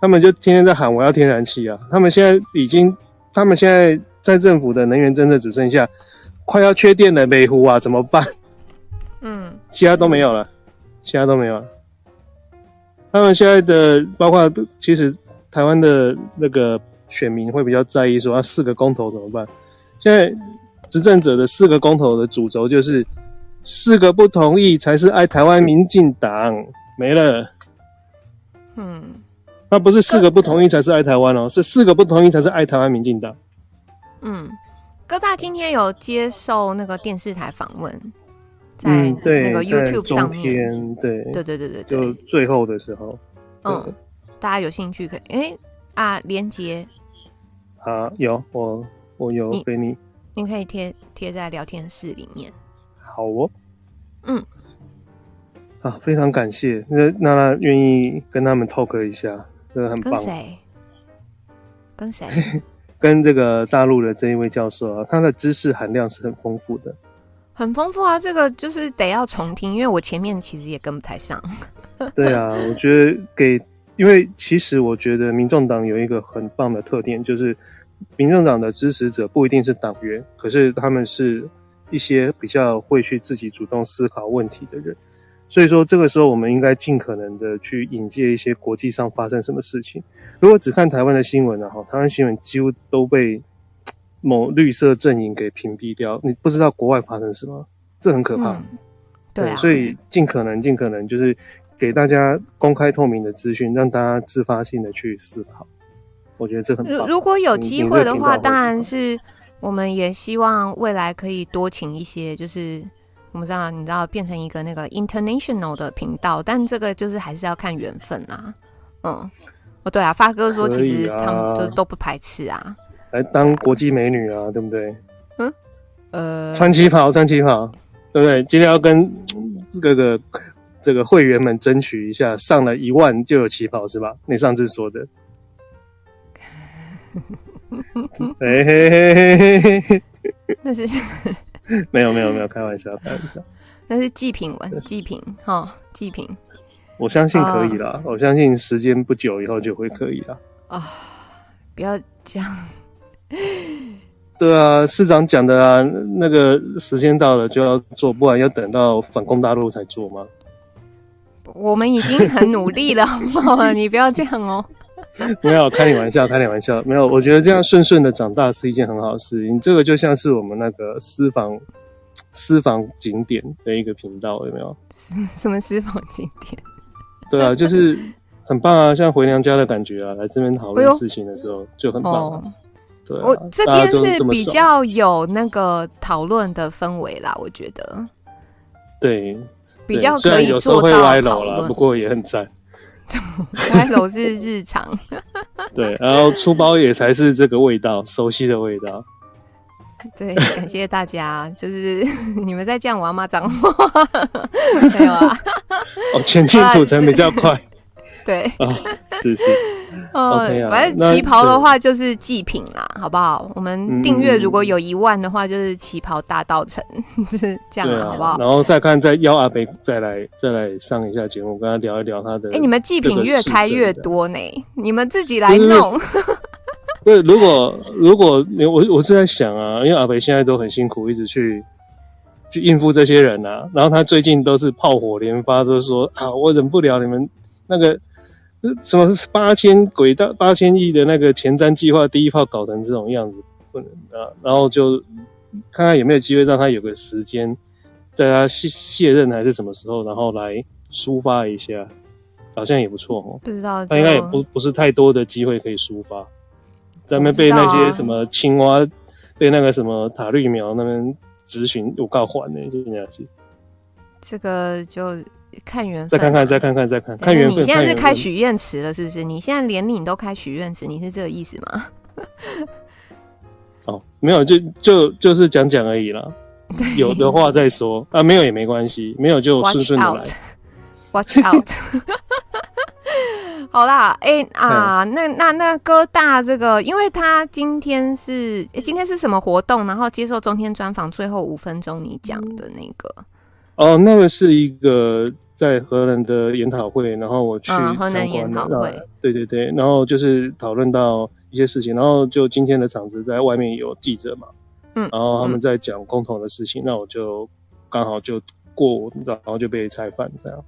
他们就天天在喊我要天然气啊！他们现在已经，他们现在在政府的能源政策只剩下快要缺电的北湖啊，怎么办？嗯，其他都没有了，其他都没有了。他们现在的包括其实台湾的那个选民会比较在意说，啊，四个公投怎么办？现在执政者的四个公投的主轴就是四个不同意才是爱台湾民进党没了。嗯。那不是四个不同意才是爱台湾哦，是四个不同意才是爱台湾民进党。嗯，哥大今天有接受那个电视台访问，在那个 YouTube 上面，嗯、对对对对对，就最后的时候，嗯，大家有兴趣可以，哎、欸、啊，连接啊，有我我有给你，你可以贴贴在聊天室里面。好哦，嗯。啊，非常感谢那娜娜愿意跟他们 talk 一下。真的很棒。跟谁？跟谁？跟这个大陆的这一位教授啊，他的知识含量是很丰富的，很丰富啊。这个就是得要重听，因为我前面其实也跟不太上。对啊，我觉得给，因为其实我觉得民众党有一个很棒的特点，就是民众党的支持者不一定是党员，可是他们是一些比较会去自己主动思考问题的人。所以说，这个时候我们应该尽可能的去引介一些国际上发生什么事情。如果只看台湾的新闻呢，哈，台湾新闻几乎都被某绿色阵营给屏蔽掉，你不知道国外发生什么，这很可怕。嗯、对、啊、对，所以尽可能尽可能就是给大家公开透明的资讯，让大家自发性的去思考。我觉得这很棒。如果有机会的话，当然是我们也希望未来可以多请一些，就是。我们知道，你知道变成一个那个 international 的频道，但这个就是还是要看缘分啦。嗯，哦，对啊，发哥说其实他们就都不排斥啊，来当国际美女啊，对不对？嗯，呃，穿旗袍，穿旗袍，对不对？今天要跟 这个这个会员们争取一下，上了一万就有旗袍是吧？你上次说的。嘿嘿嘿嘿嘿嘿，那是。没有没有没有，开玩笑开玩笑，那是祭品文祭品哈祭品，我相信可以啦，呃、我相信时间不久以后就会可以啦。啊、呃，不要这样。对啊，市长讲的啊，那个时间到了就要做，不然要等到反攻大陆才做吗？我们已经很努力了，好不好？你不要这样哦。没有开你玩笑，开你玩笑。没有，我觉得这样顺顺的长大是一件很好的事。你这个就像是我们那个私房私房景点的一个频道，有没有？什么什么私房景点？对啊，就是很棒啊，像回娘家的感觉啊。来这边讨论事情的时候就很棒对啊，我这边是比较有那个讨论的氛围啦，我觉得。对，比较可以做到歪楼啦，不过也很赞。歪楼是日常，对，然后出包也才是这个味道，熟悉的味道。对，感谢大家，就是你们在这样，我要骂脏话，没有啊？哦，前进土城比较快。对啊，是是，哦，反正旗袍的话就是祭品啦，好不好？我们订阅如果有一万的话，就是旗袍大稻埕，就是这样，好不好？然后再看，再邀阿北再来再来上一下节目，跟他聊一聊他的。哎，你们祭品越开越多呢，你们自己来弄。对，如果如果我我是在想啊，因为阿北现在都很辛苦，一直去去应付这些人啊，然后他最近都是炮火连发，都说啊，我忍不了你们那个。什么八千轨道八千亿的那个前瞻计划第一炮搞成这种样子，不能啊！然后就看看有没有机会让他有个时间，在他卸卸任还是什么时候，然后来抒发一下，好像也不错哦。不知道他应该也不不是太多的机会可以抒发，咱们被那些什么青蛙，被那个什么塔绿苗那边咨询有告还呢，就这样子。这个就。看缘分，再看看，再看看，再看看缘分。你现在是开许愿池了，是不是？你现在连你都开许愿池，你是这个意思吗？哦，没有，就就就是讲讲而已啦。有的话再说啊，没有也没关系，没有就顺顺的来。Watch out！好啦，哎、欸、啊，那那那哥大这个，因为他今天是、欸、今天是什么活动？然后接受中天专访最后五分钟你讲的那个。哦，那个是一个在荷兰的研讨会，然后我去荷兰研讨会，对对对，然后就是讨论到一些事情，然后就今天的场子在外面有记者嘛，嗯，然后他们在讲共同的事情，嗯、那我就刚好就过，然后就被采访这样。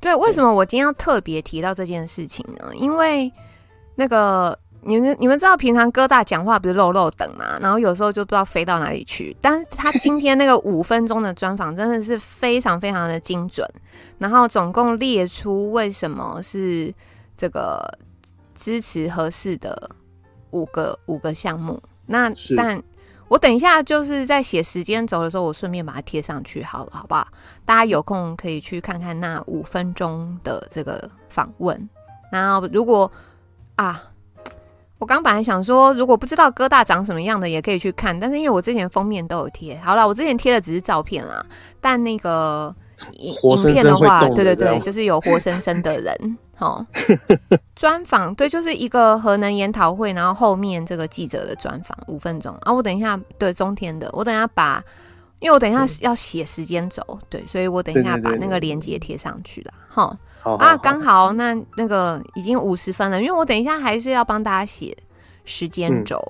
对，为什么我今天要特别提到这件事情呢？因为那个你们你们知道，平常哥大讲话不是漏漏等嘛，然后有时候就不知道飞到哪里去。但是他今天那个五分钟的专访真的是非常非常的精准，然后总共列出为什么是这个支持合适的五个五个项目。那但。我等一下就是在写时间轴的时候，我顺便把它贴上去好了，好不好？大家有空可以去看看那五分钟的这个访问。然后如果啊，我刚本来想说，如果不知道哥大长什么样的，也可以去看。但是因为我之前封面都有贴，好了，我之前贴的只是照片啦，但那个影影片的话，对对对，就是有活生生的人。好，专访对，就是一个核能研讨会，然后后面这个记者的专访五分钟啊。我等一下对中天的，我等一下把，因为我等一下要写时间轴，对，所以我等一下把那个链接贴上去了。哈，啊，刚好那那个已经五十分了，因为我等一下还是要帮大家写时间轴，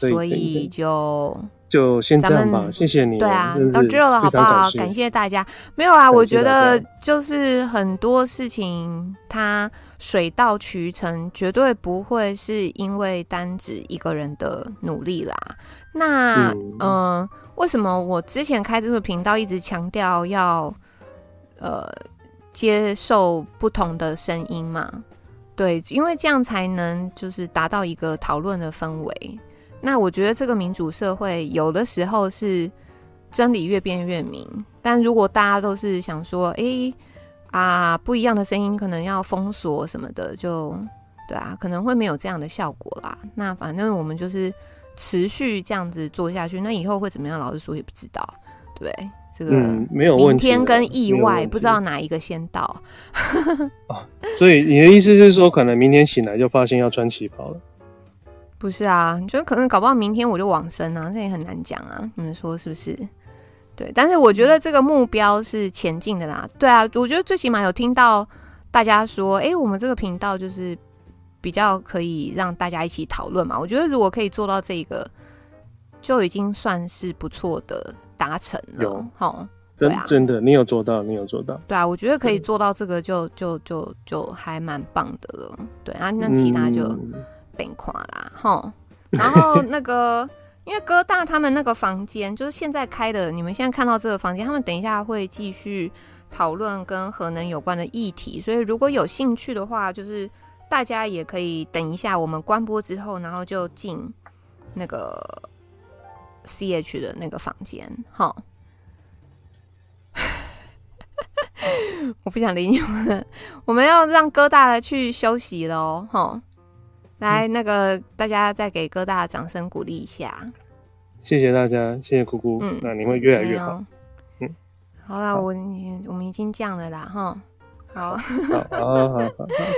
嗯，所以就。就先这样吧，谢谢你。对啊，到这了，好不好？感谢大家。没有啊，我觉得就是很多事情它水到渠成，绝对不会是因为单指一个人的努力啦。那嗯、呃，为什么我之前开这个频道一直强调要呃接受不同的声音嘛？对，因为这样才能就是达到一个讨论的氛围。那我觉得这个民主社会有的时候是真理越辩越明，但如果大家都是想说，哎、啊，不一样的声音可能要封锁什么的，就对啊，可能会没有这样的效果啦。那反正我们就是持续这样子做下去，那以后会怎么样？老实说也不知道，对，这个没有问题。明天跟意外不知道哪一个先到。啊，所以你的意思是说，可能明天醒来就发现要穿旗袍了？不是啊，你觉得可能搞不好明天我就往生啊，这也很难讲啊。你们说是不是？对，但是我觉得这个目标是前进的啦。对啊，我觉得最起码有听到大家说，哎、欸，我们这个频道就是比较可以让大家一起讨论嘛。我觉得如果可以做到这个，就已经算是不错的达成了。好，真、啊、真的，你有做到，你有做到。对啊，我觉得可以做到这个就，就就就就还蛮棒的了。对啊，那其他就。嗯变垮啦，齁，然后那个，因为哥大他们那个房间就是现在开的，你们现在看到这个房间，他们等一下会继续讨论跟核能有关的议题，所以如果有兴趣的话，就是大家也可以等一下我们关播之后，然后就进那个 CH 的那个房间，哈。我不想理你们，我们要让哥大的去休息喽，哈。来，那个大家再给哥大掌声鼓励一下。谢谢大家，谢谢姑姑。嗯，那你会越来越好。嗯，好了，我我们已经降了啦，哈。好，好，好，好，好，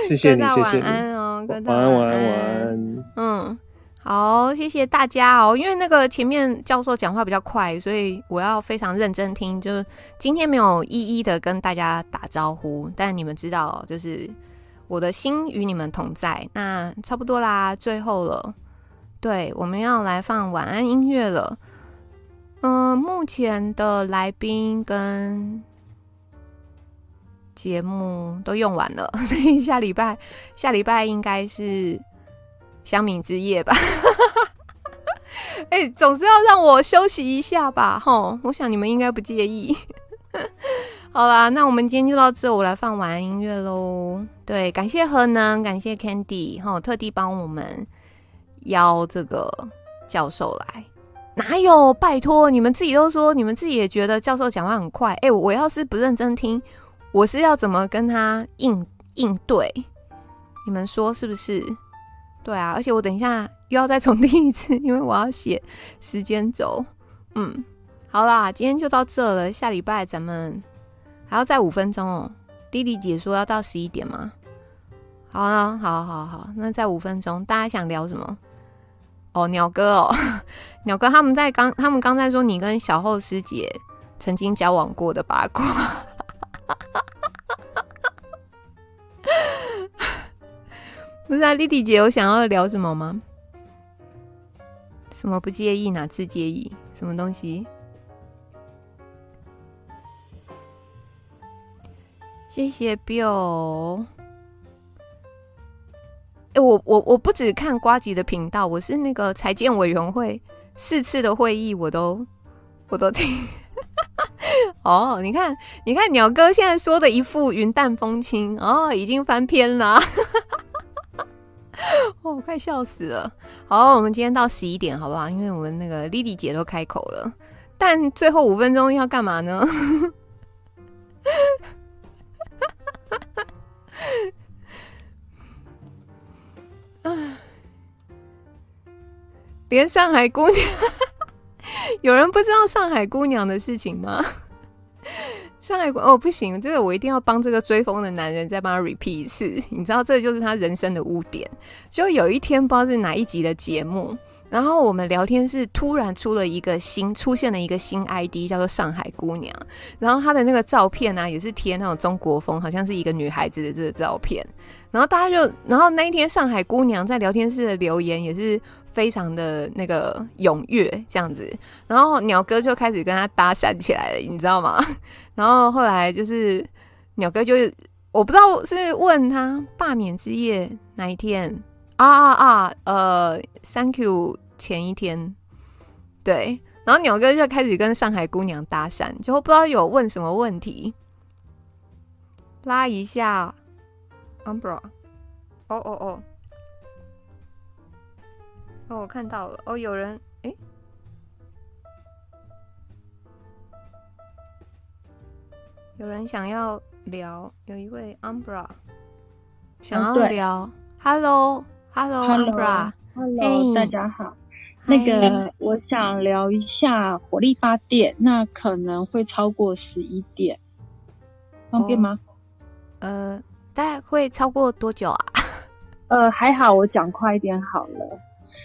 谢谢你，谢谢你。晚安哦，哥大晚安，晚安，晚安。嗯，好，谢谢大家哦。因为那个前面教授讲话比较快，所以我要非常认真听。就是今天没有一一的跟大家打招呼，但你们知道，就是。我的心与你们同在，那差不多啦，最后了，对，我们要来放晚安音乐了。嗯、目前的来宾跟节目都用完了，所以下礼拜下礼拜应该是乡民之夜吧？哎、欸，总是要让我休息一下吧？吼，我想你们应该不介意。好啦，那我们今天就到这，我来放晚安音乐喽。对，感谢核能，感谢 Candy，哈，特地帮我们邀这个教授来。哪有？拜托，你们自己都说，你们自己也觉得教授讲话很快。哎、我要是不认真听，我是要怎么跟他应应对？你们说是不是？对啊，而且我等一下又要再重听一次，因为我要写时间轴。嗯。好啦，今天就到这了。下礼拜咱们还要再五分钟哦。弟弟姐说要到十一点吗？好啊，好好好，那再五分钟，大家想聊什么？哦，鸟哥哦，鸟哥他们在刚，他们刚在说你跟小后师姐曾经交往过的八卦。不是啊，莉莉姐有想要聊什么吗？什么不介意？哪次介意？什么东西？谢谢 Bill。哎、我我我不只看瓜吉的频道，我是那个财建委员会四次的会议，我都我都听。哦，你看，你看，鸟哥现在说的一副云淡风轻，哦，已经翻篇了。哦，快笑死了。好，我们今天到十一点，好不好？因为我们那个莉莉姐都开口了，但最后五分钟要干嘛呢？连上海姑娘，有人不知道上海姑娘的事情吗？上海哦，不行，这个我一定要帮这个追风的男人再帮他 repeat 一次。你知道，这就是他人生的污点。就有一天，不知道是哪一集的节目。然后我们聊天室突然出了一个新，出现了一个新 ID，叫做上海姑娘。然后她的那个照片呢、也是贴那种中国风，好像是一个女孩子的这个照片。然后大家就，然后那一天上海姑娘在聊天室的留言也是非常的那个踊跃，这样子。然后鸟哥就开始跟他搭讪起来了，你知道吗？然后后来就是鸟哥就是，我不知道是问他罢免之夜哪一天啊啊啊，呃，Thank you。前一天，对，然后鸟哥就开始跟上海姑娘搭讪，就不知道有问什么问题，拉一下，Umbra，哦哦哦，哦，我看到了，哦，有人，诶，有人想要聊，有一位 Umbra 想要聊，Hello，Hello，Umbra，Hello，大家好。那个，我想聊一下火力发电，那可能会超过十一点，方便吗？哦、呃，大概会超过多久啊？呃，还好，我讲快一点好了。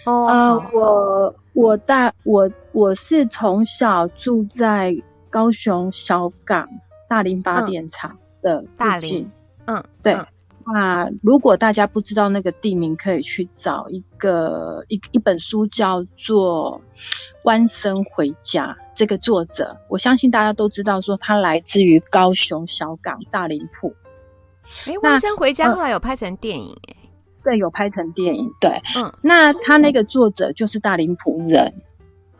哦，呃，我我大我我是从小住在高雄小港大林发电厂的附近，嗯，嗯对。嗯那如果大家不知道那个地名，可以去找一个一一本书，叫做《弯生回家》。这个作者，我相信大家都知道，说他来自于高雄小港大林埔。哎，《弯生回家》后来有拍成电影，哎、呃，对，有拍成电影，对，嗯，那他那个作者就是大林埔人。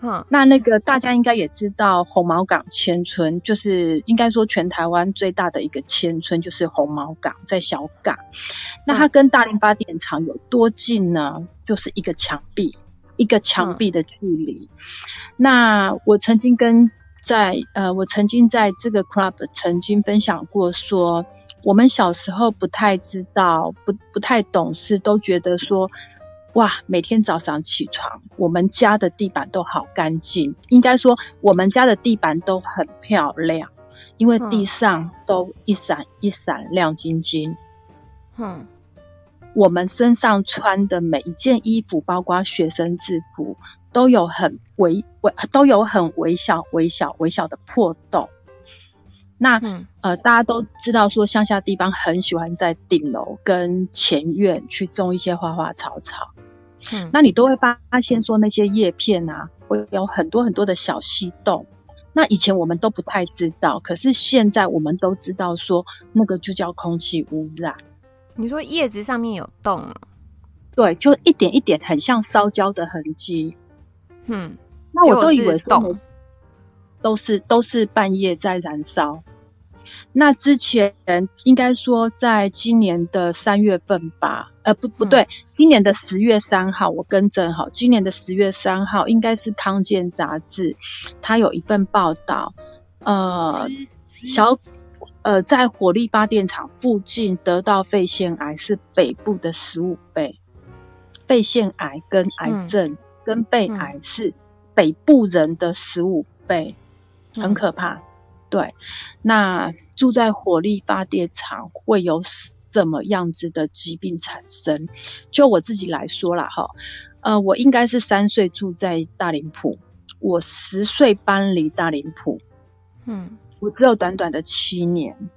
嗯，那那个大家应该也知道，红毛港千村就是应该说全台湾最大的一个千村，就是红毛港在小港。那它跟大林发电厂有多近呢？就是一个墙壁，一个墙壁的距离。嗯。那我曾经跟在呃，我曾经在这个 club 曾经分享过说，我们小时候不太知道，不不太懂事，都觉得说。哇，每天早上起床，我们家的地板都好干净。应该说，我们家的地板都很漂亮，因为地上都一闪一闪亮晶晶。嗯，我们身上穿的每一件衣服，包括学生制服，都有很微微，都有很微小、微小、微小的破洞。那、嗯、呃，大家都知道说，乡下地方很喜欢在顶楼跟前院去种一些花花草草。嗯，那你都会发现说，那些叶片啊，会有很多很多的小细洞。那以前我们都不太知道，可是现在我们都知道说，那个就叫空气污染。你说叶子上面有洞？对，就一点一点，很像烧焦的痕迹。嗯，那我都以为洞都是都是半夜在燃烧。那之前应该说，在今年的三月份吧，呃，不不对，今年的十月三号，我更正好，今年的十月三号应该是康健杂志，它有一份报道，呃，小呃在火力发电厂附近得到肺腺癌是北部的十五倍，肺腺癌跟癌症跟肺癌是北部人的十五倍。很可怕。嗯、对，那住在火力发电厂会有什么样子的疾病产生？就我自己来说啦，哈，呃，我应该是三岁住在大林埔，我十岁搬离大林埔，嗯，我只有短短的七年，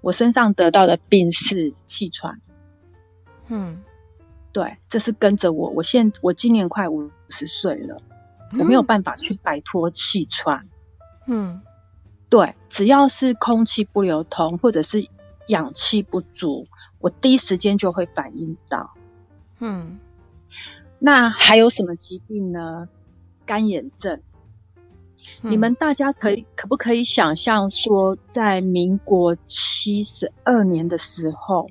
我身上得到的病是气喘，嗯。对，这是跟着我。我现我今年快五十岁了，嗯、我没有办法去摆脱气喘。嗯，对，只要是空气不流通或者是氧气不足，我第一时间就会反应到。嗯，那还有什么疾病呢？干眼症。嗯、你们大家可以可不可以想象说，在民国七十二年的时候，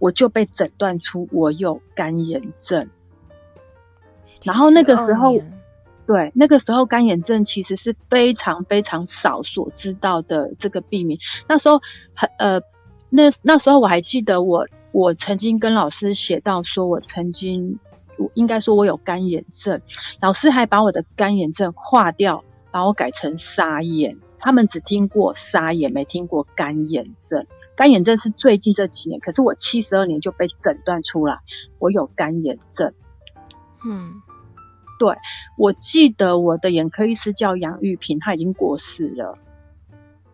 我就被诊断出我有干眼症，然后那个时候，对，那个时候干眼症其实是非常非常少所知道的这个病名。那时候很呃，那那时候我还记得我我曾经跟老师写到说，我曾经我应该说我有干眼症，老师还把我的干眼症划掉，把我改成沙眼。他们只听过沙眼，没听过干眼症。干眼症是最近这几年，可是我七十二年就被诊断出来，我有干眼症。嗯，对，我记得我的眼科医师叫杨玉平，他已经过世了，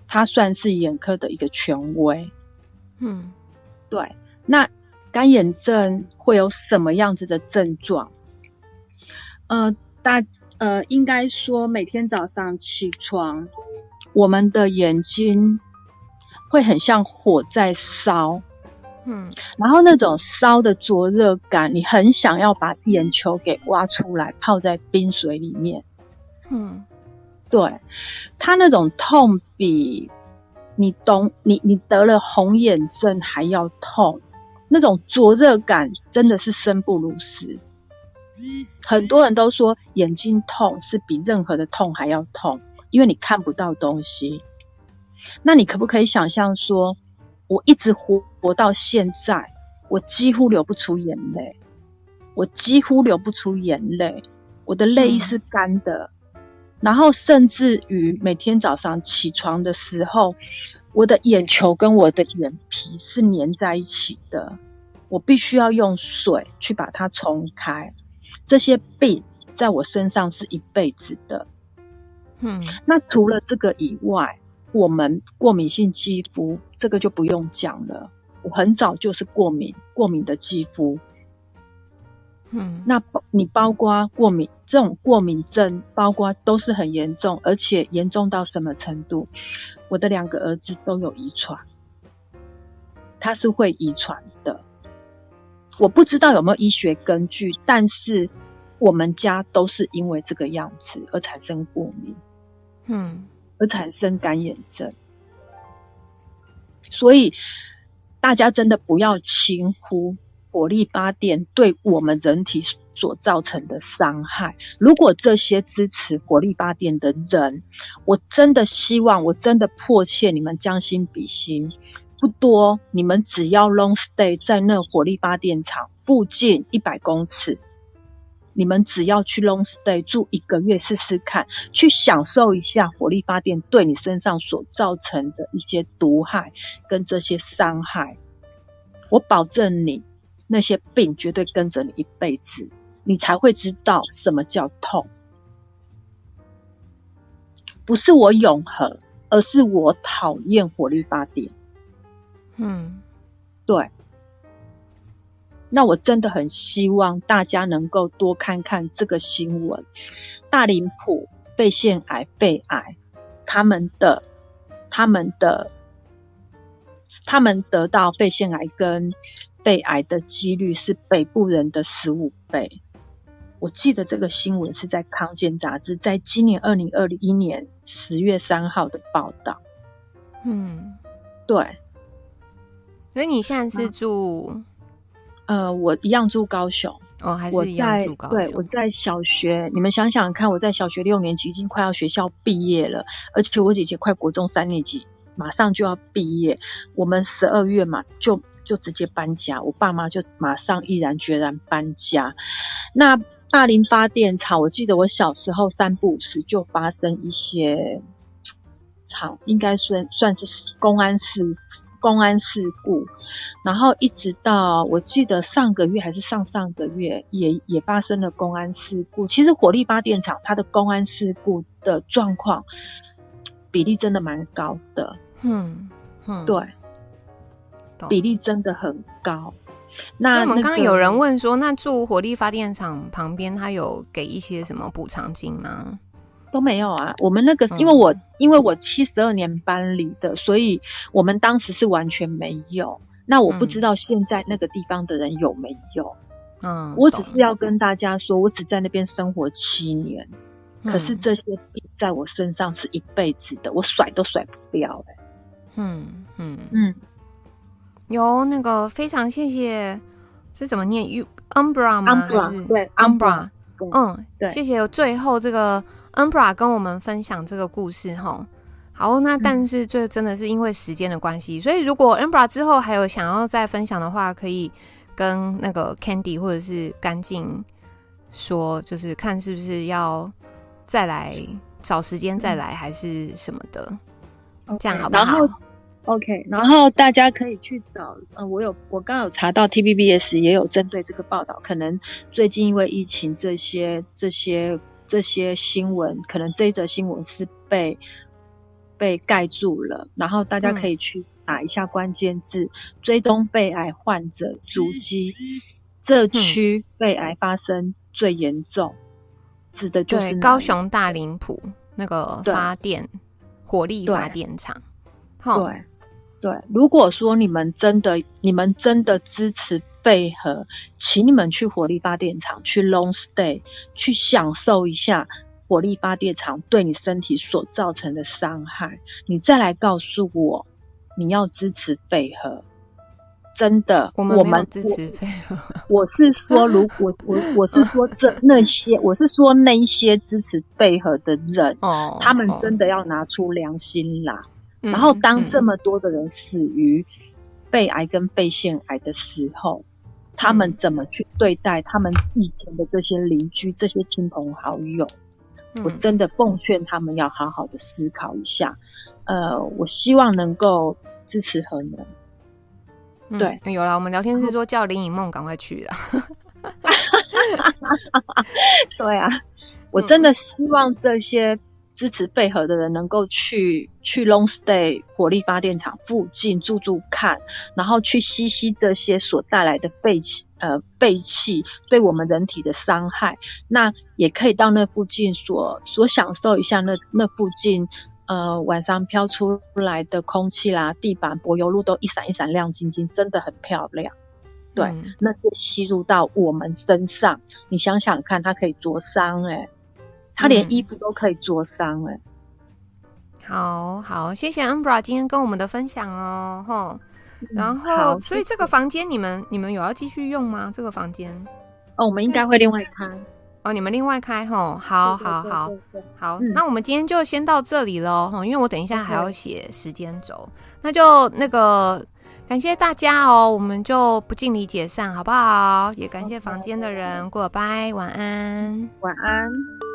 他算是眼科的一个权威。嗯，对，那干眼症会有什么样子的症状？呃，大呃，应该说每天早上起床。我们的眼睛会很像火在烧，嗯，然后那种烧的灼热感，你很想要把眼球给挖出来，泡在冰水里面，嗯，对，它那种痛比你懂你你得了红眼症还要痛，那种灼热感真的是生不如死。很多人都说眼睛痛是比任何的痛还要痛。因为你看不到东西，那你可不可以想象说，我一直活活到现在，我几乎流不出眼泪，我几乎流不出眼泪，我的泪是干的，嗯、然后甚至于每天早上起床的时候，我的眼球跟我的眼皮是粘在一起的，我必须要用水去把它冲开，这些病在我身上是一辈子的。嗯，那除了这个以外，我们过敏性肌肤这个就不用讲了。我很早就是过敏，过敏的肌肤。嗯，那包你包括过敏这种过敏症，包括都是很严重，而且严重到什么程度？我的两个儿子都有遗传，他是会遗传的。我不知道有没有医学根据，但是我们家都是因为这个样子而产生过敏。嗯，而产生干眼症，所以大家真的不要轻忽火力发电对我们人体所造成的伤害。如果这些支持火力发电的人，我真的希望，我真的迫切你们将心比心，不多，你们只要 long stay 在那火力发电厂附近一百公尺。你们只要去 long stay 住一个月试试看，去享受一下火力发电对你身上所造成的一些毒害跟这些伤害，我保证你那些病绝对跟着你一辈子，你才会知道什么叫痛。不是我永恒，而是我讨厌火力发电。嗯，对。那我真的很希望大家能够多看看这个新闻，大林埔肺腺癌、肺癌，他们的、他们的、他们得到肺腺癌跟肺癌的几率是北部人的十五倍。我记得这个新闻是在康健杂志，在今年二零二一年十月三号的报道。嗯，对。所以你现在是住？呃，我一样住高雄，哦，还是一样住高雄。对，我在小学，你们想想看，我在小学六年级已经快要学校毕业了，而且我姐姐快国中三年级，马上就要毕业。我们十二月嘛，就就直接搬家，我爸妈就马上毅然决然搬家。那大林发电厂，我记得我小时候三不五时就发生一些场应该算算是公安事公安事故，然后一直到我记得上个月还是上上个月也也发生了公安事故。其实火力发电厂它的公安事故的状况比例真的蛮高的，嗯嗯，对，比例真的很高。那，那我们刚刚有人问说，那住火力发电厂旁边，他有给一些什么补偿金吗？都没有啊。我们那个，因为我、嗯、因为我七十二年班里的，所以我们当时是完全没有。那我不知道现在那个地方的人有没有。嗯，我只是要跟大家说，我只在那边生活七年，嗯、可是这些病在我身上是一辈子的，我甩都甩不掉哎、欸。嗯嗯嗯。嗯有那个非常谢谢，是怎么念？U Umbra 吗？Umbra 对，Umbra，嗯，对，谢谢。最后这个 Umbra 跟我们分享这个故事哈。好，那但是这真的是因为时间的关系，嗯、所以如果 Umbra 之后还有想要再分享的话，可以跟那个 Candy 或者是干净说，就是看是不是要再来找时间再来，还是什么的，嗯、这样好不好？OK，然后大家可以去找，呃，我有我刚有查到 TVBS 也有针对这个报道，可能最近因为疫情这些这些这些新闻，可能这一则新闻是被被盖住了，然后大家可以去打一下关键字，嗯、追踪肺癌患者足迹，这区肺癌发生最严重，指的就是高雄大林埔那个发电火力发电厂，对。对，如果说你们真的、你们真的支持废核，请你们去火力发电厂去 long stay，去享受一下火力发电厂对你身体所造成的伤害，你再来告诉我你要支持废核。真的，我们支持废核。我是说，如果我我是说这那些，我是说那些支持废核的人，哦，他们真的要拿出良心啦。然后，当这么多的人死于肺癌跟肺腺癌的时候，嗯、他们怎么去对待他们以前的这些邻居、这些亲朋好友？嗯、我真的奉劝他们要好好的思考一下。呃，我希望能够支持核能。嗯、对，有了，我们聊天是说叫林以梦赶快去了。对啊，我真的希望这些。支持废核的人能够去去 long stay 火力发电厂附近住住看，然后去吸吸这些所带来的废气呃废气对我们人体的伤害。那也可以到那附近所所享受一下那那附近呃晚上飘出来的空气啦，地板柏油路都一闪一闪亮晶晶，真的很漂亮。对，嗯、那就吸入到我们身上，你想想看，它可以灼伤哎。他连衣服都可以灼伤哎，好好，谢谢 Umbra 今天跟我们的分享哦，吼，然后，好所以这个房间你们你们有要继续用吗？这个房间？哦，我们应该会另外开，哦，你们另外开吼，好好好，好，那我们今天就先到这里喽，吼，因为我等一下还要写时间轴，对那就那个感谢大家哦，我们就不敬礼解散好不好？也感谢房间的人，过拜，晚安，晚安。